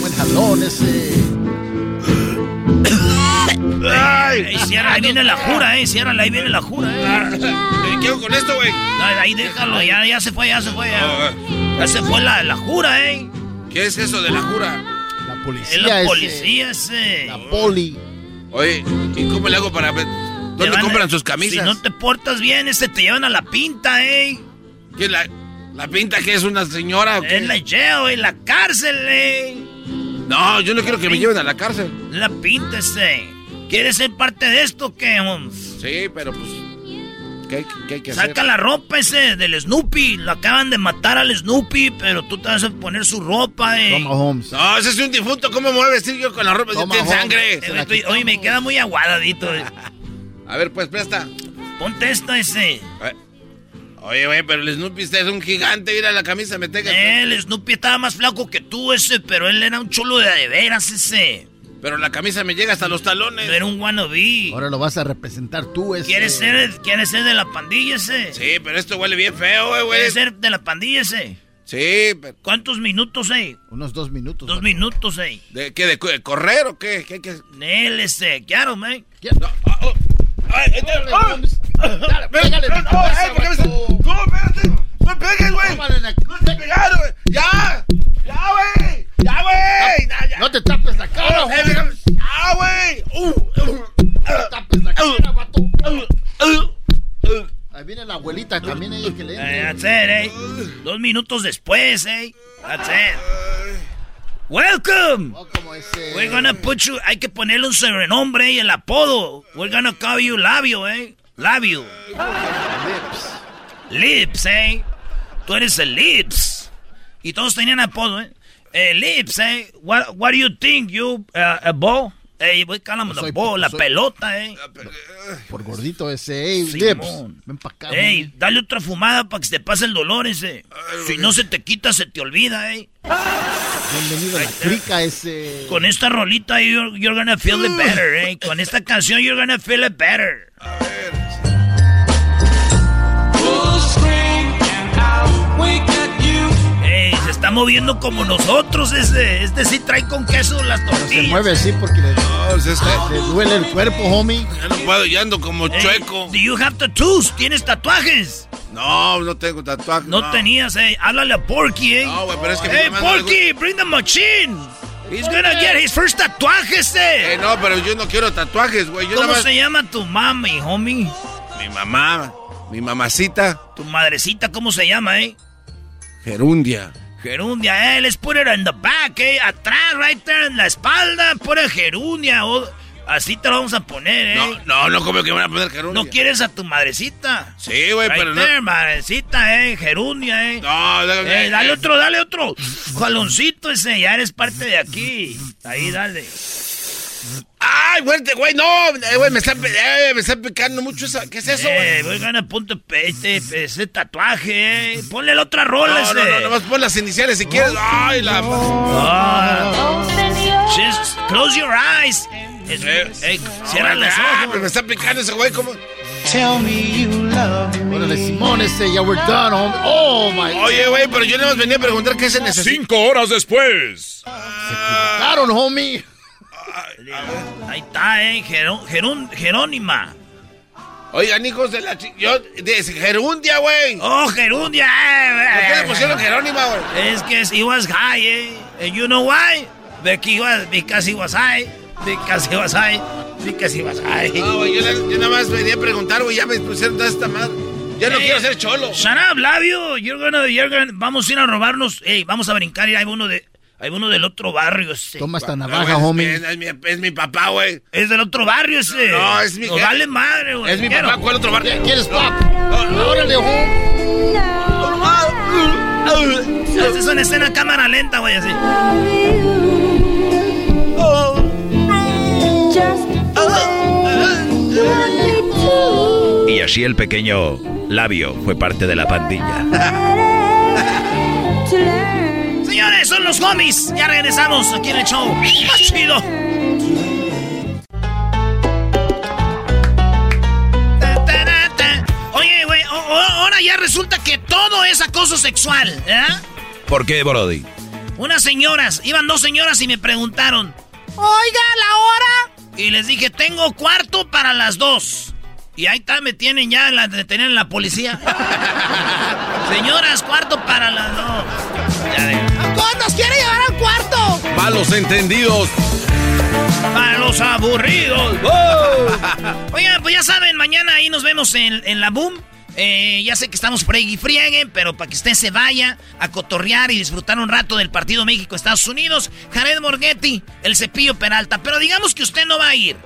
Buen jalón ese. Cierra, ahí viene la jura, eh. Cierra, ahí viene la jura, eh. Eh, ¿Qué hago con esto, güey? No, ahí déjalo, ya, ya se fue, ya se fue, ya. Ya se fue la, la jura, eh. ¿Qué es eso de la jura? La Es policía la ese. policía ese. La poli. Oye, ¿y cómo le hago para ver? Te ¿Dónde van compran sus camisas? Si no te portas bien, ese te llevan a la pinta, eh. ¿Qué, la, la pinta que es una señora? o qué? En la jail, en la cárcel, eh. No, yo no quiero que me lleven a la cárcel. La pinta ese. ¿Quieres ser parte de esto o qué, Holmes? Sí, pero pues... ¿Qué, hay- qué hay que hacer? Saca la ropa ese del Snoopy. Lo acaban de matar al Snoopy, pero tú te vas a poner su ropa, eh. Toma, Holmes. No, ese es un difunto. ¿Cómo me voy a vestir yo con la ropa? Si Toma, tiene Holmes. sangre. Eh, estoy- oye, me queda muy aguadadito. eh. A ver, pues, presta. Ponte esto ese. Eh, Oye, güey, pero el Snoopy este es un gigante. Mira la camisa, me tenga. El Snoopy estaba más flaco que tú ese, pero él era un chulo de de veras ese. Pero la camisa me llega hasta los talones. Era un wannabe. Ahora lo vas a representar tú ese. ¿Quieres ser, ¿Quieres ser de la pandilla ese? Sí, pero esto huele bien feo, güey, güey. ¿Quieres ser de la pandilla ese? Sí, pero... ¿Cuántos minutos, eh? Unos dos minutos. Dos minutos, eh. ¿De qué? ¿De, correr o qué? ¿Qué hay que hacer? Él, ese, claro, man. No, ah, oh, ay, ay, ay, ah, Dale, pégale en la no, cabeza, ay, ¿por qué me- vato. No, espérate. No me pegues, güey. No te pegaron, güey. Ya. Ya, güey. Ya, güey. Ya, ya. No te tapes la cara, Oh, eh, Holmes. déjame. Ah, güey. Uh, uh, No te tapes la cara, vato. uh, uh. Ahí viene la abuelita también ella que le Eh. That's it, eh. Dos minutos después, eh. That's it. Welcome. Oh, como ese. We're gonna put you. Hay que ponerle un sobrenombre y el apodo. We're gonna call you Labio, eh. Labio. Lips, eh. Tú eres el Lips. Y todos tenían apodo, eh. Eh, Lips, eh. What, what do you think, you, uh, a ball? Eh, voy a the soy- ball, la pelota, eh. Por gordito ese. Ey, Simón. Lips. Ven pa' acá. Ey, dale otra fumada para que se te pase el dolor ese. Si no se te quita, se te olvida, eh. Bienvenido a la crica ese. Con esta rolita, you're, you're gonna feel it better, eh. Con esta canción, you're gonna feel it better. Ey, se está moviendo como nosotros ese. Este sí trae con queso las Se tortillas. mueve así porque le, No, es le duele el cuerpo, homie. ya no puedo, ya ando como chueco. Do you have tattoos? ¿Tienes tatuajes? No, no tengo tatuaje. No, tenías, eh. Háblale a Porky, eh. No, güey, pero es que Hey, Porky, bring the machine. He's gonna get his first tatuaje, Eh, este. no, pero yo no quiero tatuajes, güey. ¿Cómo nada más... se llama tu mami, homie? Mi mamá, mi mamacita, Tu madrecita, ¿cómo se llama, eh? Gerundia. Gerundia, eh. Let's put it in the back, eh. Atrás, right there en la espalda. Pura gerundia. o- Así te lo vamos a poner, eh. No, no, no, como que me van a poner gerundia. ¿No quieres a tu madrecita? Sí, güey, Right pero no. there, madrecita, eh. Gerundia, eh. No, déjame- Eh, dale otro, dale otro. Jaloncito ese, ya eres parte de aquí. Ahí, dale. Ay, güey, te- güey, no, eh, güey, me está, eh, me está picando mucho esa. ¿Qué es eso, Eh, güey? voy a punto este, ese tatuaje, eh. Ponle la otra rola, No, ese. no, no, nomás pon las iniciales si quieres. Ay, la. Ah. Just close your eyes. Es- eh, cierra los Ah, ojos. me está picando ese güey, como. Órale, Simón ese, ya we're done. Oh, my. Oye, güey, pero yo nada más venía a preguntar qué se necesita. Cinco horas después. Claro, homie. Ahí está, eh. Gerón- Gerón- Jerónima. Oigan, hijos de la chi... Yo, de Gerundia, güey. Oh, Gerundia. ¿Por qué eh, le pusieron Jerónima, güey? Es que he was high, eh. And you know why? because, he was high, because he was high, because he was high. No, güey, yo, nada más venía a preguntar, güey, ya me pusieron toda esta madre. Ya no quiero ser cholo. Shut up, labio. You're gonna, you're gonna- vamos a ir a robarnos. Ey, vamos a brincar y hay uno de, hay uno del otro barrio ese. Toma esta Ah, navaja, güey, homie. Es, es mi, es mi papá, güey. Es del otro barrio ese. No, es mi jefe. vale madre, güey. Es mi papá, ¿cuál otro barrio? ¿Quieres pop? Órale, Esta es una escena cámara lenta, güey, así. Y así el pequeño labio fue parte de la pandilla. Son los homies. Ya regresamos aquí en el show. Más chido. Oye, güey, ahora ya resulta que todo es acoso sexual, ¿eh? ¿Por qué, Brody? Unas señoras, iban dos señoras y me preguntaron, oiga, la hora. Y les dije, tengo cuarto para las dos. Y ahí está, me tienen ya, la detienen la policía. Señoras, cuarto para las dos. Ya de- ¿Nos quiere llevar al cuarto? Malos entendidos. Para los aburridos. Oigan, pues ya saben, mañana ahí nos vemos en, en la Boom. Eh, ya sé que estamos friegue y friegue, pero para que usted se vaya a cotorrear y disfrutar un rato del partido México-Estados Unidos, Jared Morghetti, el cepillo Peralta. Pero digamos que usted no va a ir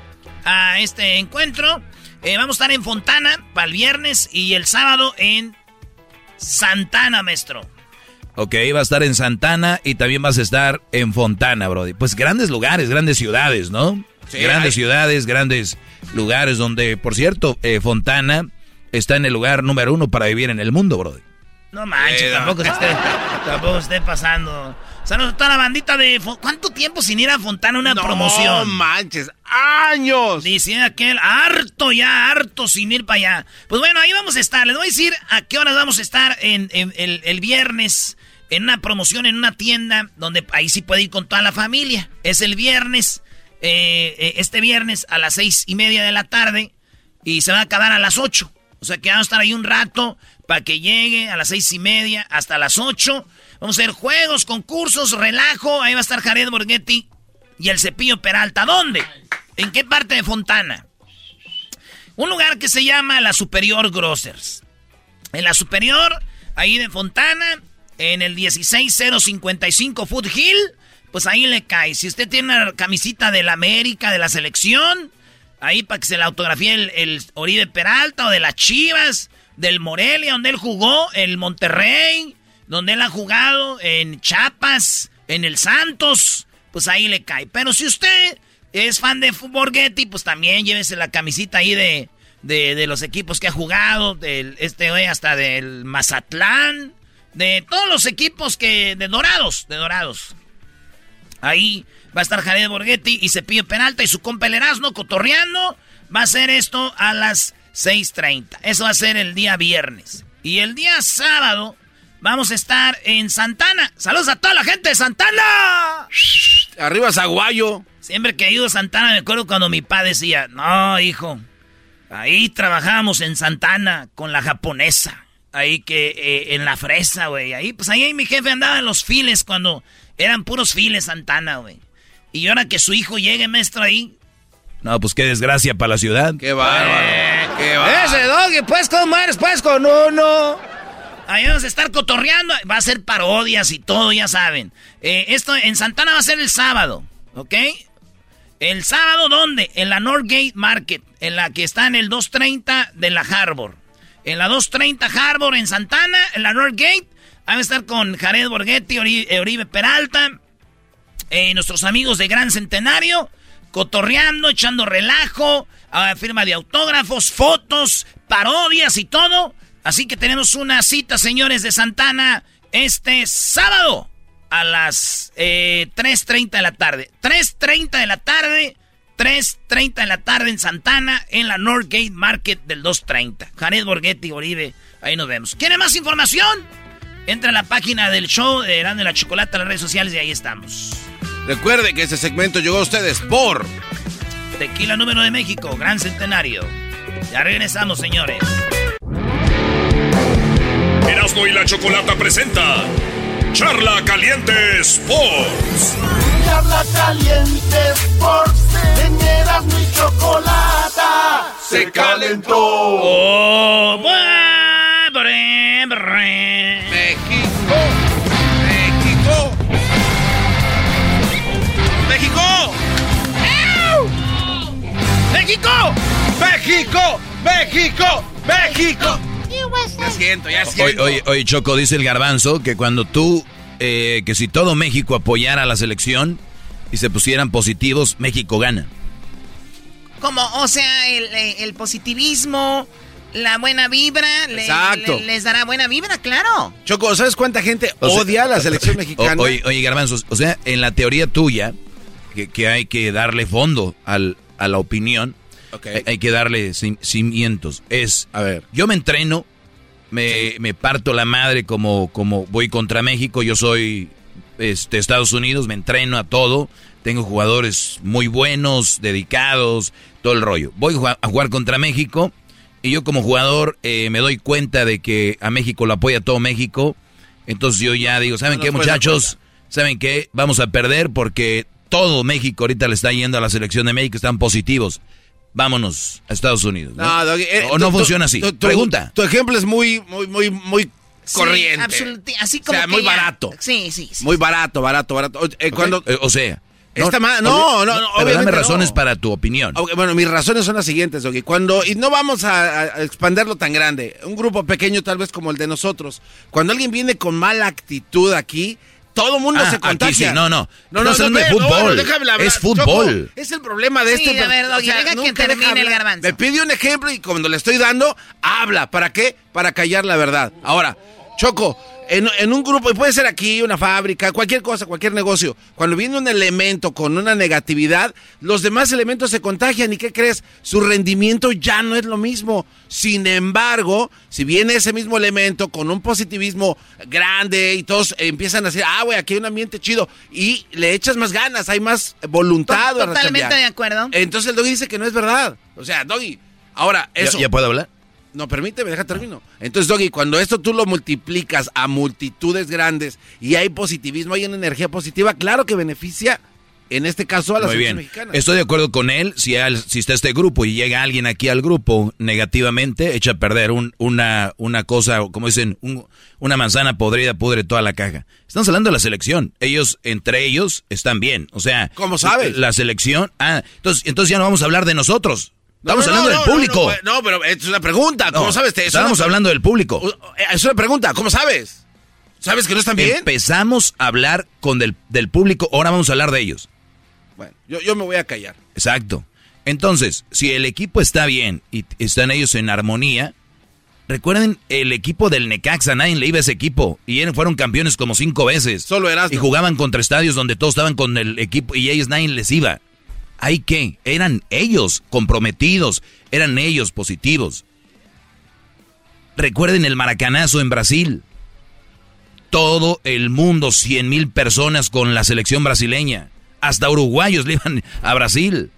a este encuentro. Eh, vamos a estar en Fontana para el viernes y el sábado en Santana, maestro. Ok, va a estar en Santana y también vas a estar en Fontana, Brody. Pues grandes lugares, grandes ciudades, ¿no? Sí, grandes hay- ciudades, grandes lugares donde, por cierto, eh, Fontana está en el lugar número uno para vivir en el mundo, Brody. No manches, Eh, tampoco se esté, tampoco esté pasando. Saludos a toda la bandita de... ¿Cuánto tiempo sin ir a Fontana una No promoción? manches, años. Dice aquel, harto ya, harto sin ir para allá. Pues bueno, ahí vamos a estar. Les voy a decir a qué horas vamos a estar en, en- el, el viernes en una promoción en una tienda donde ahí sí puede ir con toda la familia. Es el viernes, eh, eh, este viernes a las seis y media de la tarde y se va a acabar a las ocho. O sea que vamos a estar ahí un rato para que llegue a las seis y media hasta las ocho. Vamos a hacer juegos, concursos, relajo. Ahí va a estar Jared Borghetti y el cepillo Peralta. ¿Dónde? ¿En qué parte de Fontana? Un lugar que se llama La Superior Grocers. En La Superior, ahí de Fontana, en el 16055 Foot Hill, pues ahí le cae. Si usted tiene una camisita de la América, de la selección, ahí para que se la autografíe el, Oribe Peralta o de las Chivas, del Morelia, donde él jugó, el Monterrey, donde él ha jugado, en Chiapas, en el Santos, pues ahí le cae. Pero si usted es fan de Borghetti, pues también llévese la camisita ahí de, de, de los equipos que ha jugado, del, este güey hasta del Mazatlán, de todos los equipos que, de Dorados, de Dorados. Ahí va a estar Jared Borghetti y Cepillo Peralta y su compa el Erasmo cotorreando. Va a ser esto a las 6.30. Eso va a ser el día viernes. Y el día sábado vamos a estar en Santana. Saludos a toda la gente de Santana. Arriba Zaguayo. Siempre que he ido a Santana me acuerdo cuando mi padre decía, no, hijo, ahí trabajábamos en Santana con la japonesa. Ahí que eh, en la fresa, güey. Ahí, pues ahí mi jefe andaba en los files cuando eran puros files Santana, güey. Y ahora que su hijo llegue, maestro, ahí. No, pues qué desgracia para la ciudad. Qué bárbaro. Qué bárbaro. Ese doggy, pues, ¿cómo eres? Pues con uno. Ahí vamos a estar cotorreando. Va a ser parodias y todo, ya saben. Eh, esto en Santana va a ser el sábado, ¿ok? El sábado, ¿dónde? En la Northgate Market, en la que está en el 230 de la Harbor. En la 230 Harbor, en Santana, en la Northgate. Ahí va a estar con Jared Borghetti, eh, Oribe Peralta, eh, nuestros amigos de Gran Centenario, cotorreando, echando relajo, ah, firma de autógrafos, fotos, parodias y todo. Así que tenemos una cita, señores de Santana, este sábado a las eh, 3.30 de la tarde. 3.30 de la tarde, 3.30 de la tarde en Santana, en la Northgate Market del 2.30. Jared Borghetti, Oribe, ahí nos vemos. ¿Quiere más información? Entra a la página del show de Grande la Chocolata, las redes sociales y ahí estamos. Recuerde que este segmento llegó a ustedes por Tequila número de México, Gran Centenario. Ya regresamos, señores. Erasmo y la Chocolata presenta Charla Caliente Sports. charla caliente Sports en Erasmo y Chocolata se calentó. Oh, bre- bre. México, México, México, ¡México! México, México, México. Ya siento, ya Oye, siento. oye, oye, Choco, dice el garbanzo que cuando tú, eh, que si todo México apoyara a la selección y se pusieran positivos, México gana. Como, o sea, el, eh, el positivismo, la buena vibra, le- Exacto. le- les dará buena vibra, claro. Choco, ¿sabes cuánta gente O sea, odia a la selección mexicana? O- oye, oye, garbanzo, o sea, en la teoría tuya, que, que hay que darle fondo al, a la opinión, hay, hay que darle cim- cimientos. Es, a ver, yo me entreno, me, me parto la madre como, como voy contra México, yo soy este, Estados Unidos, me entreno a todo, tengo jugadores muy buenos, dedicados, todo el rollo. Voy a jugar- contra México y yo como jugador eh, me doy cuenta de que a México lo apoya todo México, entonces yo ya digo, ¿saben No qué muchachos? ¿Saben qué? Vamos a perder porque todo México ahorita le está yendo a la selección de México, están positivos. Vámonos a Estados Unidos. ¿no? No, eh, o no tu- funciona así. tu- tu- Pregunta. Tu ejemplo es muy, muy, muy, muy corriente. absoluti- así O como sea, que muy ya- barato. Sí, sí, sí. Muy barato, barato, barato. O- eh, cuando Eh, o sea. Está mal- no, no, no, obviamente dame no. razones para tu opinión. Ok, bueno, mis razones son las siguientes, Doggy. Cuando, y no vamos a, a expanderlo tan grande, un grupo pequeño tal vez como el de nosotros, cuando alguien viene con mala actitud aquí, todo mundo Ah, se aquí contagia. sí, no, no. No, no, no, no, fútbol. déjame hablar. Es fútbol. Choco, es el problema de Sí, este. a ver, Doggy, deja que termine el garbanzo. Me pide un ejemplo y cuando le estoy dando, habla. ¿Para qué? Para callar la verdad. Ahora, Choco, en, en un grupo, y puede ser aquí, una fábrica, cualquier cosa, cualquier negocio, cuando viene un elemento con una negatividad, los demás elementos se contagian. ¿Y qué crees? Su rendimiento ya no es lo mismo. Sin embargo, si viene ese mismo elemento con un positivismo grande y todos empiezan a decir, ah, güey, aquí hay un ambiente chido, y le echas más ganas, hay más voluntad. Totalmente de acuerdo. Entonces el doggy dice que no es verdad. O sea, doggy, ahora ¿Ya- eso. ¿Ya, puedo hablar? No, permíteme, deja termino. Entonces, Doggy, cuando esto tú lo multiplicas a multitudes grandes y hay positivismo, hay una energía positiva, claro que beneficia, en este caso, a la Muy selección bien. mexicana. Estoy de acuerdo con él. Si, al- si está este grupo y llega alguien aquí al grupo negativamente, echa a perder un- una, una cosa, como dicen, un- una manzana podrida pudre toda la caja. Estamos hablando de la selección. Ellos, entre ellos, están bien. O sea, ¿Cómo sabes? La selección. Ah, entonces, entonces ya no vamos a hablar de nosotros. Estamos no, hablando no, del público. No, pero es una pregunta. ¿Cómo sabes? Es Estábamos una- hablando del público. Es una pregunta. ¿Cómo sabes? ¿Sabes que no están bien? Empezamos a hablar con del, del público, ahora vamos a hablar de ellos. Bueno, yo, yo me voy a callar. Exacto. Entonces, si el equipo está bien y están ellos en armonía, recuerden el equipo del Necaxa, nadie le iba a ese equipo y eran- fueron campeones como cinco veces. Solo Erasmo. Y jugaban contra estadios donde todos estaban con el equipo y ellos nadie les iba. ¿Hay qué? Eran ellos comprometidos, eran ellos positivos. Recuerden el maracanazo en Brasil. Todo el mundo, 100 mil personas con la selección brasileña. Hasta uruguayos le iban a Brasil.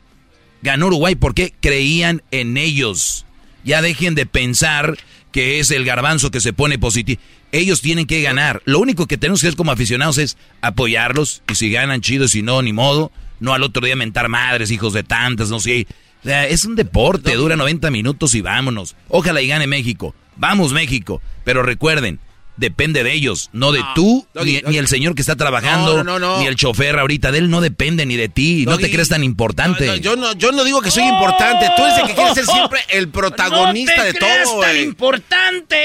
Ganó Uruguay porque creían en ellos. Ya dejen de pensar que es el garbanzo que se pone positivo. Ellos tienen que ganar. Lo único que tenemos que hacer como aficionados es apoyarlos. Y si ganan, chido. Si no, ni modo. No al otro día mentar madres, hijos de tantas, no sé. O sea, es un deporte, dura 90 minutos y vámonos. Ojalá y gane México. Vamos México. Pero recuerden, depende de ellos, no de tú, Doggy, ni, Doggy. ni el señor que está trabajando, No, no, ni el chofer ahorita. De él no depende ni de ti. no te crees tan importante. Yo, no, yo no digo que soy importante. Tú eres el que quiere ser siempre el protagonista no te de todo, tan importante.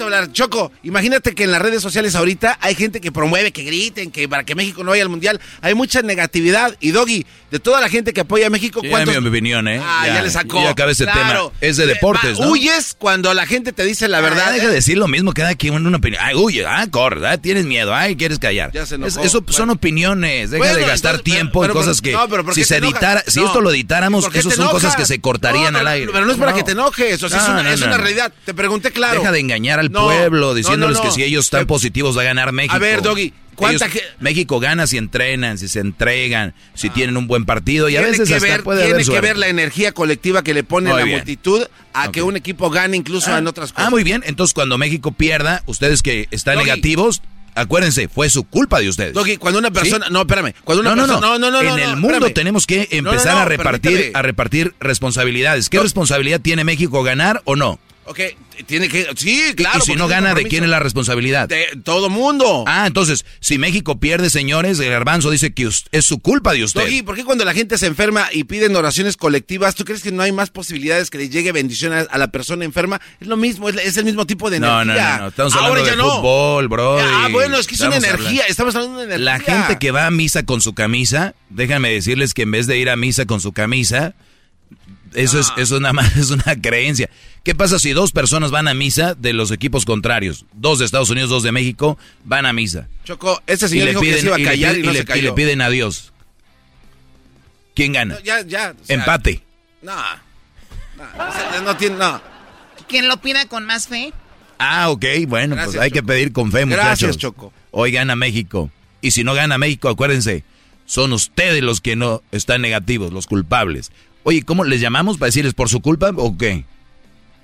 Hablar. Choco, imagínate que en las redes sociales ahorita hay gente que promueve, que griten, que para que México no vaya al mundial. Hay mucha negatividad. Y Doggy, de toda la gente que apoya a México, Sí, ¿cuántos? mi opinión, ¿eh? Ah, ya, le sacó. Ya acabé ese Claro. tema. Es de Eh, deportes, va, ¿no? Huyes cuando la gente te dice la verdad. Ah, deja de decir lo mismo cada quien una opinión. Ay, huye, ah, corre, ah, tienes miedo, ay, quieres callar. Ya se. Es- eso son opiniones, deja Bueno, de gastar entonces, tiempo pero- en cosas que no, pero ¿por si se editara, si esto lo editáramos, ¿Por qué eso son cosas que se cortarían al aire. Pero no es para que te enojes, o sea, es, una, es una realidad. Te pregunté claro. Deja de engañar al pueblo diciéndoles que si ellos están positivos va a ganar México. A ver, Doggy, ¿cuánta Ellos- ge- México gana si entrenan, si se entregan, si tienen un buen partido y a veces que hasta ver, puede tiene haber que ver la energía colectiva que le pone Muy la bien. multitud a que un equipo gane incluso Ah, en otras cosas. Ah, muy bien. Entonces, cuando México pierda, ustedes que están Doggy. negativos, acuérdense, fue su culpa de ustedes. Doggy, cuando una ¿Sí? persona, no, espérame, cuando una no, no, persona, no, no, no, En no, el mundo espérame. tenemos que empezar no, a repartir, a repartir responsabilidades. ¿Qué responsabilidad tiene México ganar o no? Ok, tiene que, sí, claro. y si no gana, ¿de quién es la responsabilidad? De todo mundo. Ah, entonces, si México pierde, señores, el garbanzo dice que es su culpa de usted. Doggy, ¿por qué cuando la gente se enferma y piden oraciones colectivas, tú crees que no hay más posibilidades que le llegue bendición a, la persona enferma? Es lo mismo, es, el mismo tipo de no, energía. no, no, no, estamos Ahora hablando ya de no. fútbol, bro. Ah, bueno, es que es una Estamos energía, hablando- estamos hablando de energía. La gente que va a misa con su camisa, déjame decirles que en vez de ir a misa con su camisa, eso es, eso nada más es una creencia. ¿Qué pasa si dos personas van a misa de los equipos contrarios? Dos de Estados Unidos, dos de México, van a misa. Choco, este señor Y le dijo que piden- se iba a y le callar y, piden- no y se le- cayó. y le piden a Dios. ¿Quién gana? No, ya, ya. o sea, Empate. No, no, no tiene, no. ¿Quién lo pida con más fe? Ah, ok, bueno, Gracias, pues hay que pedir con fe, muchachos. Gracias, Choco. Hoy gana México. Y si no gana México, acuérdense, son ustedes los que no están negativos, los culpables. Oye, ¿cómo les llamamos para decirles por su culpa o qué?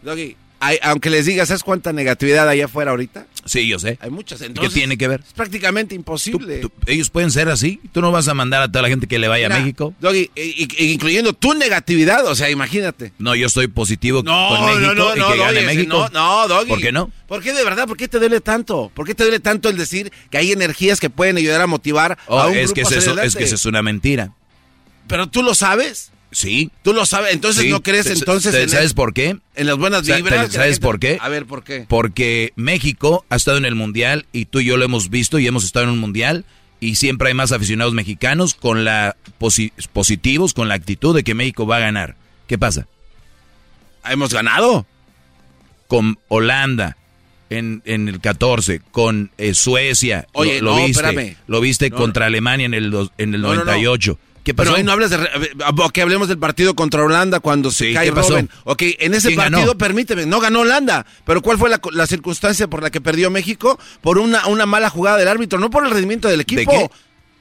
Doggy, hay- aunque les digas, ¿sabes cuánta negatividad hay afuera ahorita? Sí, yo sé. Hay muchas. ¿Qué Entonces, tiene que ver? Es prácticamente imposible. Tú- ellos pueden ser así. Tú no vas a mandar a toda la gente que le vaya Mira, a México. Doggy, e- e- incluyendo tu negatividad, o sea, imagínate. No, yo estoy positivo No, con México no, no, y no, que gane Doggy, México. No, no, Doggy. ¿Por qué no? ¿Por qué de verdad? ¿Por qué te duele tanto? ¿Por qué te duele tanto el decir que hay energías que pueden ayudar a motivar Oh, a un es que es eso, es que eso es una mentira. Pero tú lo sabes. Sí. Tú lo sabes. Entonces Sí. no crees entonces en ¿Sabes el- por qué? en las buenas vibras. ¿Sabes gente- por qué? A ver, ¿por qué? Porque México ha estado en el mundial y tú y yo lo hemos visto y hemos estado en un mundial y siempre hay más aficionados mexicanos con la posi- positivos, con la actitud de que México va a ganar. ¿Qué pasa? Hemos ganado. Con Holanda en, en el 14, con eh, Suecia. Oye, lo, lo no, viste, espérame. Lo viste No, contra Alemania en el, en el no. 98. ¿Qué pasó? Pero ahí no hablas de... Que hablemos del partido contra Holanda cuando se Sí, cae. Robben. Ok, en ese ¿Quién partido, ganó? permíteme, no ganó Holanda. Pero ¿cuál fue la, la circunstancia por la que perdió México? Por una, una mala jugada del árbitro, no por el rendimiento del equipo. qué?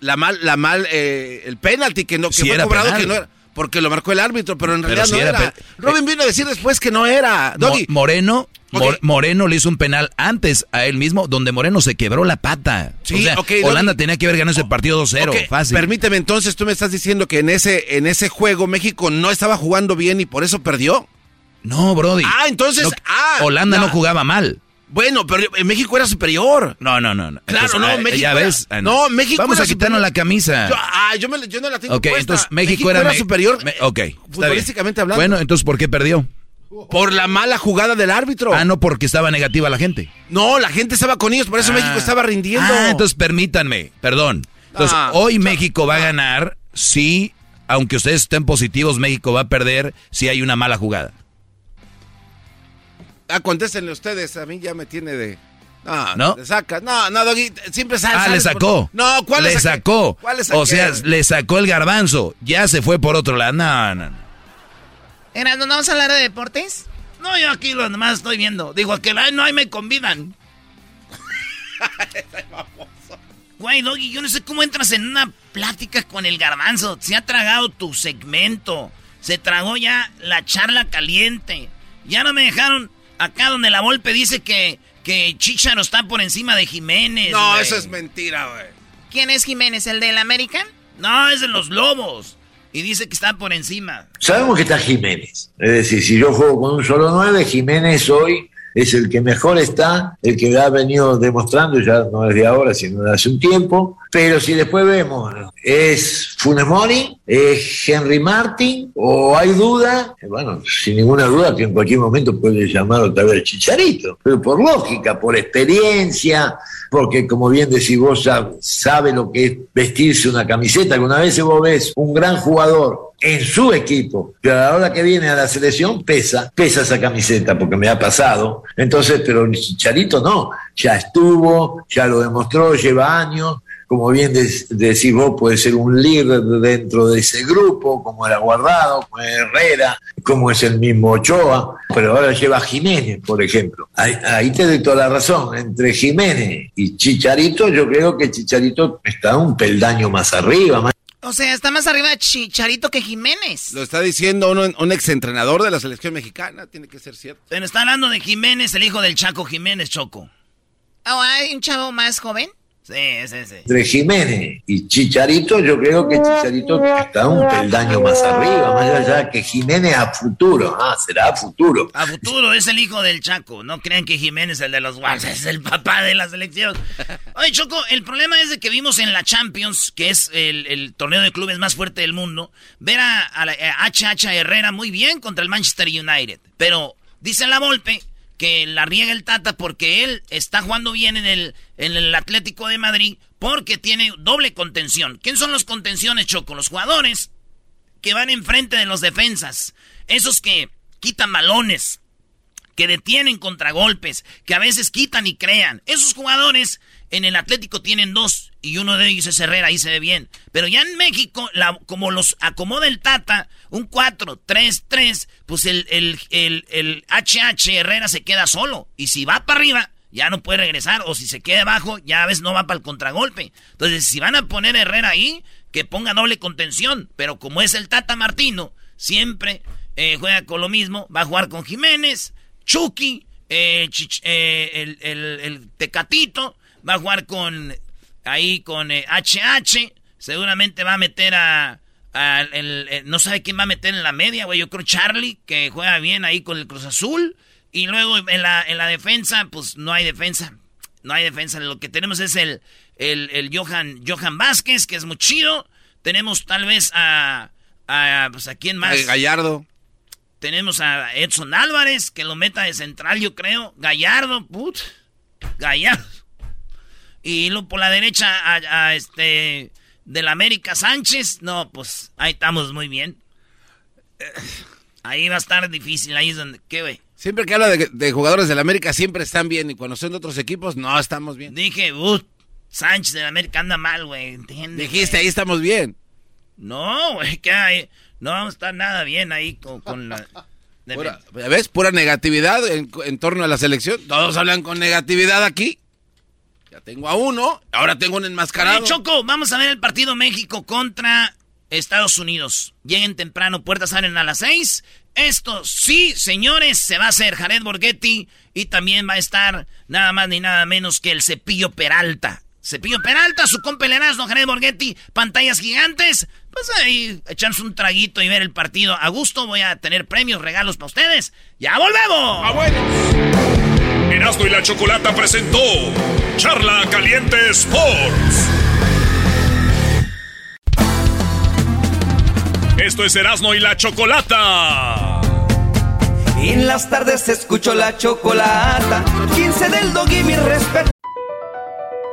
La mal, la mal, eh, el penalti que no que Sí fue cobrado penal. que no era. Porque lo marcó el árbitro, pero en Pero realidad no era Robin vino a decir después que no era. Mo- Doggy, Moreno. Mor- Moreno le hizo un penal antes a él mismo, donde Moreno se quebró la pata. Sí, o sea, Holanda Doggy. tenía que haber ganado ese partido 2-0, Ok, fácil. Permíteme, entonces tú me estás diciendo que en ese, en ese juego México no estaba jugando bien y por eso perdió. No, Brody. Ah, entonces, No, ah, Holanda no jugaba mal. Bueno, pero en México era superior. No, no, no. no. Claro, Entonces, no, ah, México Ya era- ves. Ah, no, México Vamos era a quitarnos superior. la camisa. Yo, ah, yo, me, yo no la tengo ok, puesta. entonces México, era, me- superior me- ok, futbolísticamente hablando. Bueno, entonces ¿por qué perdió? por la mala jugada del árbitro. Ah, no, porque estaba negativa la gente. No, la gente estaba con ellos, por eso Ah. México estaba rindiendo. Ah, entonces permítanme, perdón. Entonces, Ah, hoy México va a ganar si, aunque ustedes estén positivos, México va a perder si hay una mala jugada. Ah, contéstenle ustedes, a mí ya me tiene de... No, ¿No? Le saca. No, no, Doggy, siempre sale. Ah, le por- sacó. No, ¿cuál le sacó? ¿Cuál le? O sea, le sacó el garbanzo. Ya se fue por otro lado. No, no, no. ¿no vamos a hablar de deportes? No, yo aquí lo demás estoy viendo. Digo, a que la- no, ahí me convidan. Güey, Doggy, yo no sé cómo entras en una plática con el garbanzo. Se ha tragado tu segmento. Se tragó ya la charla caliente. Ya no me dejaron acá donde la Volpe dice que, que Chicharo está por encima de Jiménez. No, eso es mentira, güey. ¿Quién es Jiménez? ¿El del American? No, es de los Lobos. Y dice que está por encima. Sabemos que está Jiménez. Es decir, si yo juego con un solo 9, Jiménez hoy es el que mejor está, el que ha venido demostrando, ya no es de ahora, sino de hace un tiempo. Pero si después vemos, ¿es Funes Mori? ¿Es Henry Martin? ¿O hay duda? Bueno, sin ninguna duda que en cualquier momento puede llamar otra vez Chicharito. Pero por lógica, por experiencia, porque como bien decís vos, sab- sabe lo que es vestirse una camiseta. Alguna vez vos ves un gran jugador en su equipo, pero a la hora que viene a la selección pesa, pesa esa camiseta, porque me ha pasado. Entonces, pero Chicharito no, ya estuvo, ya lo demostró, lleva años. Como bien decís vos, puede ser un líder dentro de ese grupo, como era Guardado, como era Herrera, como es el mismo Ochoa, pero ahora lleva a Jiménez, por ejemplo. Ahí, ahí te doy toda la razón. Entre Jiménez y Chicharito, yo creo que Chicharito está un peldaño más arriba, más O sea, está más arriba Chicharito que Jiménez. Lo está diciendo un, un exentrenador de la selección mexicana, tiene que ser cierto. Pero está hablando de Jiménez, el hijo del Chaco Jiménez, Choco. ¿O hay un chavo más joven? Sí, sí, sí. Entre Jiménez y Chicharito, yo creo que Chicharito está un peldaño más arriba, más allá que Jiménez a futuro. Ah, será a futuro. A futuro, es el hijo del Chaco. No crean que Jiménez, el de los Guards, es el papá de la selección. Oye, Choco, el problema es de que vimos en la Champions, que es el, el torneo de clubes más fuerte del mundo, ver a, a, la- a HH Herrera muy bien contra el Manchester United. Pero dice la Volpe que la riega el Tata porque él está jugando bien en el, en el Atlético de Madrid porque tiene doble contención. ¿Quién son los contenciones, Choco? Los jugadores que van enfrente de los defensas. Esos que quitan balones, que detienen contragolpes, que a veces quitan y crean. Esos jugadores en el Atlético tienen dos y uno de ellos es Herrera, ahí se ve bien. Pero ya en México, la- como los acomoda el Tata, un 4-3-3, pues el, el, el, el HH Herrera se queda solo. Y si va para arriba, ya no puede regresar. O si se queda abajo, ya a veces no va para el contragolpe. Entonces, si van a poner Herrera ahí, que ponga doble contención. Pero como es el Tata Martino, siempre eh, juega con lo mismo. Va a jugar con Jiménez, Chucky, eh, eh, el- el Tecatito. Va a jugar con ahí con eh, HH. Seguramente va a meter a... a el- el- no sabe quién va a meter en la media, güey. Yo creo Charlie, que juega bien ahí con el Cruz Azul. Y luego en la, en la defensa, pues no hay defensa. No hay defensa. Lo que tenemos es el, el, el Johan, Johan Vázquez, que es muy chido. Tenemos tal vez a. a pues a quién más. Eh, Gallardo. Tenemos a Edson Álvarez, que lo meta de central, yo creo. Gallardo, put. Gallardo. Y luego por la derecha a, a este. Del América Sánchez. No, pues ahí estamos muy bien. Ahí va a estar difícil. Ahí es donde. ¿Qué, güey? Siempre que habla de, de jugadores del América siempre están bien y cuando son de otros equipos no estamos bien. Dije, uh, Sánchez del América anda mal, güey. ¿entiendes, Dijiste, ahí estamos bien. No, güey, que hay- no vamos a estar nada bien ahí con, con la... Pura- ¿Ves? Pura negatividad en, en torno a la selección. Todos hablan con negatividad aquí. Tengo a uno, ahora tengo un enmascarado. Oye, Choco, vamos a ver el partido México contra Estados Unidos. Lleguen temprano, puertas salen a las seis. Esto sí, señores, se va a hacer Jared Borghetti y también va a estar nada más ni nada menos que el Cepillo Peralta. Cepillo Peralta, su compa Jared Borghetti, pantallas gigantes. Pues ahí, echarse un traguito y ver el partido. A gusto voy a tener premios, regalos para ustedes. ¡Ya volvemos! ¡Ah, Erasmo y la Chocolata presentó Charla Caliente Sports. Esto es Erasmo y la Chocolata. En las tardes escucho la chocolata. 15 del dog y mi respeto.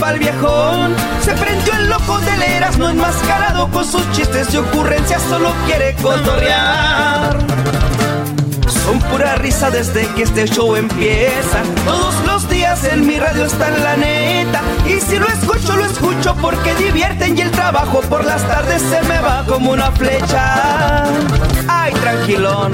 Pa'l viejón, se prendió el loco del Erasmo enmascarado con sus chistes y ocurrencias, solo quiere cotorrear. Son pura risa desde que este show empieza. Todos los días en mi radio está la neta. Y si lo escucho, lo escucho porque divierten y el trabajo por las tardes se me va como una flecha. Ay, tranquilón.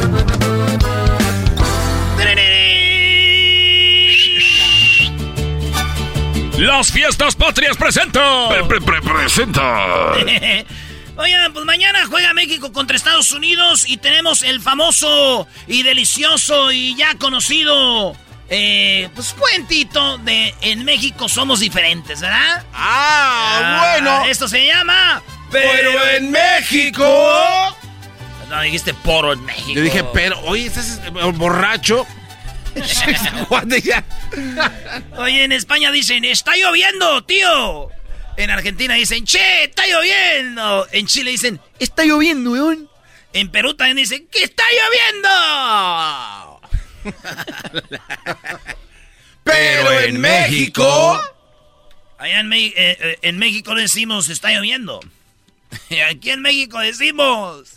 Las fiestas patrias presentan. presenta. Oigan, pues mañana juega México contra Estados Unidos y tenemos el famoso y delicioso y ya conocido, eh, pues cuentito de En México somos diferentes, ¿verdad? Ah, bueno. Esto se llama... Pero en México. No, dijiste poro en México. Yo dije, pero, oye, este es borracho. Oye, en España dicen, está lloviendo, tío. En Argentina dicen, che, está lloviendo. En Chile dicen, está lloviendo, weón. En Perú también dicen, que está lloviendo. Pero en México... Allá en, Me- eh, eh, en México decimos, está lloviendo. Y aquí en México decimos...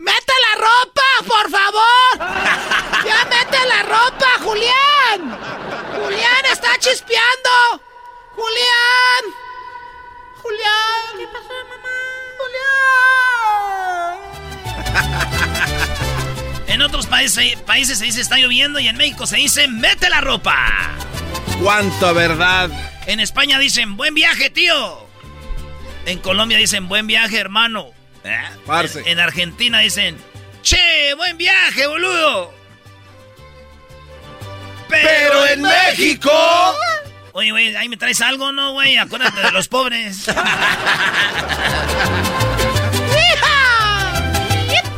¡Mete la ropa, por favor! ¡Ya mete la ropa, Julián! ¡Julián está chispeando! ¡Julián! ¡Julián! ¿Qué pasó, mamá? En otros países, países se dice está lloviendo y en México se dice mete la ropa. ¡Cuánta verdad! En España dicen buen viaje, tío. En Colombia dicen buen viaje, hermano. ¿Eh? Parce. En, en Argentina dicen che, buen viaje, boludo. Pero en México... Oye, güey, ahí me traes algo, ¿no, güey? Acuérdate de los pobres.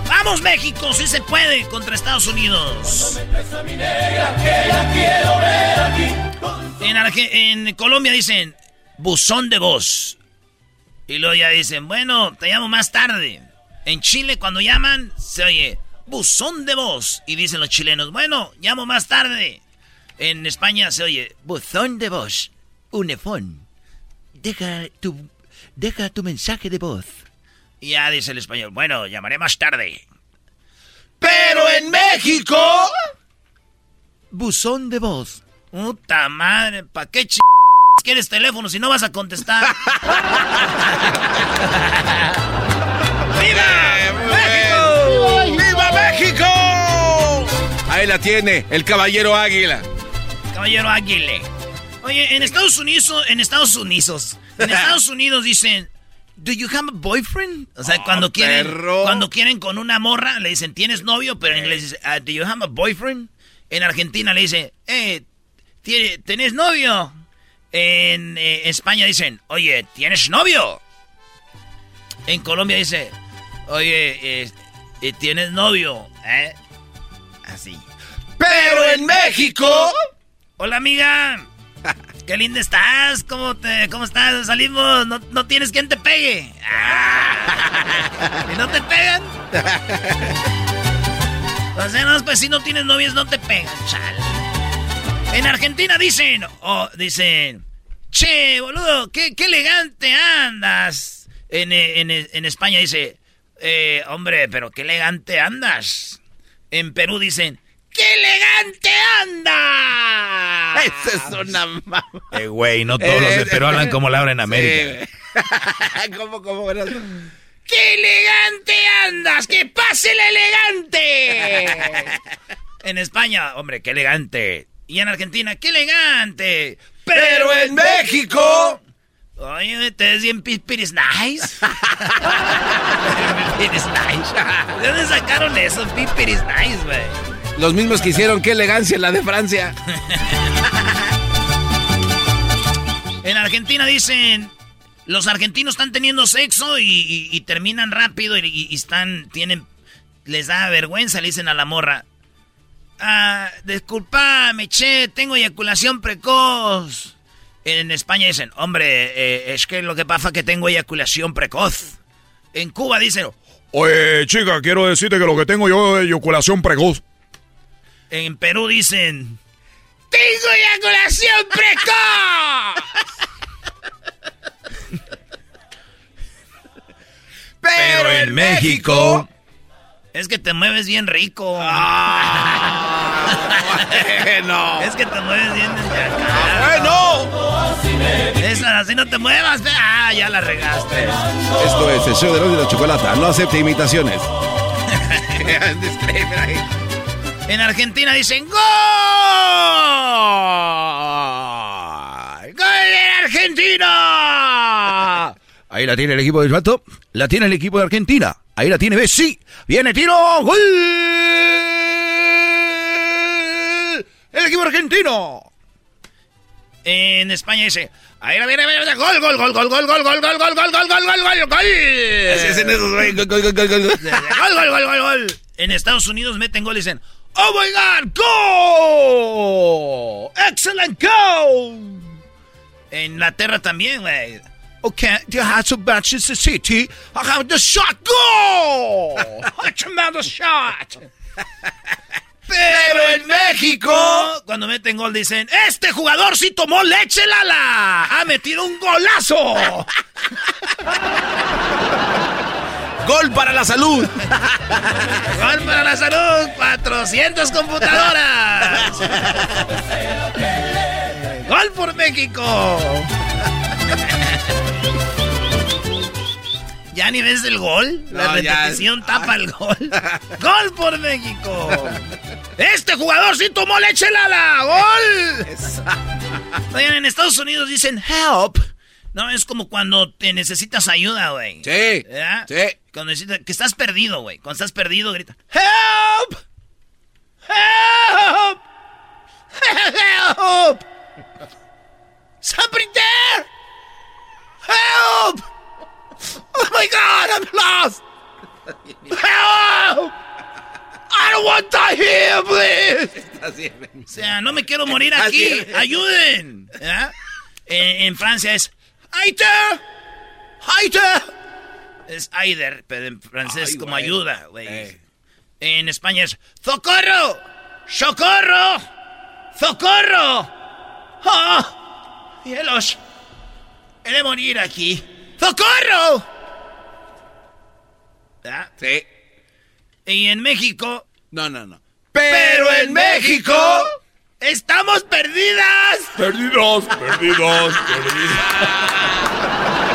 ¡Vamos, México! ¡Sí se puede contra Estados Unidos! En, Arge- en Colombia dicen buzón de voz. Y luego ya dicen, bueno, te llamo más tarde. En Chile, cuando llaman, se oye buzón de voz. Y dicen los chilenos, bueno, llamo más tarde. En España se oye buzón de voz. Unefón. Deja tu, deja tu mensaje de voz. Y ya dice el español, bueno, llamaré más tarde. Pero en México... Buzón de voz. Puta madre, ¿pa' qué ch... quieres teléfono si no vas a contestar? ¡Viva! ¡Viva México! Ahí la tiene, el caballero águila. Caballero Águile. Oye, en Estados Unidos, en Estados Unidos, en Estados Unidos dicen, ¿Do you have a boyfriend? O sea, Ah, cuando quieren, perro. cuando quieren con una morra, le dicen, ¿tienes novio? Pero en inglés dice, "Ah, ¿Do you have a boyfriend? En Argentina le dice, eh, ¿tie- ¿tenés novio? En eh, España dicen, oye, ¿tienes novio? En Colombia dice, oye, eh, eh, ¿tienes novio? ¿Eh? Así. Pero en México... Hola, amiga. Qué linda estás. ¿Cómo, te, cómo estás? Salimos. No, no tienes quien te pegue. Ah. ¿Y no te pegan? Sea, no, pues si no tienes novias, no te pegan, chal. En Argentina dicen, oh, dicen, che, boludo, qué, qué elegante andas. En, eh, en, eh, en España dice, eh, hombre, pero qué elegante andas. En Perú dicen, ¡qué elegante andas! Esa es una mamá. Eh, güey, no todos los de Perú hablan como la hablan en América. ¿Cómo, cómo? ¡Qué elegante andas! ¡Que pase la elegante! en España, hombre, qué elegante. Y en Argentina, qué elegante. Pero en México... Oye, te ves bien pispiris nice. pispiris nice. ¿De dónde sacaron eso? Pispiris nice, güey. Los mismos que hicieron qué elegancia la de Francia. En Argentina dicen, los argentinos están teniendo sexo y, y- y terminan rápido y, y- y están, tienen, les da vergüenza, le dicen a la morra. Ah, disculpame, che, tengo eyaculación precoz. En España dicen, hombre, eh, es que lo que pasa es que tengo eyaculación precoz. En Cuba dicen, Oye, chica, quiero decirte que lo que tengo yo es eyaculación precoz. en Perú dicen, tengo eyaculación precoz. Pero en México... Es que te mueves bien rico. Bueno. Es que te mueves bien desde acá. Bueno. Esa, así no te muevas. Ah, ya la regaste. Esto es el show de los de la chocolata. No acepte imitaciones. En Argentina dicen ¡Gol! ¡Gol de Argentina! Ahí la tiene el equipo del Vato. La tiene el equipo de Argentina. Ahí la tiene Messi. Viene tiro. ¡Gol! El equipo argentino. En España dice Ahí la viene, viene, gol, gol, gol, gol, gol, gol, gol, gol, gol, gol, gol, gol, gol, gol, gol. Así hacen esos, güey. Gol, gol, gol, gol, gol. Gol, gol, gol, gol, gol. En Estados Unidos meten gol y dicen ¡Oh my God! ¡Go! ¡Excellent go! En Inglaterra también, güey. Okay, you had to Manchester City. I have the shot. Go! A tremendous shot. Pero en México, cuando meten gol, dicen: Este jugador sí tomó leche, Lala. Ha metido un golazo. Gol para la salud. Gol para la salud. 400 computadoras. Gol por México. ¿Ya ni ves el gol? La ya. repetición tapa el gol. ¡Gol por México! ¡Este jugador sí tomó leche Lala! ¡Gol! Oigan, en Estados Unidos dicen help. No, es como cuando te necesitas ayuda, güey. Sí. ¿Verdad? Sí. Cuando necesitas, que estás perdido, güey. Cuando estás perdido, grita help. Help. Help. Somebody there. Help. Oh my God, I'm lost. Help. I don't want to die here, please. O sea, no me quiero morir aquí. Ayuden. ¿verdad? En, en Francia es Aider. Aider. Es Aider, pero en francés Ay, como ayuda, güey. Eh. En España es ¡Socorro! ¡Socorro! ¡Socorro! ¡Ah! ¡Cielos! He de morir aquí. ¡Socorro! ¿Verdad? Sí. Y en México. No, no, no. Pero en México. ¡Estamos perdidas! Perdidos, perdidos, perdidos.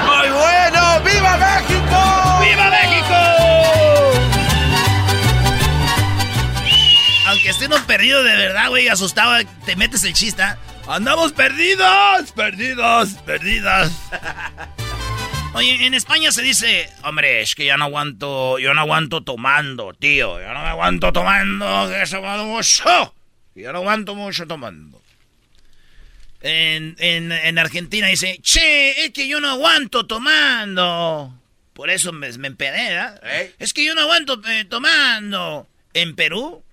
¡Muy bueno! ¡Viva México! ¡Viva México! Aunque esté uno perdido de verdad, güey, asustado, te metes el chiste. ¡Andamos perdidos! ¡Perdidos! ¡Perdidos! Oye, en España se dice, hombre, es que ya no aguanto, yo no aguanto tomando, tío. Yo no me aguanto tomando, que se va mucho. Yo no aguanto mucho tomando. En, en, en Argentina dice, che, es que yo no aguanto tomando. Por eso me, me empedé, ¿verdad? Es que yo no aguanto eh, tomando. En Perú,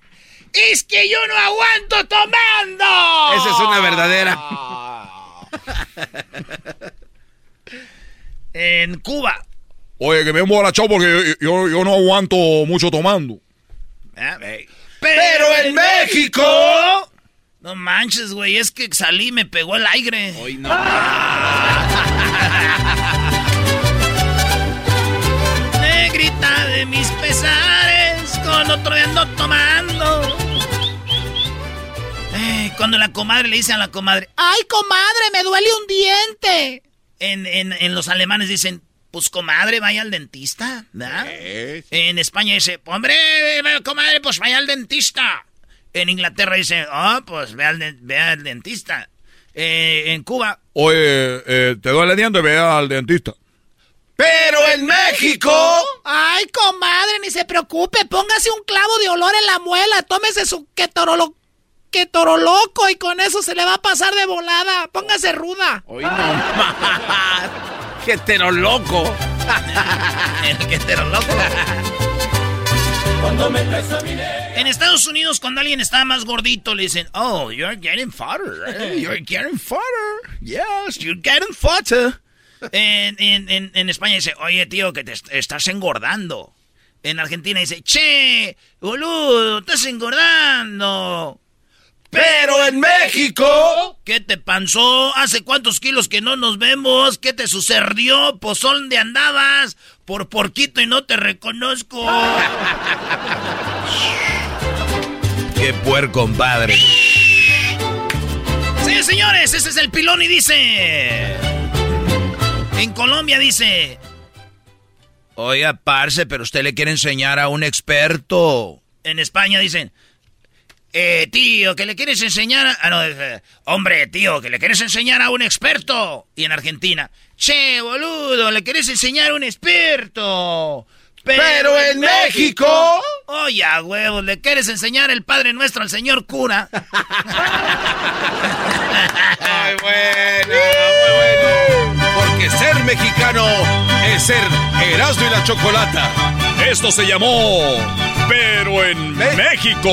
es que yo no aguanto tomando. Esa es una verdadera. En Cuba. Oye, que me he emborrachado porque yo, yo no aguanto mucho tomando. ¿eh? Pero en México. No manches, güey, es que salí y me pegó el aire. Hoy no. Negrita de mis pesares, con otro ando tomando. Cuando la comadre le dice a la comadre, ¡ay, comadre, me duele un diente! En, en, en los alemanes dicen, pues comadre, vaya al dentista, ¿verdad? En España dice, hombre, comadre, pues vaya al dentista. En Inglaterra dice, ah, pues ve al, de- ve al dentista. Eh, en Cuba, Oye, eh, te duele el diente, ve al dentista. Pero en México. Ay, comadre, ni se preocupe. Póngase un clavo de olor en la muela. Tómese su ketorolo, ketoroloco y con eso se le va a pasar de volada. Póngase ruda. Hoy no más. ¡Qué tero loco! que loco. En Estados Unidos, cuando alguien está más gordito, le dicen, oh, you're getting fatter. eh, You're getting fatter. Yes, you're getting fatter. En, en, en, en España dice, oye, tío, que te est- estás engordando. En Argentina dice, che, boludo, estás engordando. Pero en México, ¿qué te pasó? ¿Hace cuántos kilos que no nos vemos? ¿Qué te sucedió? ¿Pues dónde andabas? Por porquito y no te reconozco. Qué puerco, compadre. Sí, señores, ese es el pilón y dice... En Colombia dice... Oiga, parce, pero usted le quiere enseñar a un experto. En España dicen... Eh, tío, que le quieres enseñar a... ah, no, eh, hombre, tío, que le quieres enseñar a un experto. Y en Argentina... Che, boludo, le quieres enseñar a un experto. Pero en México- Oye, a huevos, le quieres enseñar el Padre Nuestro al señor cura. Muy buena. Porque ser mexicano es ser Erasmo y la Chocolata. Esto se llamó pero en México.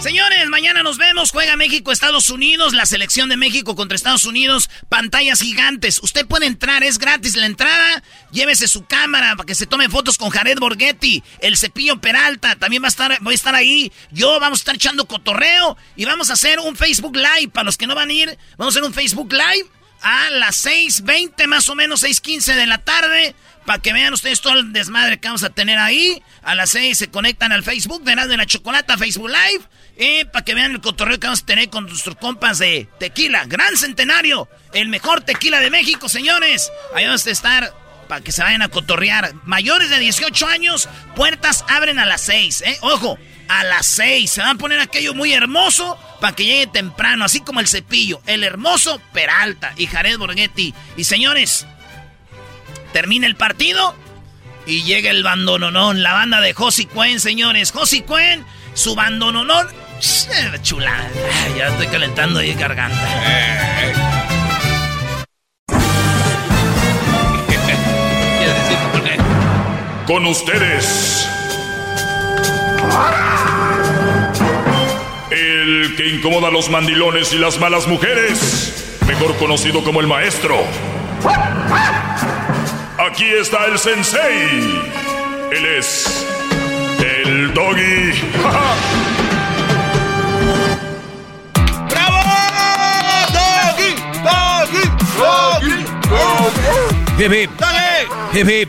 Señores, mañana nos vemos. Juega México, Estados Unidos, la selección de México contra Estados Unidos. Pantallas gigantes. Usted puede entrar, es gratis la entrada. Llévese su cámara para que se tome fotos con Jared Borghetti, el Cepillo Peralta. También va a estar, voy a estar ahí. Yo vamos a estar echando cotorreo y vamos a hacer un Facebook Live. Para los que no van a ir, vamos a hacer un Facebook Live a las 6.20 más o menos, 6.15 de la tarde. Para que vean ustedes todo el desmadre que vamos a tener ahí. A las 6 se conectan al Facebook de de la Chocolata, Facebook Live. Y para que vean el cotorreo que vamos a tener con nuestros compas de tequila. Gran centenario. El mejor tequila de México, señores. Ahí vamos a estar para que se vayan a cotorrear. Mayores de 18 años, puertas abren a las 6. ¿eh? Ojo, a las 6. Se van a poner aquello muy hermoso para que llegue temprano. Así como el cepillo. El hermoso Peralta y Jared Borghetti. Y señores, termina el partido y llega el bandononón, la banda de Josie Cuen, señores. Josie Cuen, su bandononón, chulada. ya estoy calentando ahí garganta. Con ustedes. El que incomoda a los mandilones y las malas mujeres, mejor conocido como el maestro. Aquí está el sensei. Él es el doggy. ¡Bravo! ¡Doggy! ¡Doggy! ¡Doggy! ¡Doggy! Hip hip. Hip hip.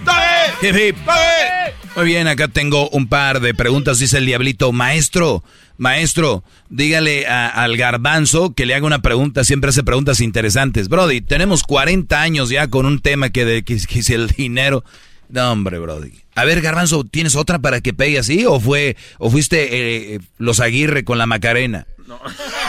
Hip hip. Muy bien, acá tengo un par de preguntas, dice el diablito. Maestro, maestro, dígale a- al garbanzo que le haga una pregunta, siempre hace preguntas interesantes. Brody, tenemos 40 años ya con un tema que, de, que, que es el dinero. No, hombre, Brody. A ver, garbanzo, ¿tienes otra para que pegue así? ¿O fue o fuiste eh, los Aguirre con la Macarena?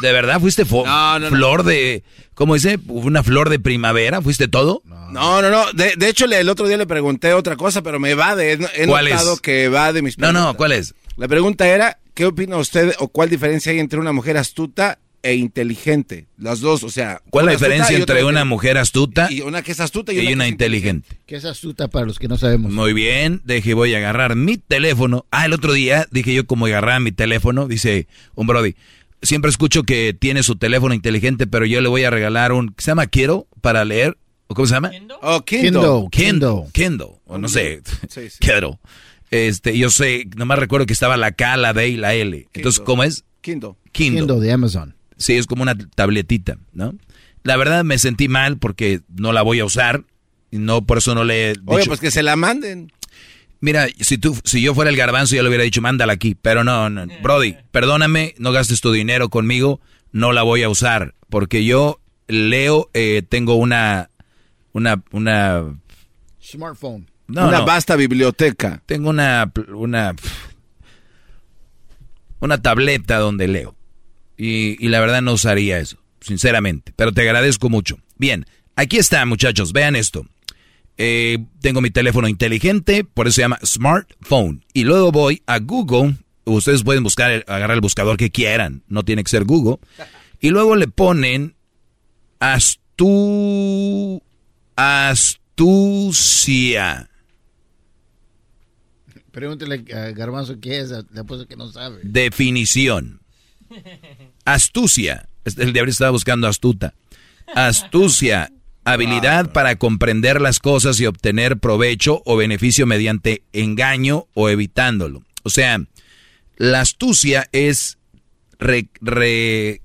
¿De verdad fuiste fo- flor de... ¿Cómo dice? ¿Una flor de primavera? ¿Fuiste todo? No, no, no. De, de hecho, le- el otro día le pregunté otra cosa, pero me va de. He ¿Cuál notado es? que va de mis No, preguntas. no, ¿cuál es? La pregunta era: ¿qué opina usted o cuál diferencia hay entre una mujer astuta e inteligente? Las dos, o sea. ¿Cuál es la diferencia entre una que- mujer astuta Y una que es astuta y, y una, que inteligente? Que es astuta para los que no sabemos. Muy bien, deje, voy a agarrar mi teléfono. Ah, el otro día dije yo como agarrar mi teléfono, dice un Brody. Siempre escucho que tiene su teléfono inteligente, pero yo le voy a regalar un, ¿qué se llama Kindle para leer? ¿O cómo se llama? Oh, Kindle. Kindle. Kindle. O no sé. Sí, sí. Kindle. Este, yo sé, nomás recuerdo que estaba la K, la D y la L. Entonces, ¿cómo es? Kindle. Kindle. Kindle de Amazon. Sí, es como una tabletita, ¿no? La verdad me sentí mal porque no la voy a usar y no por eso no le he dicho. Oye, pues que se la manden. Mira, si tú, si yo fuera el garbanzo, yo le hubiera dicho, mándala aquí. Pero no, no. Brody, perdóname, no gastes tu dinero conmigo, no la voy a usar. Porque yo leo, eh, tengo una, una, una, Smartphone. no, una no. vasta biblioteca. tengo una, una, una tableta donde leo. Y, y la verdad no usaría eso, sinceramente. Pero te agradezco mucho. Bien, aquí está, muchachos, vean esto. Eh, tengo mi teléfono inteligente, por eso se llama smartphone. Y luego voy a Google. Ustedes pueden buscar, el- agarrar el buscador que quieran, no tiene que ser Google. Y luego le ponen astu, astucia. Pregúntele a Garbanzo qué es, le apuesto que no sabe. Definición. Astucia. El diablo estaba buscando astuta. Astucia. Habilidad para comprender las cosas y obtener provecho o beneficio mediante engaño o evitándolo. O sea, la astucia es re- re-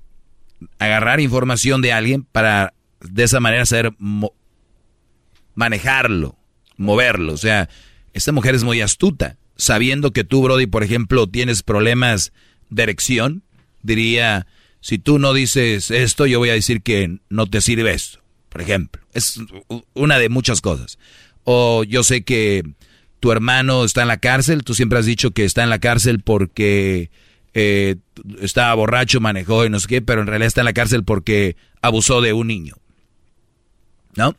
agarrar información de alguien para de esa manera saber mo- manejarlo, moverlo. O sea, esta mujer es muy astuta, sabiendo que tú, Brody, por ejemplo, tienes problemas de erección, diría, si tú no dices esto, yo voy a decir que no te sirve esto, por ejemplo. Es una de muchas cosas. O yo sé que tu hermano está en la cárcel, tú siempre has dicho que está en la cárcel porque eh, estaba borracho, manejó y no sé qué, pero en realidad está en la cárcel porque abusó de un niño. ¿No?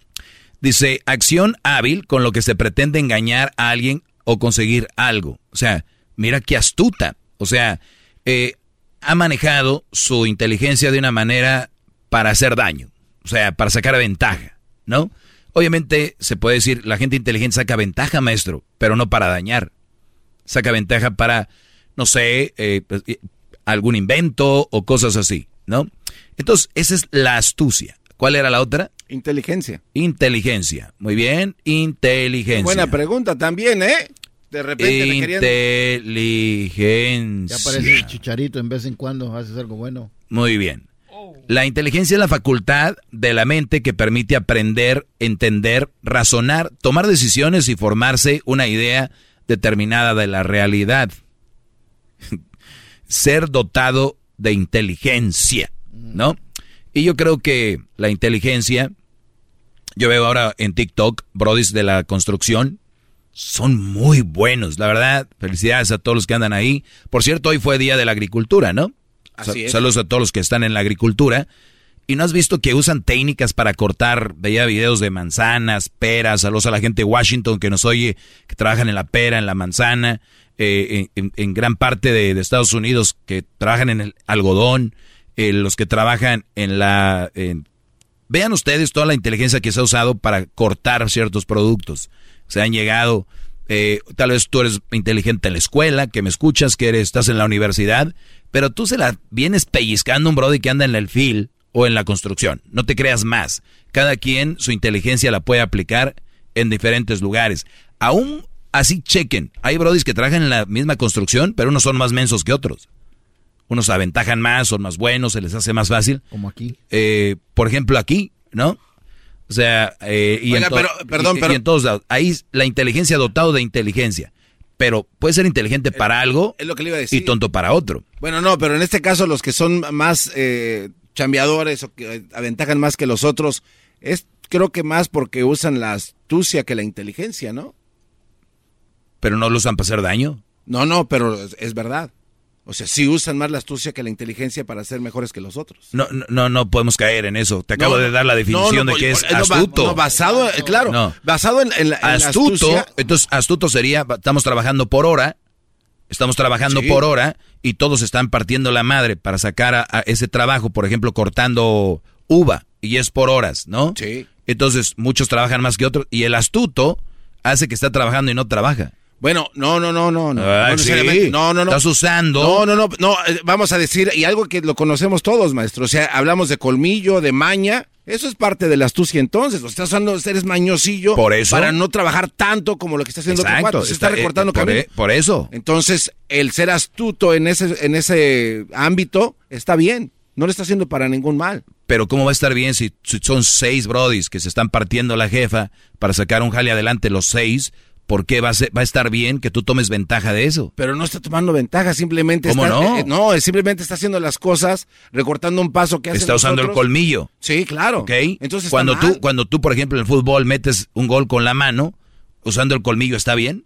Dice, acción hábil con lo que se pretende engañar a alguien o conseguir algo. O sea, mira qué astuta. O sea, eh, ha manejado su inteligencia de una manera para hacer daño. O sea, para sacar ventaja, ¿no? Obviamente se puede decir, la gente inteligente saca ventaja, maestro, pero no para dañar. Saca ventaja para, no sé, eh, pues, algún invento o cosas así, ¿no? Entonces, esa es la astucia. ¿Cuál era la otra? Inteligencia. Inteligencia. Muy bien, inteligencia. Buena pregunta también, ¿eh? De repente le querían... Inteligencia. Ya parece el chicharito en vez en cuando haces algo bueno. Muy bien. La inteligencia es la facultad de la mente que permite aprender, entender, razonar, tomar decisiones y formarse una idea determinada de la realidad. Ser dotado de inteligencia, ¿no? Y yo creo que la inteligencia, yo veo ahora en TikTok, brodis de la construcción, son muy buenos, la verdad. Felicidades a todos los que andan ahí. Por cierto, hoy fue Día de la Agricultura, ¿no? Así es. Saludos a todos los que están en la agricultura. ¿Y no has visto que usan técnicas para cortar, veía videos de manzanas, peras, saludos a la gente de Washington que nos oye, que trabajan en la pera, en la manzana, eh, en, en gran parte de, de Estados Unidos que trabajan en el algodón, eh, los que trabajan en la... vean ustedes toda la inteligencia que se ha usado para cortar ciertos productos. Se han llegado, eh, tal vez tú eres inteligente en la escuela, que me escuchas, que eres, estás en la universidad, pero tú se la vienes pellizcando un brody que anda en el fil o en la construcción. No te creas más. Cada quien su inteligencia la puede aplicar en diferentes lugares. Aún así chequen. Hay brodis que trabajan en la misma construcción, pero unos son más mensos que otros. Unos aventajan más, son más buenos, se les hace más fácil. Como aquí. Eh, por ejemplo, aquí, ¿no? O sea, eh, y, Oiga, en to- pero- perdón, y- y pero- en todos lados. Ahí la inteligencia dotado de inteligencia. Pero puede ser inteligente para algo es lo que le iba a y tonto para otro. Bueno, no, pero en este caso los que son más eh, chambeadores o que eh, aventajan más que los otros, es creo que más porque usan la astucia que la inteligencia, ¿no? Pero no lo usan para hacer daño. No, no, pero es, es verdad. O sea, sí usan más la astucia que la inteligencia para ser mejores que los otros. No, no, no, no podemos caer en eso. Te acabo No, de dar la definición no, de que es astuto. no, basado, claro, No. basado en, en la, en la astuto, astucia. entonces astuto sería, estamos trabajando por hora, estamos trabajando Sí. por hora y todos están partiendo la madre para sacar a, a ese trabajo, por ejemplo, cortando uva y es por horas, ¿no? Sí. Entonces muchos trabajan más que otros y el astuto hace que está trabajando y no trabaja. Bueno, no, no, no, no, no. Ah, no sí. necesariamente. No, no, no. Estás usando. No, no, no, no. eh, Vamos a decir, y algo que lo conocemos todos, maestro. O sea, hablamos de colmillo, de maña. Eso es parte de la astucia entonces. Lo estás usando, eres mañosillo. Por eso. Para no trabajar tanto como lo que está haciendo Exacto. Se está, está- eh, recortando por camino. e- por eso. Entonces, el ser astuto en ese, en ese ámbito está bien. No le está haciendo para ningún mal. Pero ¿cómo va a estar bien si, si son seis brodis que se están partiendo la jefa para sacar un jale adelante los seis? ¿Por qué va a, ser- va a estar bien que tú tomes ventaja de eso? Pero no está tomando ventaja, simplemente ¿Cómo está, no? eh, no, simplemente está haciendo las cosas, recortando un paso que hace Está usando el colmillo. Sí, claro. ¿Ok? Entonces cuando mal. tú, cuando tú, por ejemplo, en el fútbol metes un gol con la mano, usando el colmillo, ¿está bien?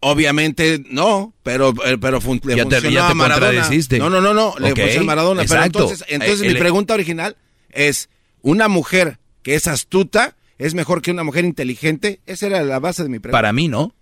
Obviamente no, pero, eh, pero fun- le Ya te- ya te a Maradona. No, no, no, no, le Ok, funcionó a Maradona. exacto. Pero entonces, entonces Eh, mi pregunta original es, ¿una mujer que es astuta es mejor que una mujer inteligente? Esa era la base de mi pregunta. Para mí, ¿no?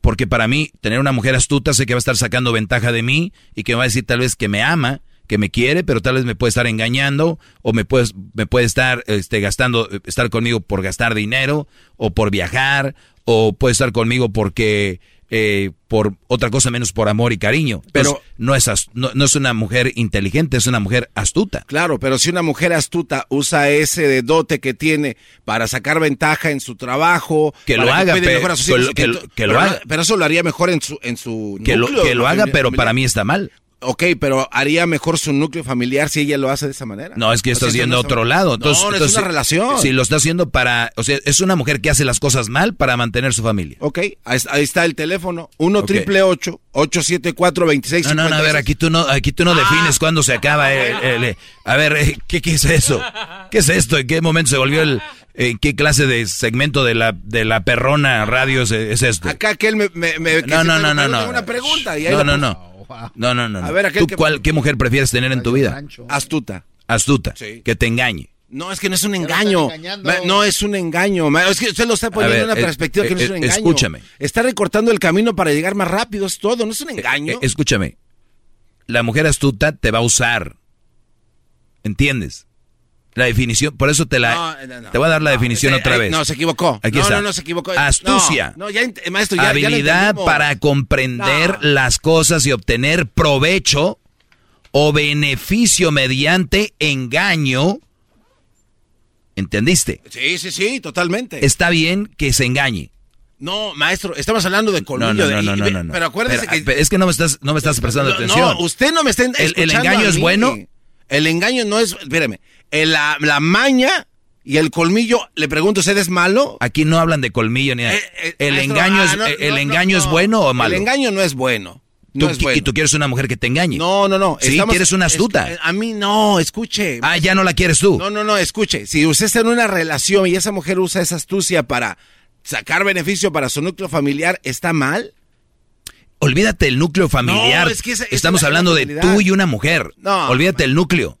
Porque para mí, tener una mujer astuta sé que va a estar sacando ventaja de mí y que me va a decir tal vez que me ama, que me quiere, pero tal vez me puede estar engañando o me puede, me puede estar este, gastando, estar conmigo por gastar dinero o por viajar o puede estar conmigo porque eh, por otra cosa menos por amor y cariño. Pero Pero- no es, no, no es una mujer inteligente, es una mujer astuta. Claro, pero si una mujer astuta usa ese de dote que tiene para sacar ventaja en su trabajo, Que lo haga, pero, eso lo haría mejor en su en su Que lo, que lo haga, pero para mí está mal. Ok, pero haría mejor su núcleo familiar si ella lo hace de esa manera. No, es que O sea, estás eso yendo a no es- otro lado. Entonces, no, no entonces, es una relación. Si lo está haciendo para, o sea, es una mujer que hace las cosas mal para mantener su familia. Ok, ahí, ahí está el teléfono, 1 triple 874 26 No, no, no, a ver, aquí tú no, aquí tú no defines cuándo se acaba el, el- a ver, eh, ¿qué, ¿qué es eso? ¿Qué es esto? ¿En qué momento se volvió el, en qué clase de segmento de la, de la perrona radio es, es esto? Acá que él me... me, me- que No, no, no, no, no. Una pregunta y ahí No, la no, no. No, no, no. A ver, aquel ¿Tú que- cuál, qué mujer prefieres tener en tu vida? Astuta. Astuta. Que te engañe. No, es que no es un engaño. No es un engaño. Es que usted lo está poniendo ver, en una eh, perspectiva que no es un eh, engaño. escúchame. Está recortando el camino para llegar más rápido, es todo. No es un engaño. Eh, escúchame. La mujer astuta te va a usar. ¿Entiendes? La definición, por eso te la... No, no, no. te voy a dar la definición Eh, otra vez. No, se equivocó. Aquí no, está. no, no, se equivocó. Astucia. Ya, maestro, ya, habilidad para comprender las cosas y obtener provecho o beneficio mediante engaño. ¿Entendiste? Sí, sí, sí, totalmente. Está bien que se engañe. No, maestro, estamos hablando de colmillo. No, no, no, no, no. Pero acuérdese Pero, que... Es que no me estás, no me estás prestando atención. No, usted no me está ¿El- engaño a es bueno? El engaño no es... Espérame. El- la, la maña y el colmillo, le pregunto, ¿usted es malo? Aquí no hablan de colmillo ni nada. ¿El maestro, engaño, ah, es, no, el no, engaño no, es no. bueno o malo? El engaño no es bueno. No Tú es bueno. Y tú quieres una mujer que te engañe. No, no, no. Sí, estamos- quieres una astuta. es- a mí no, escuche. Ah, ya no la quieres tú. No, no, no, escuche. Si usted está en una relación y esa mujer usa esa astucia para sacar beneficio para su núcleo familiar, ¿está mal? Olvídate del núcleo familiar. No, es que esa- esa Estamos es la- hablando la de tú y una mujer. No, Olvídate del núcleo.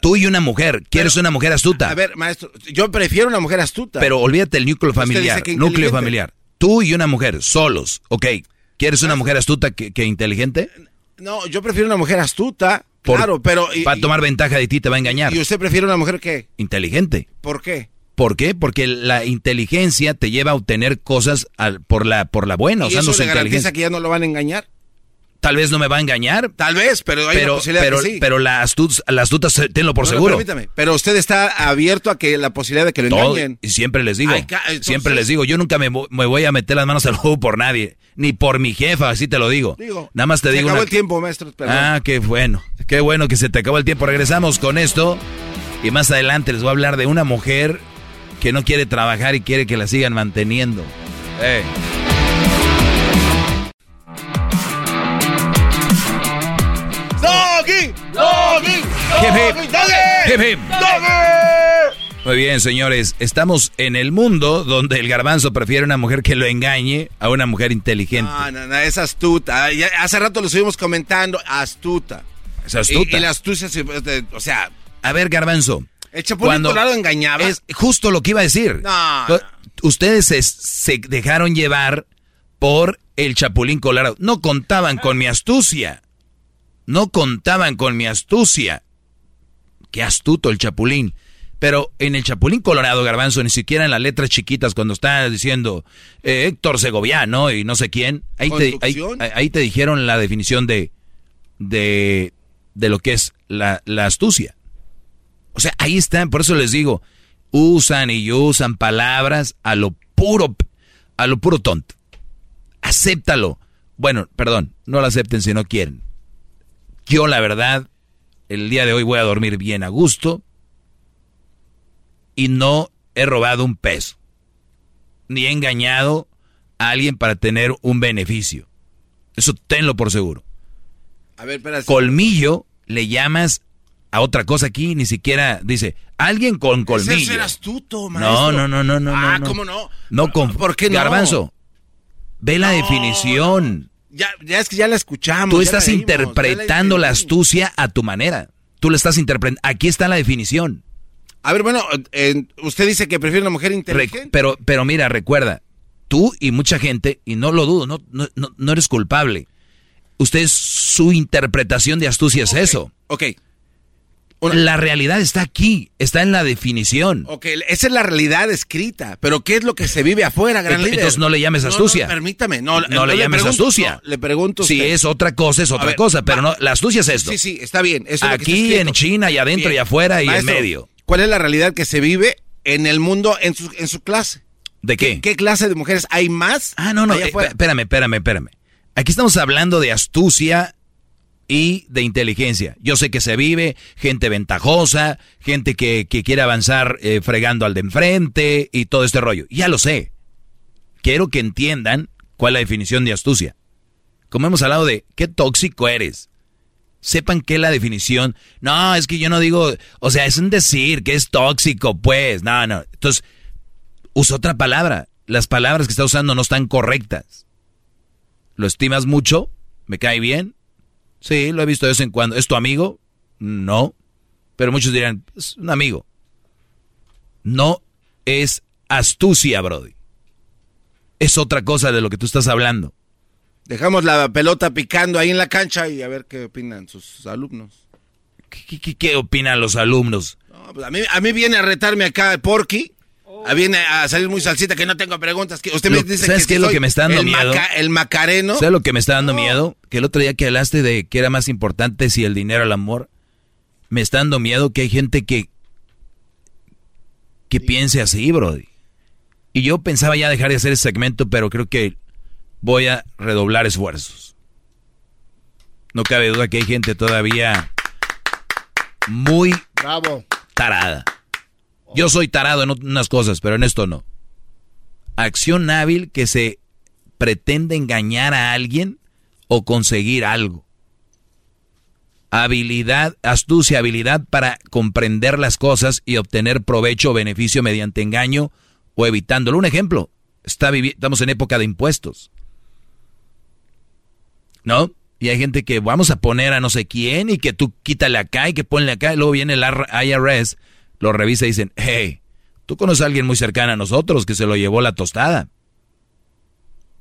Tú y una mujer. Quieres una mujer astuta. A ver, maestro, yo prefiero una mujer astuta. Pero olvídate del núcleo familiar. Núcleo familiar. Tú y una mujer, solos. Ok. ¿Quieres una mujer astuta que, que inteligente? No, yo prefiero una mujer astuta, Por- claro, pero... y- Va a tomar ventaja de ti, te va a engañar. ¿Y usted prefiere una mujer qué? Inteligente. ¿Por qué? ¿Por qué? Porque la inteligencia te lleva a obtener cosas al- por, la, por la buena, ¿Y usando eso su le garantiza inteligencia. que ya no lo van a engañar? Tal vez no me va a engañar. Tal vez, pero hay una pero, posibilidad pero, que sí. pero la, astut, la astuta, se- tenlo por No, no, seguro. permítame, pero usted está abierto a que la posibilidad de que lo Todo, engañen. y siempre les digo, Ay, ca- entonces- siempre les digo, yo nunca me, vo- me voy a meter las manos al juego por nadie, ni por mi jefa, así te lo digo. Digo, Nada más te se digo acabó una- el tiempo, maestro. perdón. Ah, qué bueno, qué bueno que se te acabó el tiempo. Regresamos con esto y más adelante les voy a hablar de una mujer que no quiere trabajar y quiere que la sigan manteniendo. Eh. ¡Doggy! ¡Doggy! Hip, hip. ¡Doggy! Hip, hip. ¡Doggy! Muy bien, señores, estamos en el mundo donde el garbanzo prefiere una mujer que lo engañe a una mujer inteligente. No, no, no, es astuta. Ya- hace rato lo estuvimos comentando, astuta. Es astuta. Y, y la astucia, o sea, A ver, garbanzo. el chapulín colorado engañaba. Es justo lo que iba a decir. No, Ustedes se, se dejaron llevar por el chapulín colorado. No contaban con mi astucia. No contaban con mi astucia. Qué astuto el chapulín. Pero en el chapulín colorado, garbanzo, ni siquiera en las letras chiquitas cuando está diciendo eh, Héctor Segoviano y no sé quién, ahí te, ahí, ¿Conducción? ahí te dijeron la definición de, de, de lo que es la, la astucia. O sea, ahí están, por eso les digo, usan y usan palabras a lo puro, a lo puro tonto. Acéptalo. Bueno, perdón, no lo acepten si no quieren. Yo, la verdad, el día de hoy voy a dormir bien a gusto y no he robado un peso, ni he engañado a alguien para tener un beneficio. Eso tenlo por seguro. a ver, espera. Colmillo le llamas a otra cosa aquí, ni siquiera dice, alguien con Ese colmillo. ser astuto, maestro. No, no, no, no, no. Ah, no. ¿cómo no? No con ¿Por qué no? Garbanzo. Ve la definición. Ya, ya es que ya la escuchamos. Tú estás leímos, interpretando la la astucia a tu manera. Tú la estás interpretando. Aquí está la definición. A ver, bueno, eh, usted dice que prefiere una mujer Re- inteligente. pero, pero mira, recuerda, tú y mucha gente, y no lo dudo, no, no, no, no eres culpable. Usted, su interpretación de astucia es eso. Ok. La realidad está aquí, está en la definición. Ok, esa es la realidad escrita, pero ¿qué es lo que se vive afuera, gran Ent- líder? entonces no le llames No, astucia. No, permítame, no, No le llames pregunto- astucia. no, le pregunto Si es otra cosa, es otra ver, cosa, pero va. no, la astucia es esto. Sí, sí, está bien. eso Aquí en China y adentro Bien. y afuera y en medio. ¿Cuál es la realidad que se vive en el mundo, en su, en su clase? ¿De qué? ¿Qué clase de mujeres hay más? Ah, no, no, eh, espérame, espérame, espérame. Aquí estamos hablando de astucia y de inteligencia. Yo sé que se vive gente ventajosa, gente que, que quiere avanzar eh, fregando al de enfrente y todo este rollo. Ya lo sé. Quiero que entiendan cuál es la definición de astucia. Como hemos hablado de qué tóxico eres. Sepan qué es la definición. No, es que yo no digo, o sea, es un decir que es tóxico, pues. No, no. Entonces, usa otra palabra. Las palabras que está usando no están correctas. ¿Lo estimas mucho? ¿Me cae bien? Sí, lo he visto de vez en cuando. ¿Es tu amigo? No. Pero muchos dirán, es un amigo. No es astucia, Brody. Es otra cosa de lo que tú estás hablando. Dejamos la pelota picando ahí en la cancha y a ver qué opinan sus alumnos. ¿Qué, qué- qué opinan los alumnos? Pues a, mí, a mí viene a retarme acá el Porky. A viene a salir muy salsita que no tengo preguntas. Que usted me Lo- dice ¿Sabes que qué es lo que me está dando el miedo? maca- el macareno. ¿Sabes lo que me está dando miedo? Que el otro día que hablaste de que era más importante si el dinero o el amor, me está dando miedo que hay gente que que piense así, brody. Y yo pensaba ya dejar de hacer ese segmento, pero creo que voy a redoblar esfuerzos. No cabe duda que hay gente todavía muy Bravo. tarada. Yo soy tarado en unas cosas, pero en esto no. Acción hábil que se pretende engañar a alguien o conseguir algo. Habilidad, astucia, habilidad para comprender las cosas y obtener provecho o beneficio mediante engaño o evitándolo. Un ejemplo, está estamos en época de impuestos. ¿No? Y hay gente que vamos a poner a no sé quién y que tú quítale acá y que ponle acá. Y luego viene el IRS, lo revisa y dicen, hey, tú conoces a alguien muy cercano a nosotros que se lo llevó la tostada.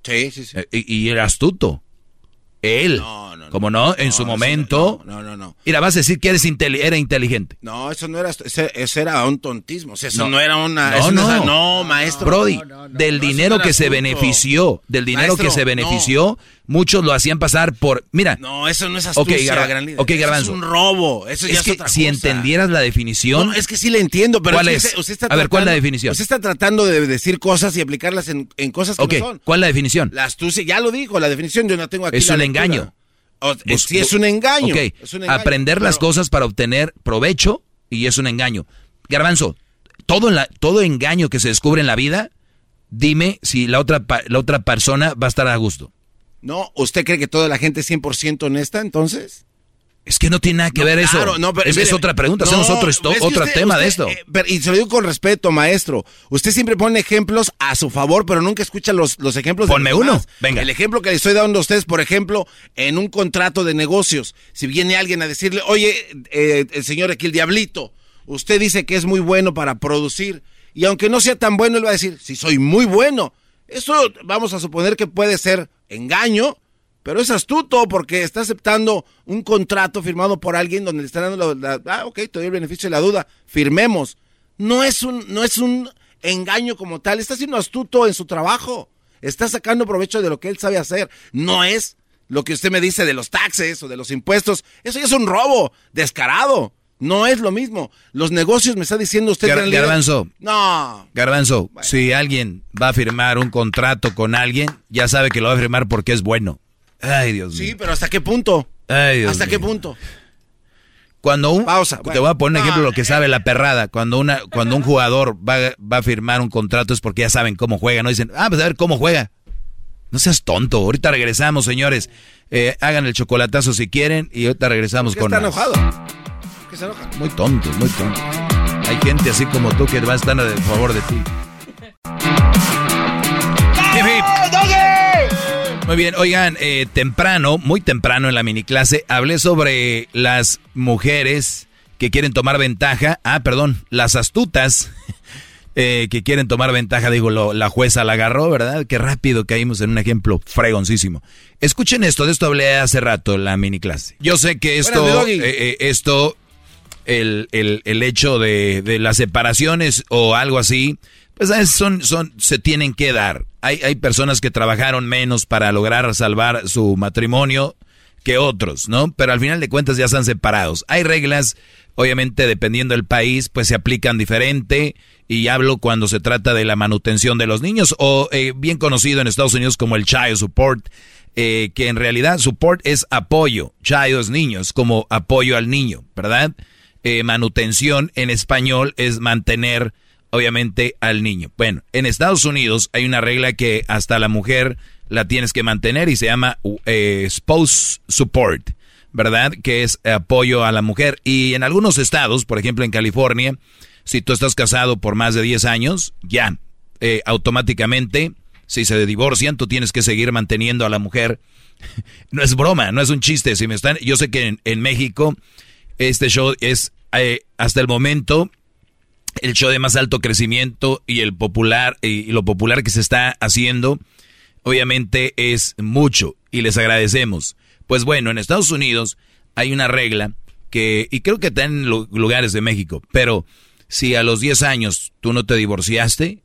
Sí, sí, sí. Eh, Y, y era astuto. Él. Como no, en su momento. No, no, no. Mira, vas a decir que eres era inteligente. No, eso no era, ese, ese era un tontismo. O sea, eso No. no, era una. No, eso no. es- no, maestro. Brody, del dinero que se benefició, del dinero Maestro, que se no. benefició, muchos lo hacían pasar por. Mira. No, eso no es astucia, Garba- gran líder. ok, Eso Garbanzo. es un robo. Eso ya es es, que otra si cosa. entendieras la definición. No, es que sí le entiendo, pero ¿Cuál es? usted- usted está A ver, ¿cuál es la tratando- definición? Usted está tratando de decir cosas y aplicarlas en, en cosas que Ok, no son. ¿cuál es la definición? La astucia, ya lo dijo, la definición yo no tengo aquí. Es la un lectura. engaño. O- eh, Bus- sí, es un engaño. Ok, es un engaño, aprender las cosas para obtener provecho y es un engaño. Garbanzo, todo, en la, todo engaño que se descubre en la vida, dime si la otra, la otra persona va a estar a gusto. No, ¿usted cree que toda la gente es 100% honesta entonces? Es que no tiene nada que ver eso. Claro, no, pero es, mire, es otra pregunta, no, hacemos otro, esto, es que otro usted- tema de esto. eh, pero- y se lo digo con respeto, maestro. Usted siempre pone ejemplos a su favor, pero nunca escucha los, los ejemplos. de Ponme los uno, demás. venga. El ejemplo que le estoy dando a ustedes, por ejemplo, en un contrato de negocios. Si viene alguien a decirle, oye, eh, el señor aquí, el diablito, usted dice que es muy bueno para producir. Y aunque no sea tan bueno, él va a decir, sí, soy muy bueno. Eso vamos a suponer que puede ser engaño, pero es astuto porque está aceptando un contrato firmado por alguien donde le está dando la, la- ah, ok, te doy el beneficio de la duda, firmemos. No es un, no es un engaño como tal, está siendo astuto en su trabajo, está sacando provecho de lo que él sabe hacer, no es lo que usted me dice de los taxes o de los impuestos, eso ya es un robo descarado, no es lo mismo. Los negocios me está diciendo usted... Gar-. Garbanzo. No, Garbanzo, si alguien va a firmar un contrato con alguien, ya sabe que lo va a firmar porque es bueno. Ay, Dios mío. sí, pero ¿hasta qué punto? Ay, Dios ¿Hasta mío. qué punto? Cuando un, Pausa, te bueno. voy a poner un ejemplo de lo que sabe la perrada. Cuando una, cuando un jugador va, va a firmar un contrato es porque ya saben cómo juega, no dicen, ah, pues a ver cómo juega. No seas tonto. Ahorita regresamos, señores. Eh, hagan el chocolatazo si quieren y ahorita regresamos ¿Por qué con está más. enojado? ¿Por qué se enoja? Muy tonto, muy tonto. Hay gente así como tú que va a estar a favor de ti. Muy bien, oigan, eh, temprano, muy temprano en la mini clase, hablé sobre las mujeres que quieren tomar ventaja. Ah, perdón, las astutas eh, que quieren tomar ventaja. Digo, lo- la jueza la agarró, ¿verdad? Qué rápido caímos en un ejemplo fregoncísimo. Escuchen esto, de esto hablé hace rato en la mini clase. Yo sé que esto, eh, eh, esto, el, el- el hecho de, de las separaciones o algo así, pues es- son, son, se tienen que dar. Hay, hay personas que trabajaron menos para lograr salvar su matrimonio que otros, ¿no? Pero al final de cuentas ya están separados. Hay reglas, obviamente dependiendo del país, pues se aplican diferente. Y hablo cuando se trata de la manutención de los niños o eh, bien conocido en Estados Unidos como el child support, eh, que en realidad support es apoyo, child es niño, es como apoyo al niño, ¿verdad? Eh, manutención en español es mantener obviamente al niño. Bueno, en Estados Unidos hay una regla que hasta la mujer la tienes que mantener y se llama eh, spouse support, ¿verdad? Que es apoyo a la mujer. Y en algunos estados, por ejemplo en California, si tú estás casado por más de 10 años, ya, eh, automáticamente, si se divorcian, tú tienes que seguir manteniendo a la mujer. No es broma, no es un chiste. Si me están, yo sé que en, en México este show es eh, hasta el momento el show de más alto crecimiento y el popular y lo popular que se está haciendo obviamente es mucho y les agradecemos. Pues bueno, en Estados Unidos hay una regla que, y creo que está en lu- lugares de México, pero si a los 10 años tú no te divorciaste,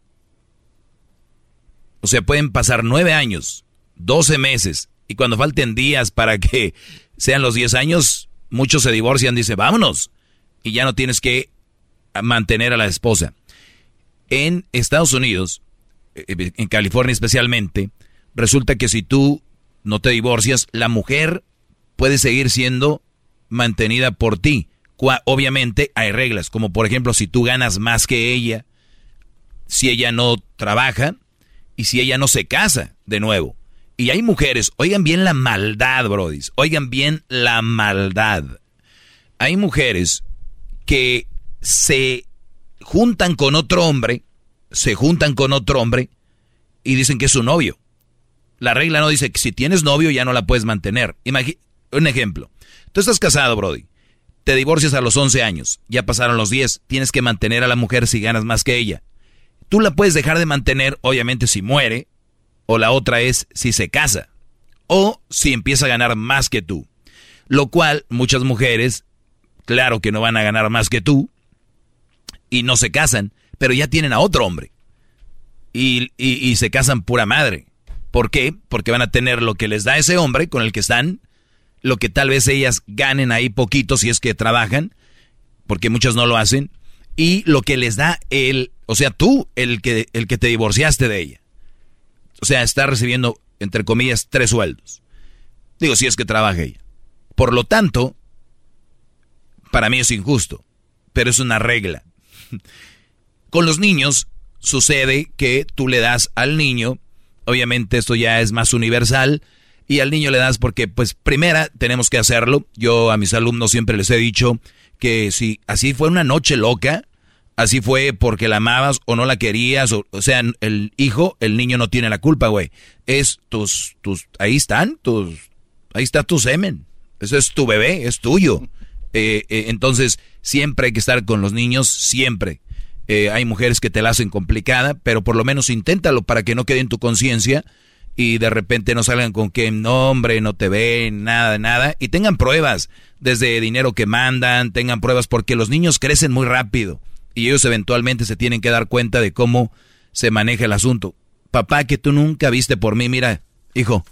o sea, pueden pasar 9 años, 12 meses, y cuando falten días para que sean los 10 años, muchos se divorcian, dice, vámonos, y ya no tienes que mantener a la esposa. En Estados Unidos, eh, en California especialmente, resulta que si tú no te divorcias, la mujer puede seguir siendo mantenida por ti. Obviamente hay reglas, como por ejemplo si tú ganas más que ella, si ella no trabaja y si ella no se casa de nuevo. Y hay mujeres, oigan bien la maldad, brodis, oigan bien la maldad. Hay mujeres que se juntan con otro hombre, se juntan con otro hombre y dicen que es su novio. La regla no dice que si tienes novio ya no la puedes mantener. Un ejemplo. Tú estás casado, Brody. Te divorcias a los 11 años. Ya pasaron los 10. Tienes que mantener a la mujer si ganas más que ella. Tú la puedes dejar de mantener, obviamente, si muere. O la otra es si se casa. O si empieza a ganar más que tú. Lo cual muchas mujeres, claro que no van a ganar más que tú. Y no se casan. Pero ya tienen a otro hombre. Y, y- se casan pura madre. ¿Por qué? Porque van a tener lo que les da ese hombre con el que están, lo que tal vez ellas ganen ahí poquito si es que trabajan, porque muchas no lo hacen, y lo que les da el, o sea, tú, el que, el que te divorciaste de ella. O sea, está recibiendo, entre comillas, tres sueldos. Digo, si es que trabaja ella. Por lo tanto, para mí es injusto, pero es una regla. Con los niños sucede que tú le das al niño, obviamente esto ya es más universal, y al niño le das porque, pues, primera, tenemos que hacerlo. Yo a mis alumnos siempre les he dicho que si así fue una noche loca, así fue porque la amabas o no la querías, o, sea, el hijo, el niño no tiene la culpa, güey. Es tus, tus, ahí están, tus, ahí está tu semen. Eso es tu bebé, es tuyo. Eh, eh, entonces, siempre hay que estar con los niños, siempre. Eh, hay mujeres que te la hacen complicada, pero por lo menos inténtalo para que no quede en tu conciencia y de repente no salgan con que no, hombre, no te ven, nada nada. Y tengan pruebas, desde dinero que mandan, tengan pruebas, porque los niños crecen muy rápido y ellos eventualmente se tienen que dar cuenta de cómo se maneja el asunto. Papá, que tú nunca viste por mí, mira, hijo,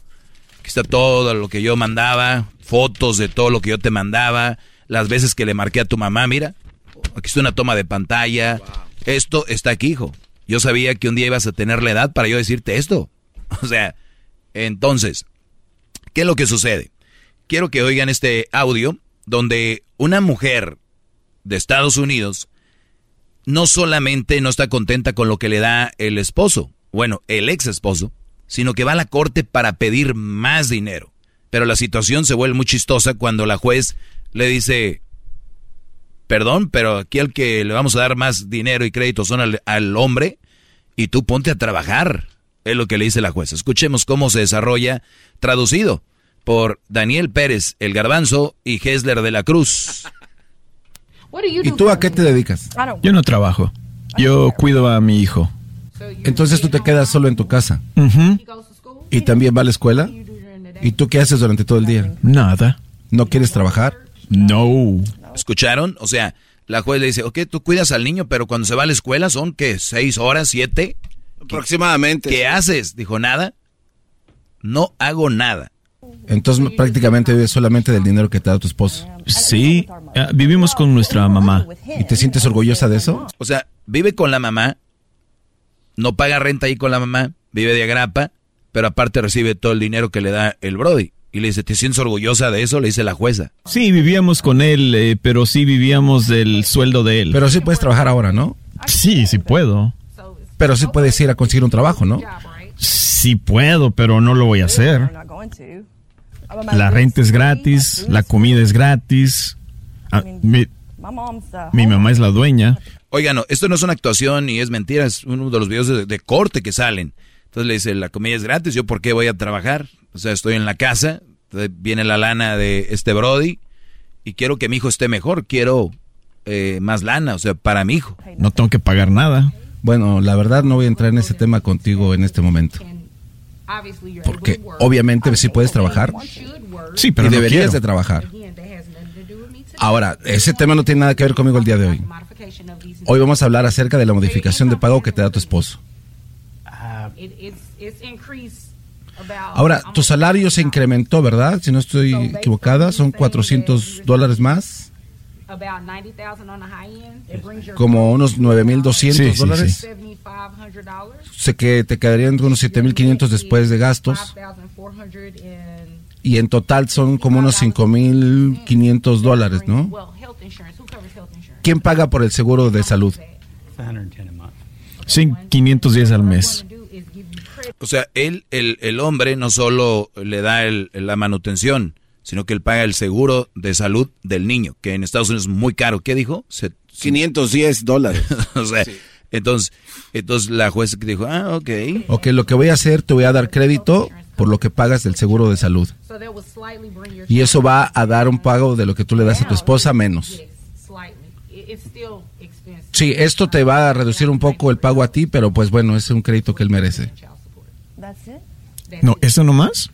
aquí está todo lo que yo mandaba, fotos de todo lo que yo te mandaba, las veces que le marqué a tu mamá, mira, aquí está una toma de pantalla, esto está aquí, hijo. Yo sabía que un día ibas a tener la edad para yo decirte esto. O sea, entonces, ¿qué es lo que sucede? Quiero que oigan este audio donde una mujer de Estados Unidos no solamente no está contenta con lo que le da el esposo, bueno, el ex esposo, sino que va a la corte para pedir más dinero. Pero la situación se vuelve muy chistosa cuando la juez le dice, perdón, pero aquí al que le vamos a dar más dinero y crédito son al, al hombre y tú ponte a trabajar. Es lo que le dice la jueza. Escuchemos cómo se desarrolla, traducido por Daniel Pérez, el garbanzo, y Hesler de la Cruz. ¿Y tú a qué te dedicas? Yo no trabajo. Yo cuido a mi hijo. Entonces tú te quedas solo en tu casa. ¿Y también va a la escuela? ¿Y tú qué haces durante todo el día? Nada. ¿No quieres trabajar? No. ¿Escucharon? O sea, la juez le dice, ok, tú cuidas al niño, pero cuando se va a la escuela son, ¿qué? ¿Seis horas? ¿Siete? Aproximadamente. ¿Qué haces? Dijo, nada. No hago nada. Entonces prácticamente vives solamente del dinero que te da tu esposo. Sí, eh, vivimos con nuestra mamá. ¿Y te sientes orgullosa de eso? O sea, vive con la mamá, no paga renta ahí con la mamá, vive de agrapa, pero aparte recibe todo el dinero que le da el Brody. Y le dice, ¿te sientes orgullosa de eso? Le dice la jueza. Sí, vivíamos con él, eh, pero sí vivíamos del sueldo de él. Pero sí puedes trabajar ahora, ¿no? Sí, sí puedo. Pero sí puedes ir a conseguir un trabajo, ¿no? Sí puedo, pero no lo voy a hacer. La renta es gratis, la comida es gratis. Ah, mi, mi mamá es la dueña. Oigan, no, esto no es una actuación y es mentira, es uno de los videos de, de corte que salen. Entonces le dice, la comida es gratis, ¿yo por qué voy a trabajar? O sea, estoy en la casa, viene la lana de este Brody y quiero que mi hijo esté mejor, quiero eh, más lana, o sea, para mi hijo. No tengo que pagar nada. Bueno, la verdad no voy a entrar en ese tema contigo en este momento. Porque obviamente sí puedes trabajar. Sí, pero y no deberías quiero. de trabajar. Ahora, ese tema no tiene nada que ver conmigo el día de hoy. Hoy vamos a hablar acerca de la modificación de pago que te da tu esposo. Ahora, tu salario se incrementó, ¿verdad? Si no estoy equivocada, son 400 dólares más. Como unos 9.200 dólares. Sé que te quedarían unos 7.500 después de gastos. Y en total son como unos 5.500 dólares, ¿no? ¿Quién paga por el seguro de salud? Sí, 510 al mes. O sea, él, el, el hombre no solo le da el, la manutención, sino que él paga el seguro de salud del niño, que en Estados Unidos es muy caro. ¿Qué dijo? 510 dólares. o sea, entonces, entonces la jueza dijo, ah, ok. Ok, lo que voy a hacer, te voy a dar crédito por lo que pagas del seguro de salud. Y eso va a dar un pago de lo que tú le das a tu esposa menos. Sí, esto te va a reducir un poco el pago a ti, pero pues bueno, es un crédito que él merece. No, ¿eso nomás?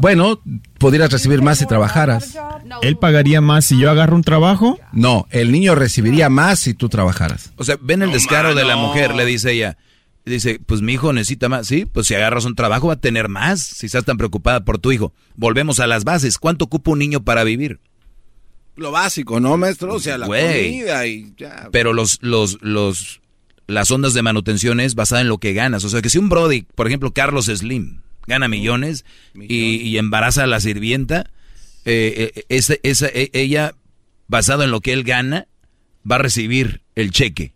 Bueno, podrías recibir más si trabajaras. ¿Él pagaría más si yo agarro un trabajo? No, el niño recibiría más si tú trabajaras. O sea, ven el descaro de la mujer, le dice ella. Dice, pues mi hijo necesita más. Sí, pues si agarras un trabajo va a tener más si estás tan preocupada por tu hijo. Volvemos a las bases. ¿Cuánto ocupa un niño para vivir? Lo básico, ¿no, maestro? O sea, la comida y ya. Pero los, los, los, las ondas de manutención es basada en lo que ganas. O sea, que si un Brody, por ejemplo, Carlos Slim, gana millones, Y, embaraza a la sirvienta, eh, eh esa, esa, e, ella, basado en lo que él gana, va a recibir el cheque.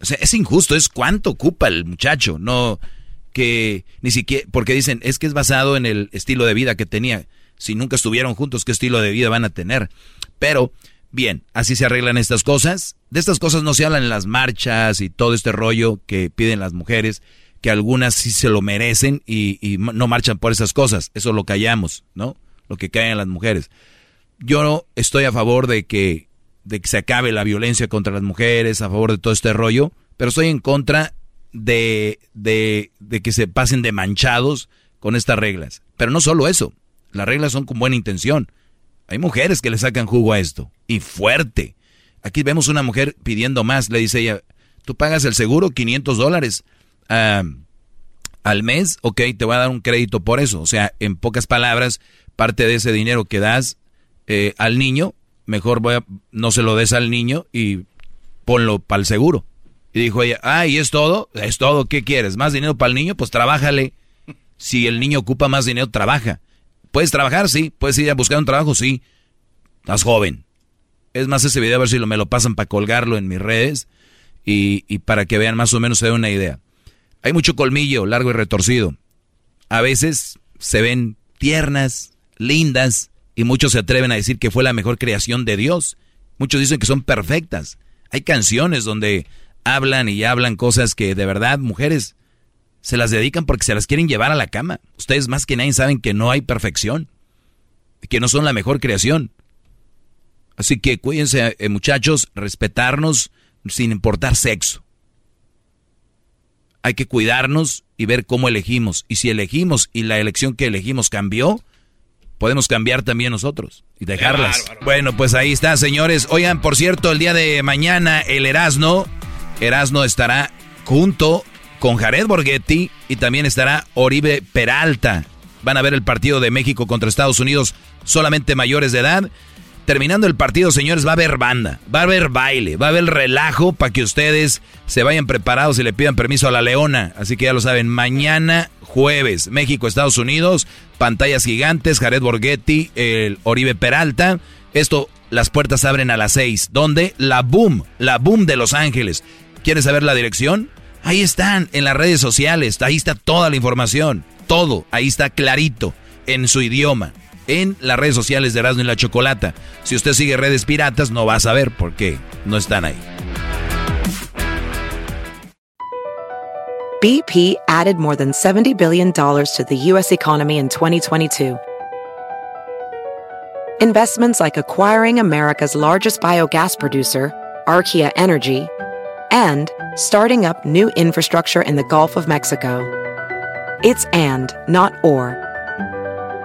O sea, es injusto, es cuánto ocupa el muchacho, no que ni siquiera, porque dicen, es que es basado en el estilo de vida que tenía. Si nunca estuvieron juntos, ¿qué estilo de vida van a tener? Pero, bien, así se arreglan estas cosas. De estas cosas no se hablan en las marchas y todo este rollo que piden las mujeres, que algunas sí se lo merecen y, no marchan por esas cosas. Eso lo callamos, ¿no? Lo que caen las mujeres. Yo estoy a favor de que se acabe la violencia contra las mujeres, a favor de todo este rollo, pero estoy en contra de, de que se pasen de manchados con estas reglas. Pero no solo eso, las reglas son con buena intención. Hay mujeres que le sacan jugo a esto, y fuerte. Aquí vemos una mujer pidiendo más, le dice ella, tú pagas el seguro 500 dólares al mes, ok, te voy a dar un crédito por eso. O sea, en pocas palabras, parte de ese dinero que das eh, al niño, mejor voy a, no se lo des al niño y ponlo para el seguro. Y dijo ella, ah, ¿y es todo? Es todo, ¿qué quieres? ¿Más dinero para el niño? Pues trabájale. Si el niño ocupa más dinero, trabaja. ¿Puedes trabajar? Sí. ¿Puedes ir a buscar un trabajo? Sí. Estás joven. Es más, ese video a ver si lo, me lo pasan para colgarlo en mis redes y, y para que vean más o menos se den una idea. Hay mucho colmillo, largo y retorcido. A veces se ven tiernas, lindas, y muchos se atreven a decir que fue la mejor creación de Dios. Muchos dicen que son perfectas. Hay canciones donde hablan y hablan cosas que de verdad mujeres se las dedican porque se las quieren llevar a la cama. Ustedes más que nadie saben que no hay perfección, que no son la mejor creación. Así que cuídense, eh, muchachos, respetarnos sin importar sexo. Hay que cuidarnos y ver cómo elegimos. Y si elegimos y la elección que elegimos cambió, podemos cambiar también nosotros y dejarlas. Bueno, pues ahí está, señores. Oigan, por cierto, el día de mañana el Erasno, Erasno estará junto con Jared Borghetti y también estará Oribe Peralta. Van a ver el partido de México contra Estados Unidos solamente mayores de edad. Terminando el partido, señores, va a haber banda, va a haber baile, va a haber relajo para que ustedes se vayan preparados y le pidan permiso a la leona. Así que ya lo saben, mañana jueves, México, Estados Unidos, pantallas gigantes, Jared Borghetti, el Oribe Peralta. Esto, las puertas abren a las seis. ¿Dónde? La Boom, la Boom de Los Ángeles. ¿Quieres saber la dirección? Ahí están, en las redes sociales, ahí está toda la información, todo, ahí está clarito, en su idioma en las redes sociales de Erasmo y la Chocolata. Si usted sigue redes piratas, no va a saber por qué no están ahí. BP added more than $70 billion to the U.S. economy in 2022. Investments like acquiring America's largest biogas producer, Archaea Energy, and starting up new infrastructure in the Gulf of Mexico. It's and, not or.